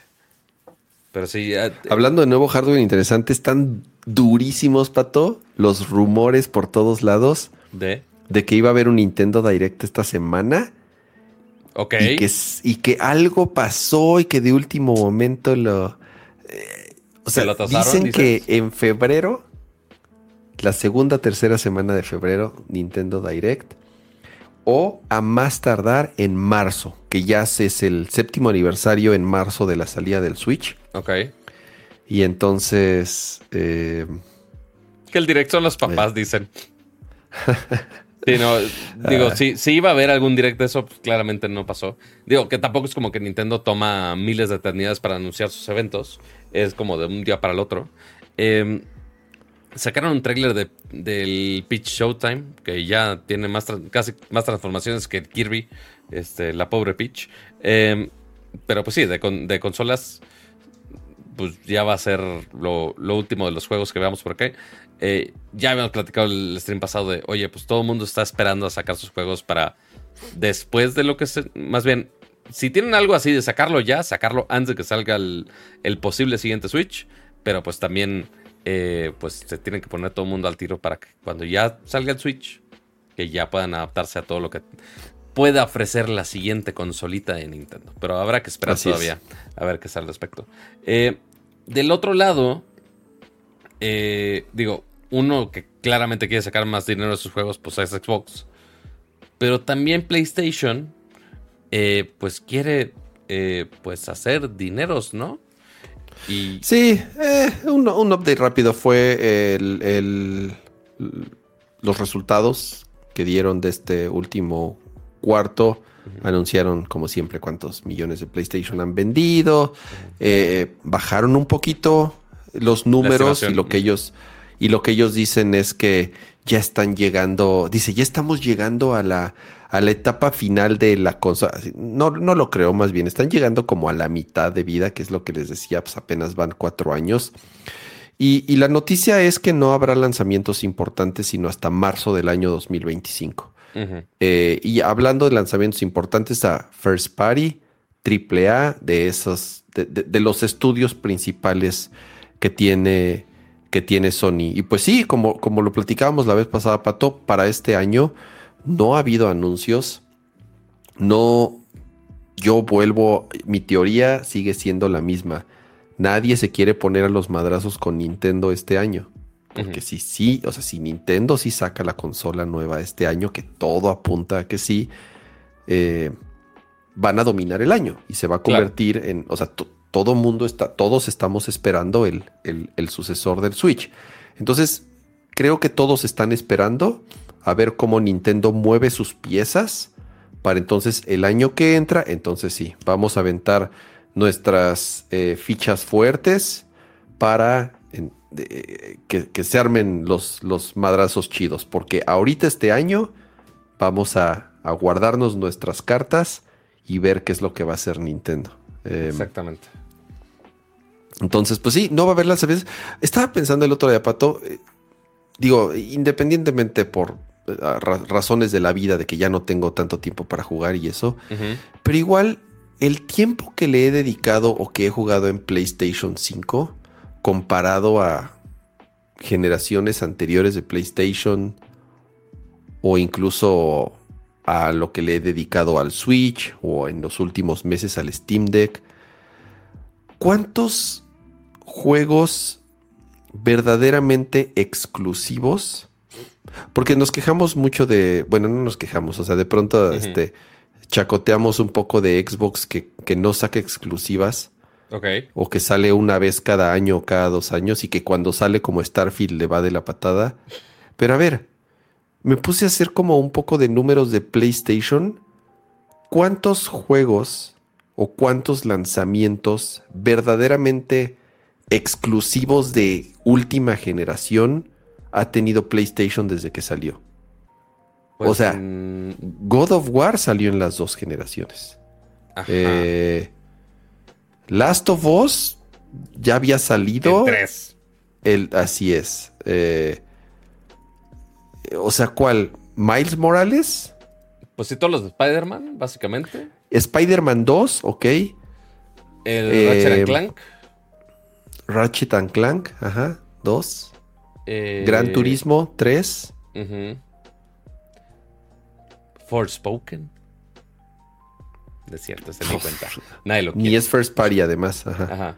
Pero sí. Hablando de nuevo hardware interesante, están durísimos, Pato, los rumores por todos lados. De de que iba a haber un Nintendo Direct esta semana. Ok. Y que, y que algo pasó y que de último momento lo. Eh, o sea, dicen que en febrero, la segunda, tercera semana de febrero, Nintendo Direct. O a más tardar en marzo, que ya es el séptimo aniversario en marzo de la salida del Switch. Ok. Y entonces. Eh, que el direct son los papás, eh. dicen. (laughs) Sí, no, digo, ah. si, iba a haber algún direct de eso, pues claramente no pasó. Digo, que tampoco es como que Nintendo toma miles de eternidades para anunciar sus eventos. Es como de un día para el otro. Em, sacaron un tráiler de, del Peach Showtime, que ya tiene más casi más transformaciones que Kirby, este, la pobre Peach. Em, pero pues sí, de, de, consolas, pues ya va a ser lo, lo último de los juegos que veamos por acá. Eh, ya habíamos platicado el stream pasado de, oye, pues todo el mundo está esperando a sacar sus juegos para después de lo que se... Más bien, si tienen algo así de sacarlo ya, sacarlo antes de que salga el, posible siguiente Switch, pero pues también eh, pues se tienen que poner todo el mundo al tiro para que cuando ya salga el Switch, que ya puedan adaptarse a todo lo que pueda ofrecer la siguiente consolita de Nintendo. Pero habrá que esperar todavía a ver qué sale al respecto. Eh, del otro lado, eh, digo, uno que claramente quiere sacar más dinero de sus juegos, pues es Xbox. Pero también PlayStation, eh, pues quiere, eh, pues hacer dineros, ¿no? Y... Sí, un, update rápido fue los resultados que dieron de este último cuarto. Anunciaron, como siempre, cuántos millones de PlayStation han vendido. bajaron un poquito los números y lo que ellos y lo que ellos dicen es que ya están llegando, dice, ya estamos llegando a la a la etapa final de la cosa. No, no lo creo, más bien están llegando como a la mitad de vida, que es lo que les decía, pues apenas van cuatro años. Y, la noticia es que no habrá lanzamientos importantes sino hasta marzo del año 2025. Eh, y hablando de lanzamientos importantes a First Party, AAA, de esos, de los estudios principales que tiene, que tiene Sony. Y pues sí, como, como lo platicábamos la vez pasada, Pato, para este año no ha habido anuncios. No, yo vuelvo, mi teoría sigue siendo la misma. Nadie se quiere poner a los madrazos con Nintendo este año. Porque si sí, o sea, si Nintendo sí saca la consola nueva este año, que todo apunta a que sí, eh, van a dominar el año y se va a convertir en, o sea, todo mundo está, todos estamos esperando el, el, sucesor del Switch. Entonces, creo que todos están esperando a ver cómo Nintendo mueve sus piezas para entonces el año que entra, entonces sí, vamos a aventar nuestras eh, fichas fuertes para que, se armen los, los madrazos chidos, porque ahorita este año vamos a, guardarnos nuestras cartas y ver qué es lo que va a hacer Nintendo. Em, Exactamente. Entonces, pues sí, no va a haber las veces. Estaba pensando el otro día, Pato, eh, digo, independientemente por eh, razones de la vida, de que ya no tengo tanto tiempo para jugar y eso, pero igual el tiempo que le he dedicado o que he jugado en PlayStation 5 comparado a generaciones anteriores de PlayStation o incluso a lo que le he dedicado al Switch o en los últimos meses al Steam Deck. ¿Cuántos juegos verdaderamente exclusivos? Porque nos quejamos mucho de, bueno, no nos quejamos, o sea, de pronto este, chacoteamos un poco de Xbox que, que no saca exclusivas o que sale una vez cada año o cada dos años y que cuando sale como Starfield le va de la patada. Pero a ver, me puse a hacer como un poco de números de PlayStation. ¿Cuántos juegos o cuántos lanzamientos verdaderamente exclusivos de última generación ha tenido PlayStation desde que salió? o pues, sea, mm, God of War salió en las dos generaciones. Eh, Last of Us ya había salido. En tres. El, así es. Eh, o sea, ¿cuál? ¿Miles Morales? Pues sí, todos los de Spider-Man, básicamente. Spider-Man 2, ok. El Ratchet eh, Clank. Ratchet and Clank, ajá, 2. Eh, Gran Turismo 3. Uh Forspoken. De cierto, se me cuenta. Nadie lo quiere. Ni es first party, además. Ajá.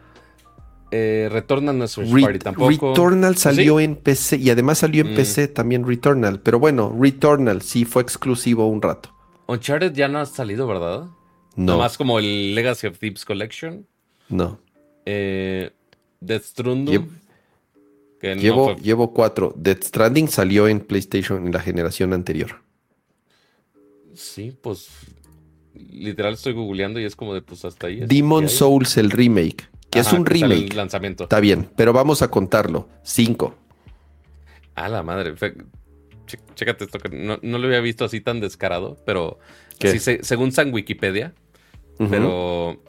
Eh, Returnal no es first party tampoco. Returnal salió en PC y además salió en mm. PC también Returnal. Pero bueno, Returnal sí fue exclusivo un rato. Uncharted ya no ha salido, ¿verdad? No. más como el Legacy of Thieves Collection. No. Eh, Death Stranding. Llevo, llevo cuatro. Death Stranding salió en PlayStation en la generación anterior. Sí, pues literal estoy googleando y es como de pues hasta ahí. Demon Souls, el remake, que es un remake. lanzamiento. Está bien, pero vamos a contarlo. Cinco. A la madre. chécate esto, que no, lo había visto así tan descarado, pero según San Wikipedia. Pero.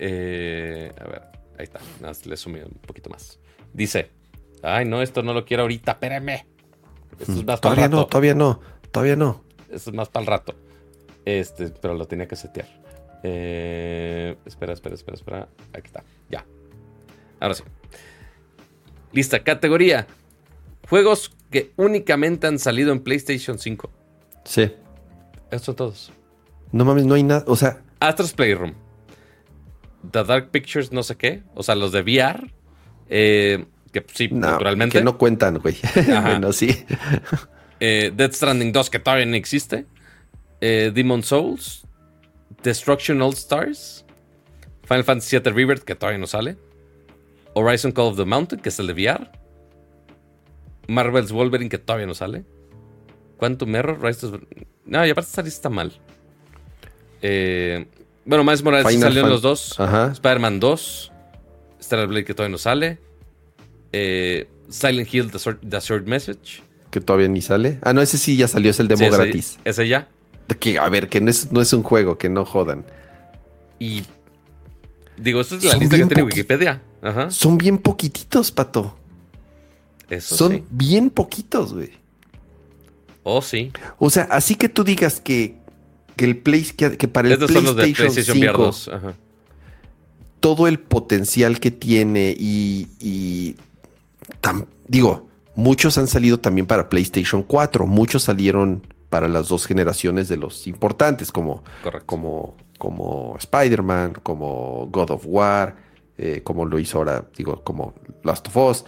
Eh, a ver, ahí está. le sumé un poquito más. Dice: Ay, no, esto no lo quiero ahorita, espérame. Esto es más todavía no, todavía no, todavía no. Esto es más para el rato. Este, pero lo tenía que setear. Eh, espera, espera, espera, espera. Aquí está. Ya. Ahora sí. Lista. Categoría. Juegos que únicamente han salido en PlayStation 5. Sí. Estos todos. No mames, no hay nada. O sea. Astros Playroom. The Dark Pictures, no sé qué. O sea, los de VR. Eh, que sí, naturalmente. Que no cuentan, güey. (laughs) bueno, sí. Eh, Dead Stranding 2, que todavía no existe eh, Demon Souls, Destruction All Stars, Final Fantasy VII Rebirth, que todavía no sale, Horizon Call of the Mountain, que es el de VR, Marvel's Wolverine, que todavía no sale, Quantum Error, Rise of... No, y aparte esta está mal. Eh, bueno, Miles Morales salió en los dos. Spider-Man 2. Stellar Blade que todavía no sale. Eh, Silent Hill, The Short, Message. Que todavía ni sale. Ah, no, ese sí ya salió, es el demo gratis. Ese ya. Que, a ver, que no es, no es un juego, que no jodan. Y. Digo, esto es la lista que tiene Wikipedia. Ajá. Son bien poquititos, pato. Eso Son bien poquitos, güey. Oh, sí. O sea, así que tú digas que, que el Play, que, para el PlayStation, 5, todo el potencial que tiene y, y digo, muchos han salido también para PlayStation 4, muchos salieron para las dos generaciones de los importantes, como, como, como Spider-Man, como God of War, eh, como lo hizo ahora, digo, como Last of Us.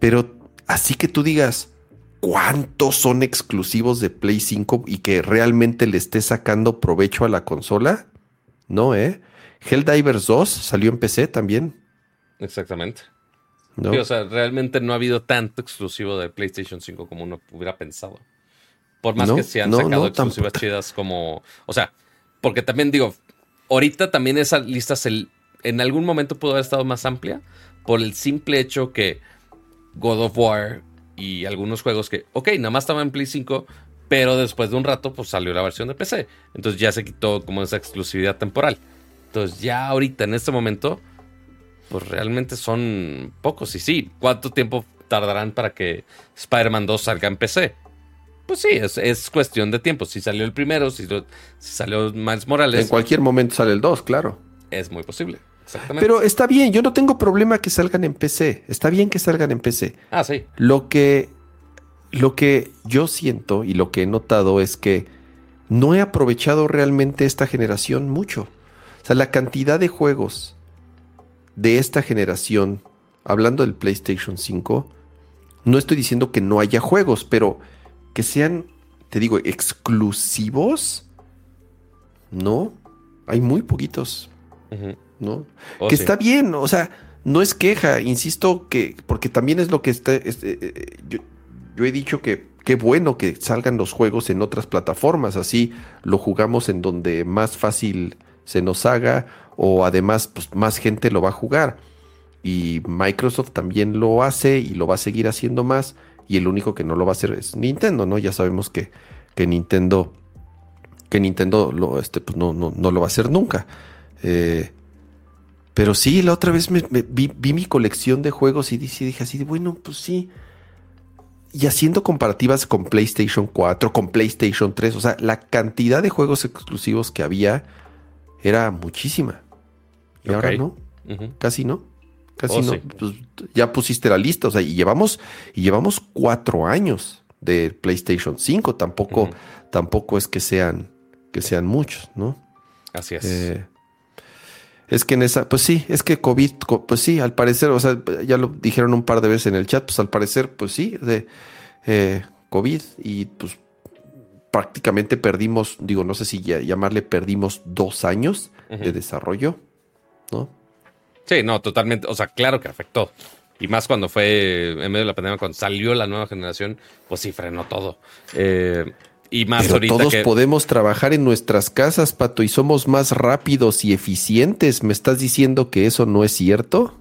Pero así que tú digas, ¿cuántos son exclusivos de Play 5 y que realmente le esté sacando provecho a la consola? No, ¿eh? Helldivers 2 salió en PC también. Exactamente. ¿no? Sí, o sea, realmente no ha habido tanto exclusivo de PlayStation 5 como uno hubiera pensado. Por más No, que se han no, sacado exclusivas chidas como. O sea, porque también digo, ahorita también esa lista se- en algún momento pudo haber estado más amplia por el simple hecho que God of War y algunos juegos que, ok, nada más estaban en Play 5, pero después de un rato, pues salió la versión de PC. Entonces ya se quitó como esa exclusividad temporal. Entonces ya ahorita, en este momento, pues realmente son pocos. Y sí, ¿cuánto tiempo tardarán para que Spider-Man 2 salga en PC? Pues sí, es, es cuestión de tiempo. Si salió el primero, si, lo- si salió Miles Morales, En cualquier momento sale el 2, claro. es muy posible. Exactamente. Pero está bien, yo no tengo problema que salgan en PC. Está bien que salgan en PC. ah, sí. Lo que, lo que yo siento y lo que he notado es que no he aprovechado realmente esta generación mucho. O sea, la cantidad de juegos de esta generación, hablando del PlayStation 5, no estoy diciendo que no haya juegos, pero que sean, te digo, exclusivos, no. Hay muy poquitos, Ujú. ¿No? Oh, que sí. está bien, o sea, no es queja, insisto que, porque también es lo que está, es- eh, eh, yo, yo he dicho que qué bueno que salgan los juegos en otras plataformas, así lo jugamos en donde más fácil se nos haga o además pues, más gente lo va a jugar. Y Microsoft también lo hace y lo va a seguir haciendo más y el único que no lo va a hacer es Nintendo, ¿no? Ya sabemos que, que Nintendo que Nintendo lo, este, pues no, no, no lo va a hacer nunca. Eh, pero sí, la otra vez me, me vi, vi mi colección de juegos y dije, dije así, de, bueno, pues sí. Y haciendo comparativas con PlayStation 4, con PlayStation 3, o sea, la cantidad de juegos exclusivos que había era muchísima. Y ahora no, casi no. Casi Oh, no. sí. Pues, ya pusiste la lista, o sea, y llevamos, y llevamos cuatro años de PlayStation 5. Tampoco, tampoco es que sean, que sean muchos, ¿no? Así es. Eh, es que en esa, pues sí, es que COVID, co- pues sí, al parecer, o sea, ya lo dijeron un par de veces en el chat, pues al parecer, pues sí, de eh, COVID y pues prácticamente perdimos, digo, no sé si ya- llamarle perdimos dos años de desarrollo, ¿no? Sí, no, totalmente. O sea, claro que afectó. Y más cuando fue en medio de la pandemia, cuando salió la nueva generación, pues sí frenó todo. Eh, y más Pero ahorita todos que. podemos trabajar en nuestras casas, Pato, y somos más rápidos y eficientes. ¿Me estás diciendo que eso no es cierto?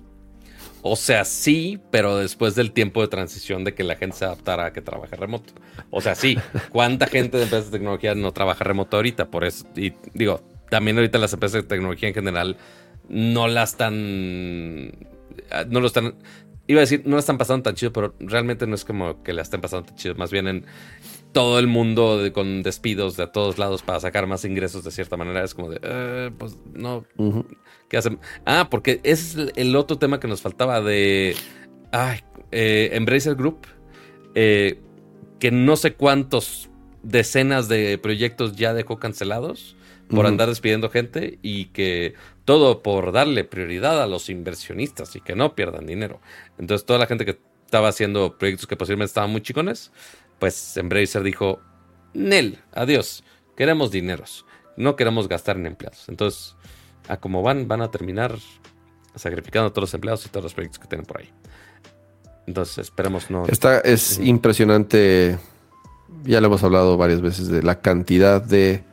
O sea, sí, pero después del tiempo de transición de que la gente se adaptara a que trabaje remoto. O sea, sí, ¿cuánta gente de empresas de tecnología no trabaja remoto ahorita? Por eso, y digo, también ahorita las empresas de tecnología en general no la están. No lo están. Iba a decir, no la están pasando tan chido, pero realmente no es como que la estén pasando tan chido. Más bien en todo el mundo de- con despidos de todos lados para sacar más ingresos de cierta manera. Es como de, eh, pues no. ¿Qué hacen? Ah, porque ese es el- otro tema que nos faltaba de. Ay, eh, Embracer Group. eh, que no sé cuántos decenas de proyectos ya dejó cancelados por andar despidiendo gente y que todo por darle prioridad a los inversionistas y que no pierdan dinero. Entonces, toda la gente que estaba haciendo proyectos que posiblemente estaban muy chicones, pues Embracer dijo: Nel, adiós, queremos dineros, no queremos gastar en empleados. Entonces, a como van, van a terminar sacrificando a todos los empleados y todos los proyectos que tienen por ahí. Entonces, esperemos no. Esta es impresionante. Ya lo hemos hablado varias veces de la cantidad de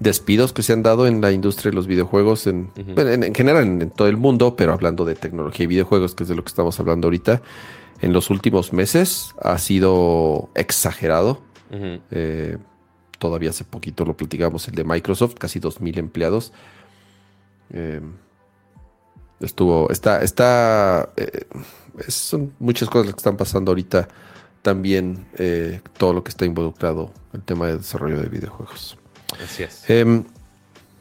despidos que se han dado en la industria de los videojuegos, en, en general en, en todo el mundo, pero hablando de tecnología y videojuegos, que es de lo que estamos hablando ahorita, en los últimos meses ha sido exagerado. Eh, todavía hace poquito lo platicamos, el de Microsoft, casi 2.000 empleados. Eh, estuvo, está, está, eh, son muchas cosas las que están pasando ahorita. También todo lo que está involucrado el tema de desarrollo de videojuegos. Así es. Em,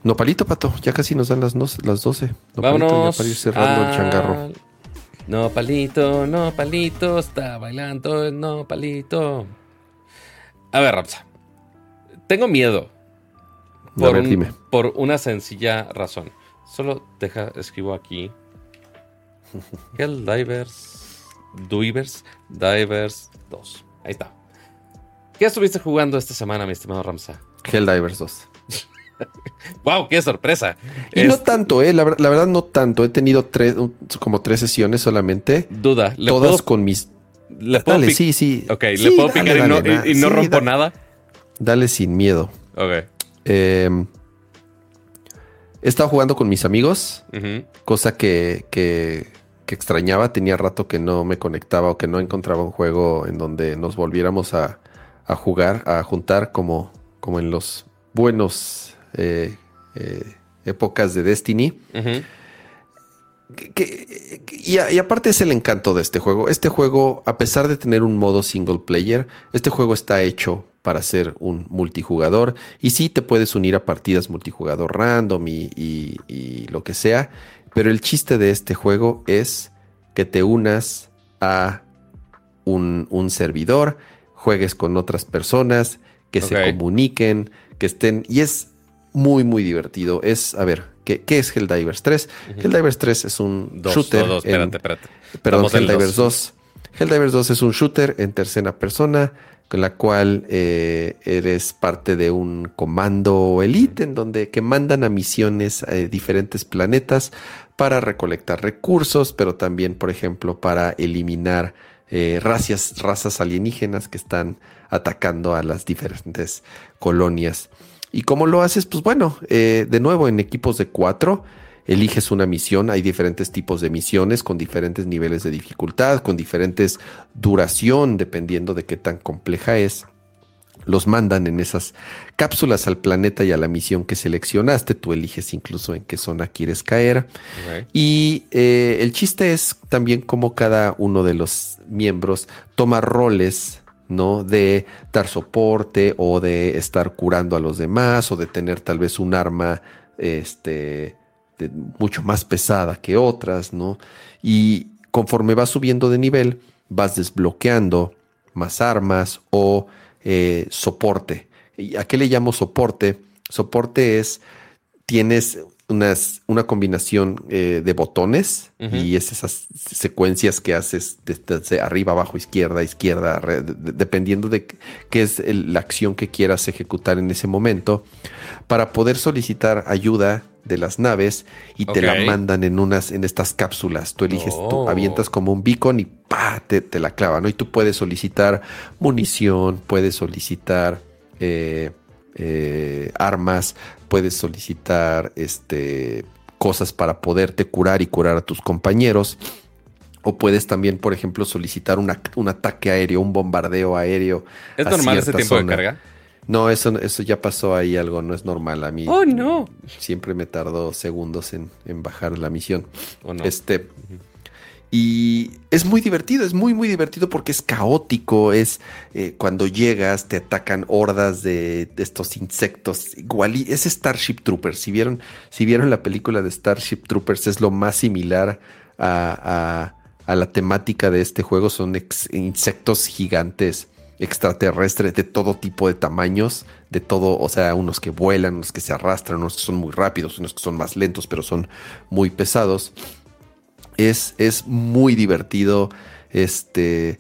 Nopalito, Pato, ya casi nos dan las, nos- las 12. Nopalito, Vámonos. Ya para ir cerrando el changarro. No, palito, no, palito, está bailando el no, palito. A ver, Ramsa. Tengo miedo. Por, ver, un- dime. por una sencilla razón. Solo deja, escribo aquí. (laughs) Helldivers. Divers. Divers 2. Ahí está. ¿Qué estuviste jugando esta semana, mi estimado Ramsa? Helldivers 2. (laughs) wow, qué sorpresa. Y no tanto, eh, la, verdad no tanto. He tenido tres, como tres sesiones solamente. Duda, todas con mis. ¿Le puedo dale, sí, sí. Ok, ¿le puedo picar y no, rompo nada? Dale sin miedo. Ok. Eh, he estado jugando con mis amigos, cosa que, que, extrañaba. Tenía rato que no me conectaba o que no encontraba un juego en donde nos volviéramos a, jugar, a juntar como, como en los buenos eh, eh, épocas de Destiny. y, aparte es el encanto de este juego. Este juego, a pesar de tener un modo single player, este juego está hecho para ser un multijugador. Y sí te puedes unir a partidas multijugador random y, lo que sea. Pero el chiste de este juego es que te unas a un, servidor, juegues con otras personas, que se comuniquen, que estén. Y es muy, muy divertido. Es, a ver, ¿qué, es Helldivers 3? Helldivers 3 es un shooter. espérate, espérate. Perdón, Helldivers 2. Helldivers 2 es un shooter en tercera persona con la cual eh, eres parte de un comando elite en donde que mandan a misiones a diferentes planetas para recolectar recursos, pero también, por ejemplo, para eliminar eh, razas, razas alienígenas que están atacando a las diferentes colonias. ¿Y cómo lo haces? Pues bueno, eh, de nuevo en equipos de cuatro eliges una misión, hay diferentes tipos de misiones con diferentes niveles de dificultad, con diferentes duración, dependiendo de qué tan compleja es. Los mandan en esas cápsulas al planeta y a la misión que seleccionaste. Tú eliges incluso en qué zona quieres caer. Y eh, el chiste es también cómo cada uno de los miembros toma roles ¿no? De dar soporte o de estar curando a los demás o de tener tal vez un arma este, mucho más pesada que otras, ¿no? Y conforme vas subiendo de nivel, vas desbloqueando más armas o eh, soporte. ¿Y ¿A qué le llamo soporte? Soporte es, tienes unas, una combinación eh, de botones y es esas secuencias que haces desde, arriba, abajo, izquierda, izquierda, dependiendo de qué es la acción que quieras ejecutar en ese momento, para poder solicitar ayuda de las naves y te la mandan en unas, en estas cápsulas. Tú eliges, tú oh. avientas como un beacon y ¡pa! Te, la clavan, ¿no? Y tú puedes solicitar munición, puedes solicitar eh, eh, armas, puedes solicitar este, cosas para poderte curar y curar a tus compañeros. O puedes también, por ejemplo, solicitar un ataque aéreo, un bombardeo aéreo. ¿Es normal ese tiempo de carga? No, eso, eso ya pasó ahí algo, no es normal. A mí oh, no. siempre me tardó segundos en, bajar la misión. Oh, no. Este. Y es muy divertido, es muy, muy divertido porque es caótico. Es eh, cuando llegas, te atacan hordas de, estos insectos. Igual, es Starship Troopers. Si vieron, si vieron la película de Starship Troopers, es lo más similar a, a, la temática de este juego. Son insectos gigantes extraterrestres de todo tipo de tamaños, de todo, o sea, unos que vuelan, unos que se arrastran, unos que son muy rápidos, unos que son más lentos, pero son muy pesados. Es, es muy divertido. Este.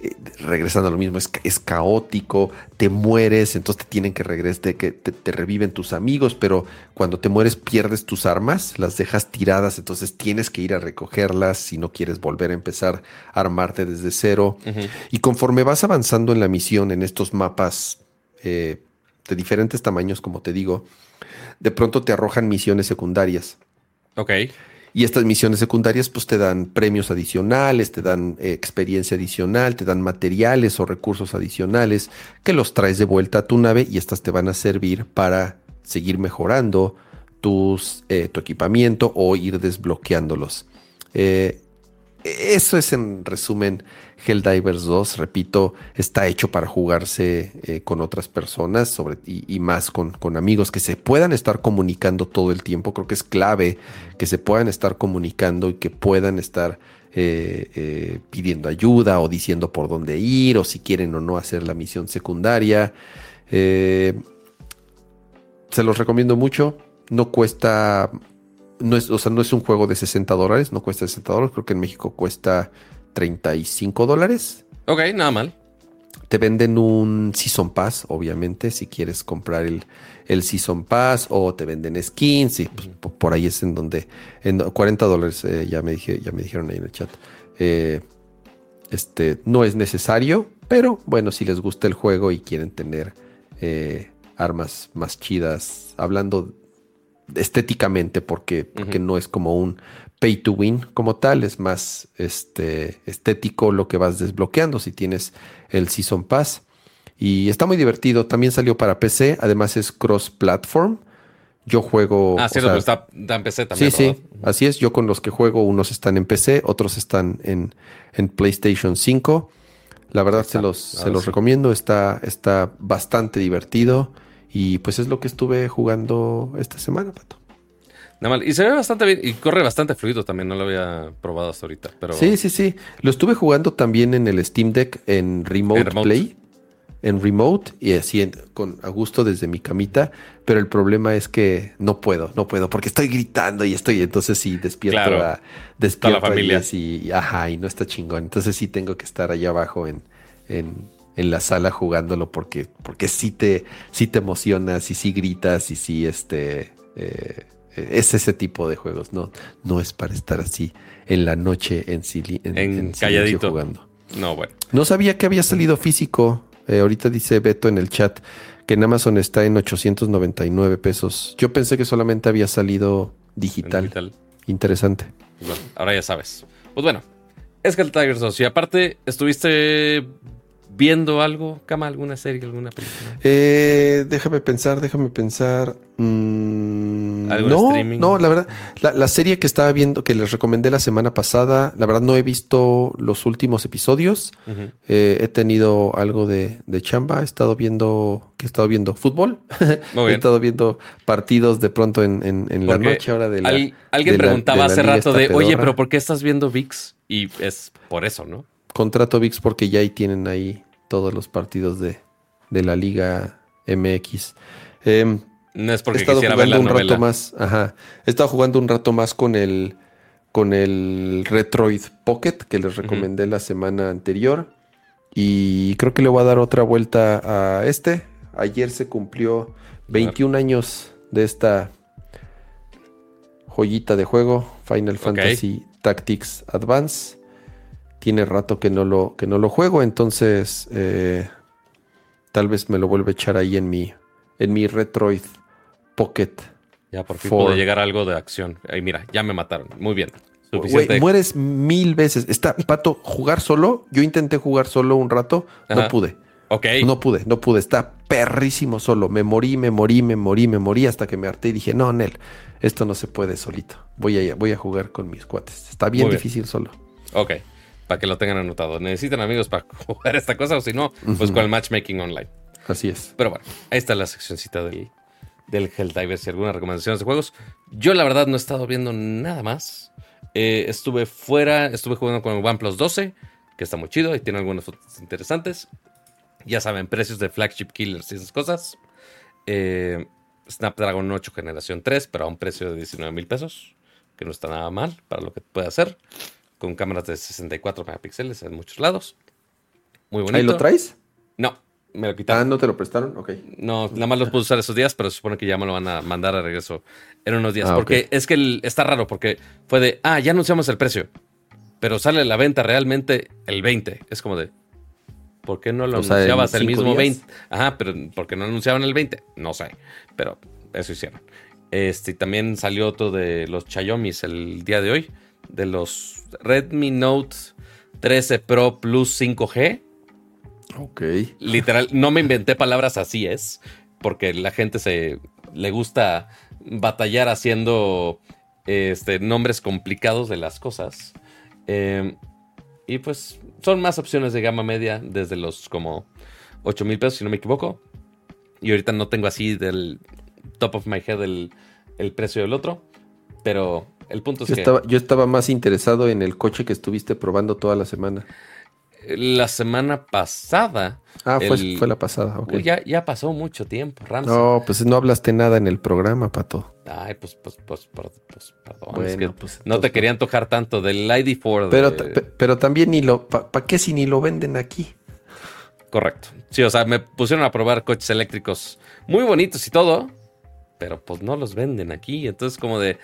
Eh, regresando a lo mismo, es, es, caótico, te mueres, entonces te tienen que regresar, que te, reviven tus amigos, pero cuando te mueres pierdes tus armas, las dejas tiradas, entonces tienes que ir a recogerlas si no quieres volver a empezar a armarte desde cero. Y conforme vas avanzando en la misión, en estos mapas eh, de diferentes tamaños, como te digo, de pronto te arrojan misiones secundarias. Ok. Y estas misiones secundarias pues te dan premios adicionales, te dan eh, experiencia adicional, te dan materiales o recursos adicionales que los traes de vuelta a tu nave y estas te van a servir para seguir mejorando tus, eh, tu equipamiento o ir desbloqueándolos. Eh, eso es en resumen Helldivers 2, repito, está hecho para jugarse eh, con otras personas sobre, y, más con, con, amigos que se puedan estar comunicando todo el tiempo. Creo que es clave que se puedan estar comunicando y que puedan estar eh, eh, pidiendo ayuda o diciendo por dónde ir o si quieren o no hacer la misión secundaria. se los recomiendo mucho. No cuesta no es, o sea, no es un juego de 60 dólares, no cuesta 60 dólares, creo que en México cuesta 35 dólares. Ok, nada mal. te venden un Season Pass, obviamente, si quieres comprar el, el Season Pass o te venden skins y pues, por ahí es en donde en 40 dólares eh, ya me dije ya me dijeron ahí en el chat eh, este no es necesario pero bueno si les gusta el juego y quieren tener eh, armas más chidas hablando estéticamente porque, porque no es como un pay to win como tal es más este estético lo que vas desbloqueando si tienes el season pass y está muy divertido. También salió para PC, además es cross-platform. Yo juego. Ah, cierto, está, en PC también. Sí, sí, así es. Yo con los que juego, unos están en PC, otros están en, en PlayStation 5. La verdad se los, se los recomiendo. Está, está bastante divertido. Y pues es lo que estuve jugando esta semana, Pato. Nada mal. Y se ve bastante bien. Y corre bastante fluido también. No lo había probado hasta ahorita. Pero... Sí, sí, sí. Lo estuve jugando también en el Steam Deck en Remote, Play en remote y así con a gusto desde mi camita, pero el problema es que no puedo, no puedo, porque estoy gritando y estoy, entonces sí despierto a, despierto la familia. Y, ajá, y no está chingón. Entonces sí tengo que estar allá abajo en, en, en la sala jugándolo porque, porque sí te, sí te emocionas y sí gritas y sí este eh, es ese tipo de juegos, no, no es para estar así en la noche en, en, en, calladito jugando. No, bueno. No sabía que había salido físico. Eh, ahorita dice Beto en el chat que en Amazon está en 899 pesos. Yo pensé que solamente había salido digital. Interesante. Bueno, ahora ya sabes. Pues bueno, es que el Tigers 2. Y aparte, estuviste viendo algo, Cama, alguna serie, alguna película? Eh, déjame pensar, déjame pensar. Mm, no, no, la verdad, la, serie que estaba viendo, que les recomendé la semana pasada, la verdad no he visto los últimos episodios. Eh, he tenido algo de, chamba, he estado viendo, que he estado viendo fútbol. (laughs) he estado viendo partidos de pronto en, la noche ahora de la. alguien preguntaba hace rato de, oye, pero ¿por qué estás viendo VIX? Y es por eso, ¿no? Contrato VIX porque ya ahí tienen ahí todos los partidos de, la Liga MX. Em, no es porque he estado jugando un rato más. Ajá. He estado jugando un rato más con el con el Retroid Pocket que les recomendé la semana anterior. Y creo que le voy a dar otra vuelta a este. Ayer se cumplió 21 años de esta joyita de juego, Final Fantasy Tactics Advance tiene rato que no lo, que no lo juego, entonces eh, tal vez me lo vuelva a echar ahí en mi, en mi Retroid Pocket. Ya por fin puede llegar algo de acción. Ahí mira, ya me mataron. Muy bien. mueres mil veces. Está, Pato, jugar solo. Yo intenté jugar solo un rato, no pude. Ok. No pude, no pude. Está perrísimo solo. Me morí, me morí, me morí, me morí hasta que me harté y dije, no, Nel, esto no se puede solito. Voy a, voy a jugar con mis cuates. Está bien difícil solo. Ok para que lo tengan anotado. Necesitan amigos para (laughs) jugar esta cosa o si no, pues con el matchmaking online. Así es. Pero bueno, ahí está la seccioncita del, del Helldivers y algunas recomendaciones de juegos. Yo la verdad no he estado viendo nada más. Eh, estuve fuera, estuve jugando con el OnePlus 12, que está muy chido y tiene algunas fotos interesantes. Ya saben, precios de flagship killers y esas cosas. Eh, Snapdragon 8 generación 3, pero a un precio de 19 mil pesos, que no está nada mal para lo que puede hacer con cámaras de 64 megapíxeles en muchos lados. Muy bonito. ¿Ahí lo traes? No, me lo quitaron. Ah, ¿no te lo prestaron? Ok. No, nada más lo puedo usar esos días, pero se supone que ya me lo van a mandar a regreso en unos días. Ah, porque es que está raro, porque fue de, ah, ya anunciamos el precio, pero sale la venta realmente el 20. Es como de, ¿por qué no lo anunciabas el mismo 20? Ajá, pero ¿por qué no anunciaban el 20? No sé, pero eso hicieron. Este, también salió otro de los Chayomis el día de hoy de los Redmi Note 13 Pro Plus 5G. Ok. Literal, no me inventé palabras así es, porque la gente se le gusta batallar haciendo este, nombres complicados de las cosas. Em, y pues son más opciones de gama media desde los como 8 mil pesos, si no me equivoco. Y ahorita no tengo así del top of my head el, el precio del otro. Pero el punto es yo que. Estaba, yo estaba más interesado en el coche que estuviste probando toda la semana. La semana pasada. Ah, fue, la pasada. Okay. Ya, ya pasó mucho tiempo, Ramsey. No, pues no hablaste nada en el programa, Pato. Ay, pues, pues, pues, pues perdón. Bueno, pues, no te quería antojar tanto del ID4. Pero, pero también ni lo. ¿Para qué si ni lo venden aquí? Correcto. Sí, o sea, me pusieron a probar coches eléctricos muy bonitos y todo, pero pues no los venden aquí. Entonces, como de,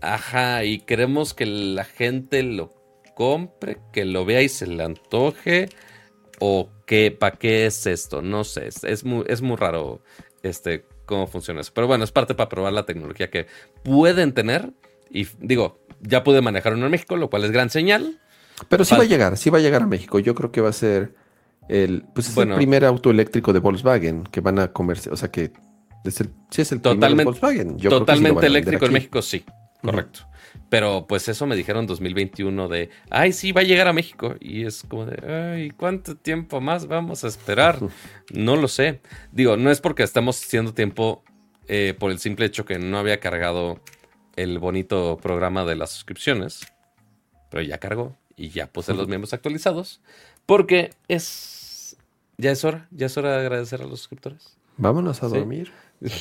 ajá, y queremos que la gente lo compre, que lo vea y se le antoje, o que, ¿para qué es esto? No sé, es, muy, es muy raro este, cómo funciona eso. Pero bueno, es parte para probar la tecnología que pueden tener. Y digo, ya pude manejar uno en México, lo cual es gran señal. Pero sí va a llegar, sí va a llegar a México. Yo creo que va a ser el, pues es el primer auto eléctrico de Volkswagen que van a comerse, o sea que es el, sí es el totalmente, Volkswagen. totalmente eléctrico en México, sí, correcto. Pero pues eso me dijeron 2021 de, ay, sí, va a llegar a México. Y es como de, ay, ¿cuánto tiempo más vamos a esperar? (laughs) No lo sé. Digo, no es porque estamos haciendo tiempo eh, por el simple hecho que no había cargado el bonito programa de las suscripciones. Pero ya cargó y ya puse los miembros actualizados. Porque es. Ya es hora, ya es hora de agradecer a los suscriptores. Vámonos a dormir. (laughs)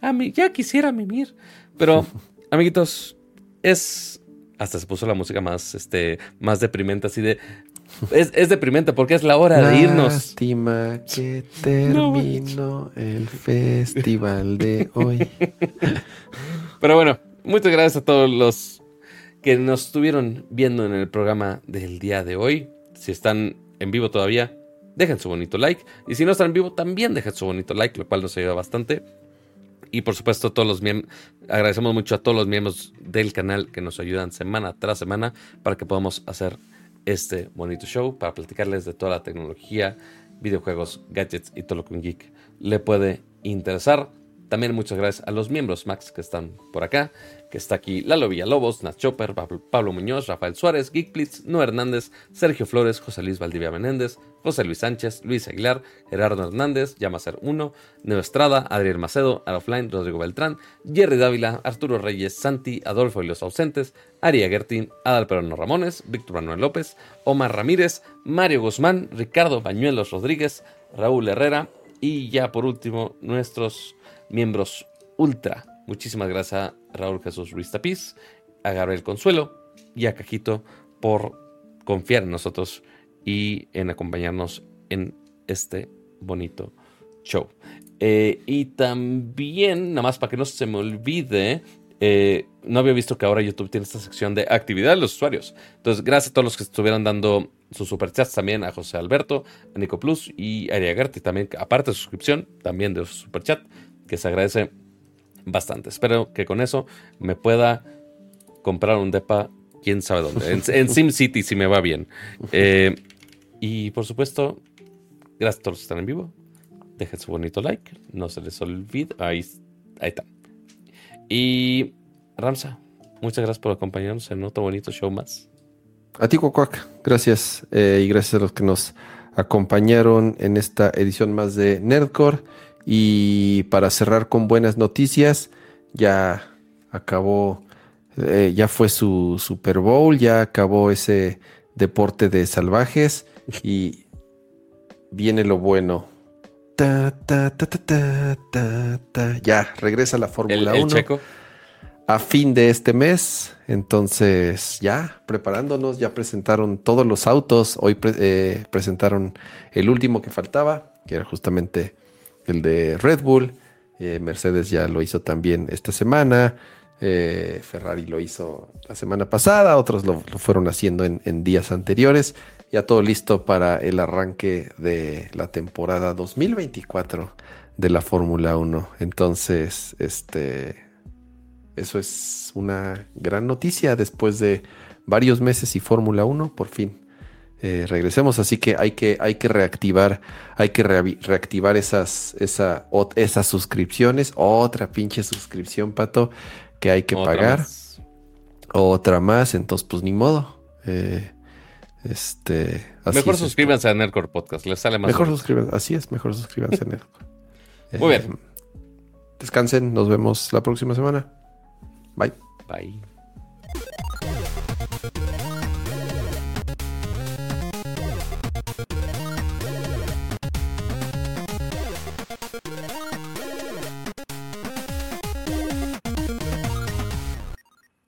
A mí, ya quisiera mimir. Pero, (laughs) amiguitos, es. Hasta se puso la música más, este, más deprimente, así de. Es, deprimente porque es la hora de irnos. Lástima que terminó el festival de hoy. (laughs) Pero bueno, muchas gracias a todos los que nos estuvieron viendo en el programa del día de hoy. Si están en vivo todavía, dejen su bonito like. Y si no están en vivo, también dejen su bonito like, lo cual nos ayuda bastante. Y por supuesto, todos los agradecemos mucho a todos los miembros del canal que nos ayudan semana tras semana para que podamos hacer este bonito show, para platicarles de toda la tecnología, videojuegos, gadgets y todo lo que un geek le puede interesar. También muchas gracias a los miembros Max que están por acá, que está aquí Lalo Villalobos, Nat Chopper, Pablo Muñoz, Rafael Suárez, Geekblitz, Noé Hernández, Sergio Flores, José Luis Valdivia Menéndez, José Luis Sánchez, Luis Aguilar, Gerardo Hernández, Yamacer 1, Neo Estrada, Adriel Macedo, Arofline, Rodrigo Beltrán, Jerry Dávila, Arturo Reyes, Santi, Adolfo y los ausentes, Aria Gertin, Adalperano Ramones, Víctor Manuel López, Omar Ramírez, Mario Guzmán, Ricardo Bañuelos Rodríguez, Raúl Herrera y ya por último nuestros miembros ultra. Muchísimas gracias Raúl Jesús Ruiz Tapiz, a Gabriel Consuelo y a Cajito por confiar en nosotros y en acompañarnos en este bonito show. Eh, y también, nada más para que no se me olvide, eh, no había visto que ahora YouTube tiene esta sección de actividad de los usuarios. Entonces, gracias a todos los que estuvieran dando sus superchats también a José Alberto, a Nico Plus y a Aria Gerti también, aparte de su suscripción, también de su superchat que se agradece bastante. Espero que con eso me pueda comprar un depa, quién sabe dónde, en, (laughs) SimCity si me va bien. Eh, y por supuesto, gracias a todos los que están en vivo. Dejen su bonito like, no se les olvide. Ahí, ahí está. Y Ramsa, muchas gracias por acompañarnos en otro bonito show más. A ti, Cuacuac, gracias. Eh, y gracias a los que nos acompañaron en esta edición más de Nerdcore. Y para cerrar con buenas noticias, ya acabó, eh, ya fue su Super Bowl, ya acabó ese deporte de salvajes y viene lo bueno. ya, regresa la Fórmula 1. A fin de este mes, entonces ya preparándonos, ya presentaron todos los autos. Hoy eh, presentaron el último que faltaba, que era justamente el de Red Bull. Eh, Mercedes ya lo hizo también esta semana. Eh, Ferrari lo hizo la semana pasada, otros lo, fueron haciendo en, días anteriores. Ya todo listo para el arranque de la temporada 2024 de la Fórmula 1. Entonces, este, eso es una gran noticia después de varios meses y Fórmula 1 por fin eh, regresemos. Así que hay que, hay que reactivar, hay que reactivar esas, esa, esas suscripciones. Otra pinche suscripción, pato, que hay que pagar. Otra más, entonces, pues ni modo. Eh, este, mejor suscríbanse a Nerdcore Podcast, les sale más. Mejor suscríbanse, así es, mejor suscríbanse a Nerdcore. (laughs) Muy bien. Eh, descansen, nos vemos la próxima semana. Bye. Bye.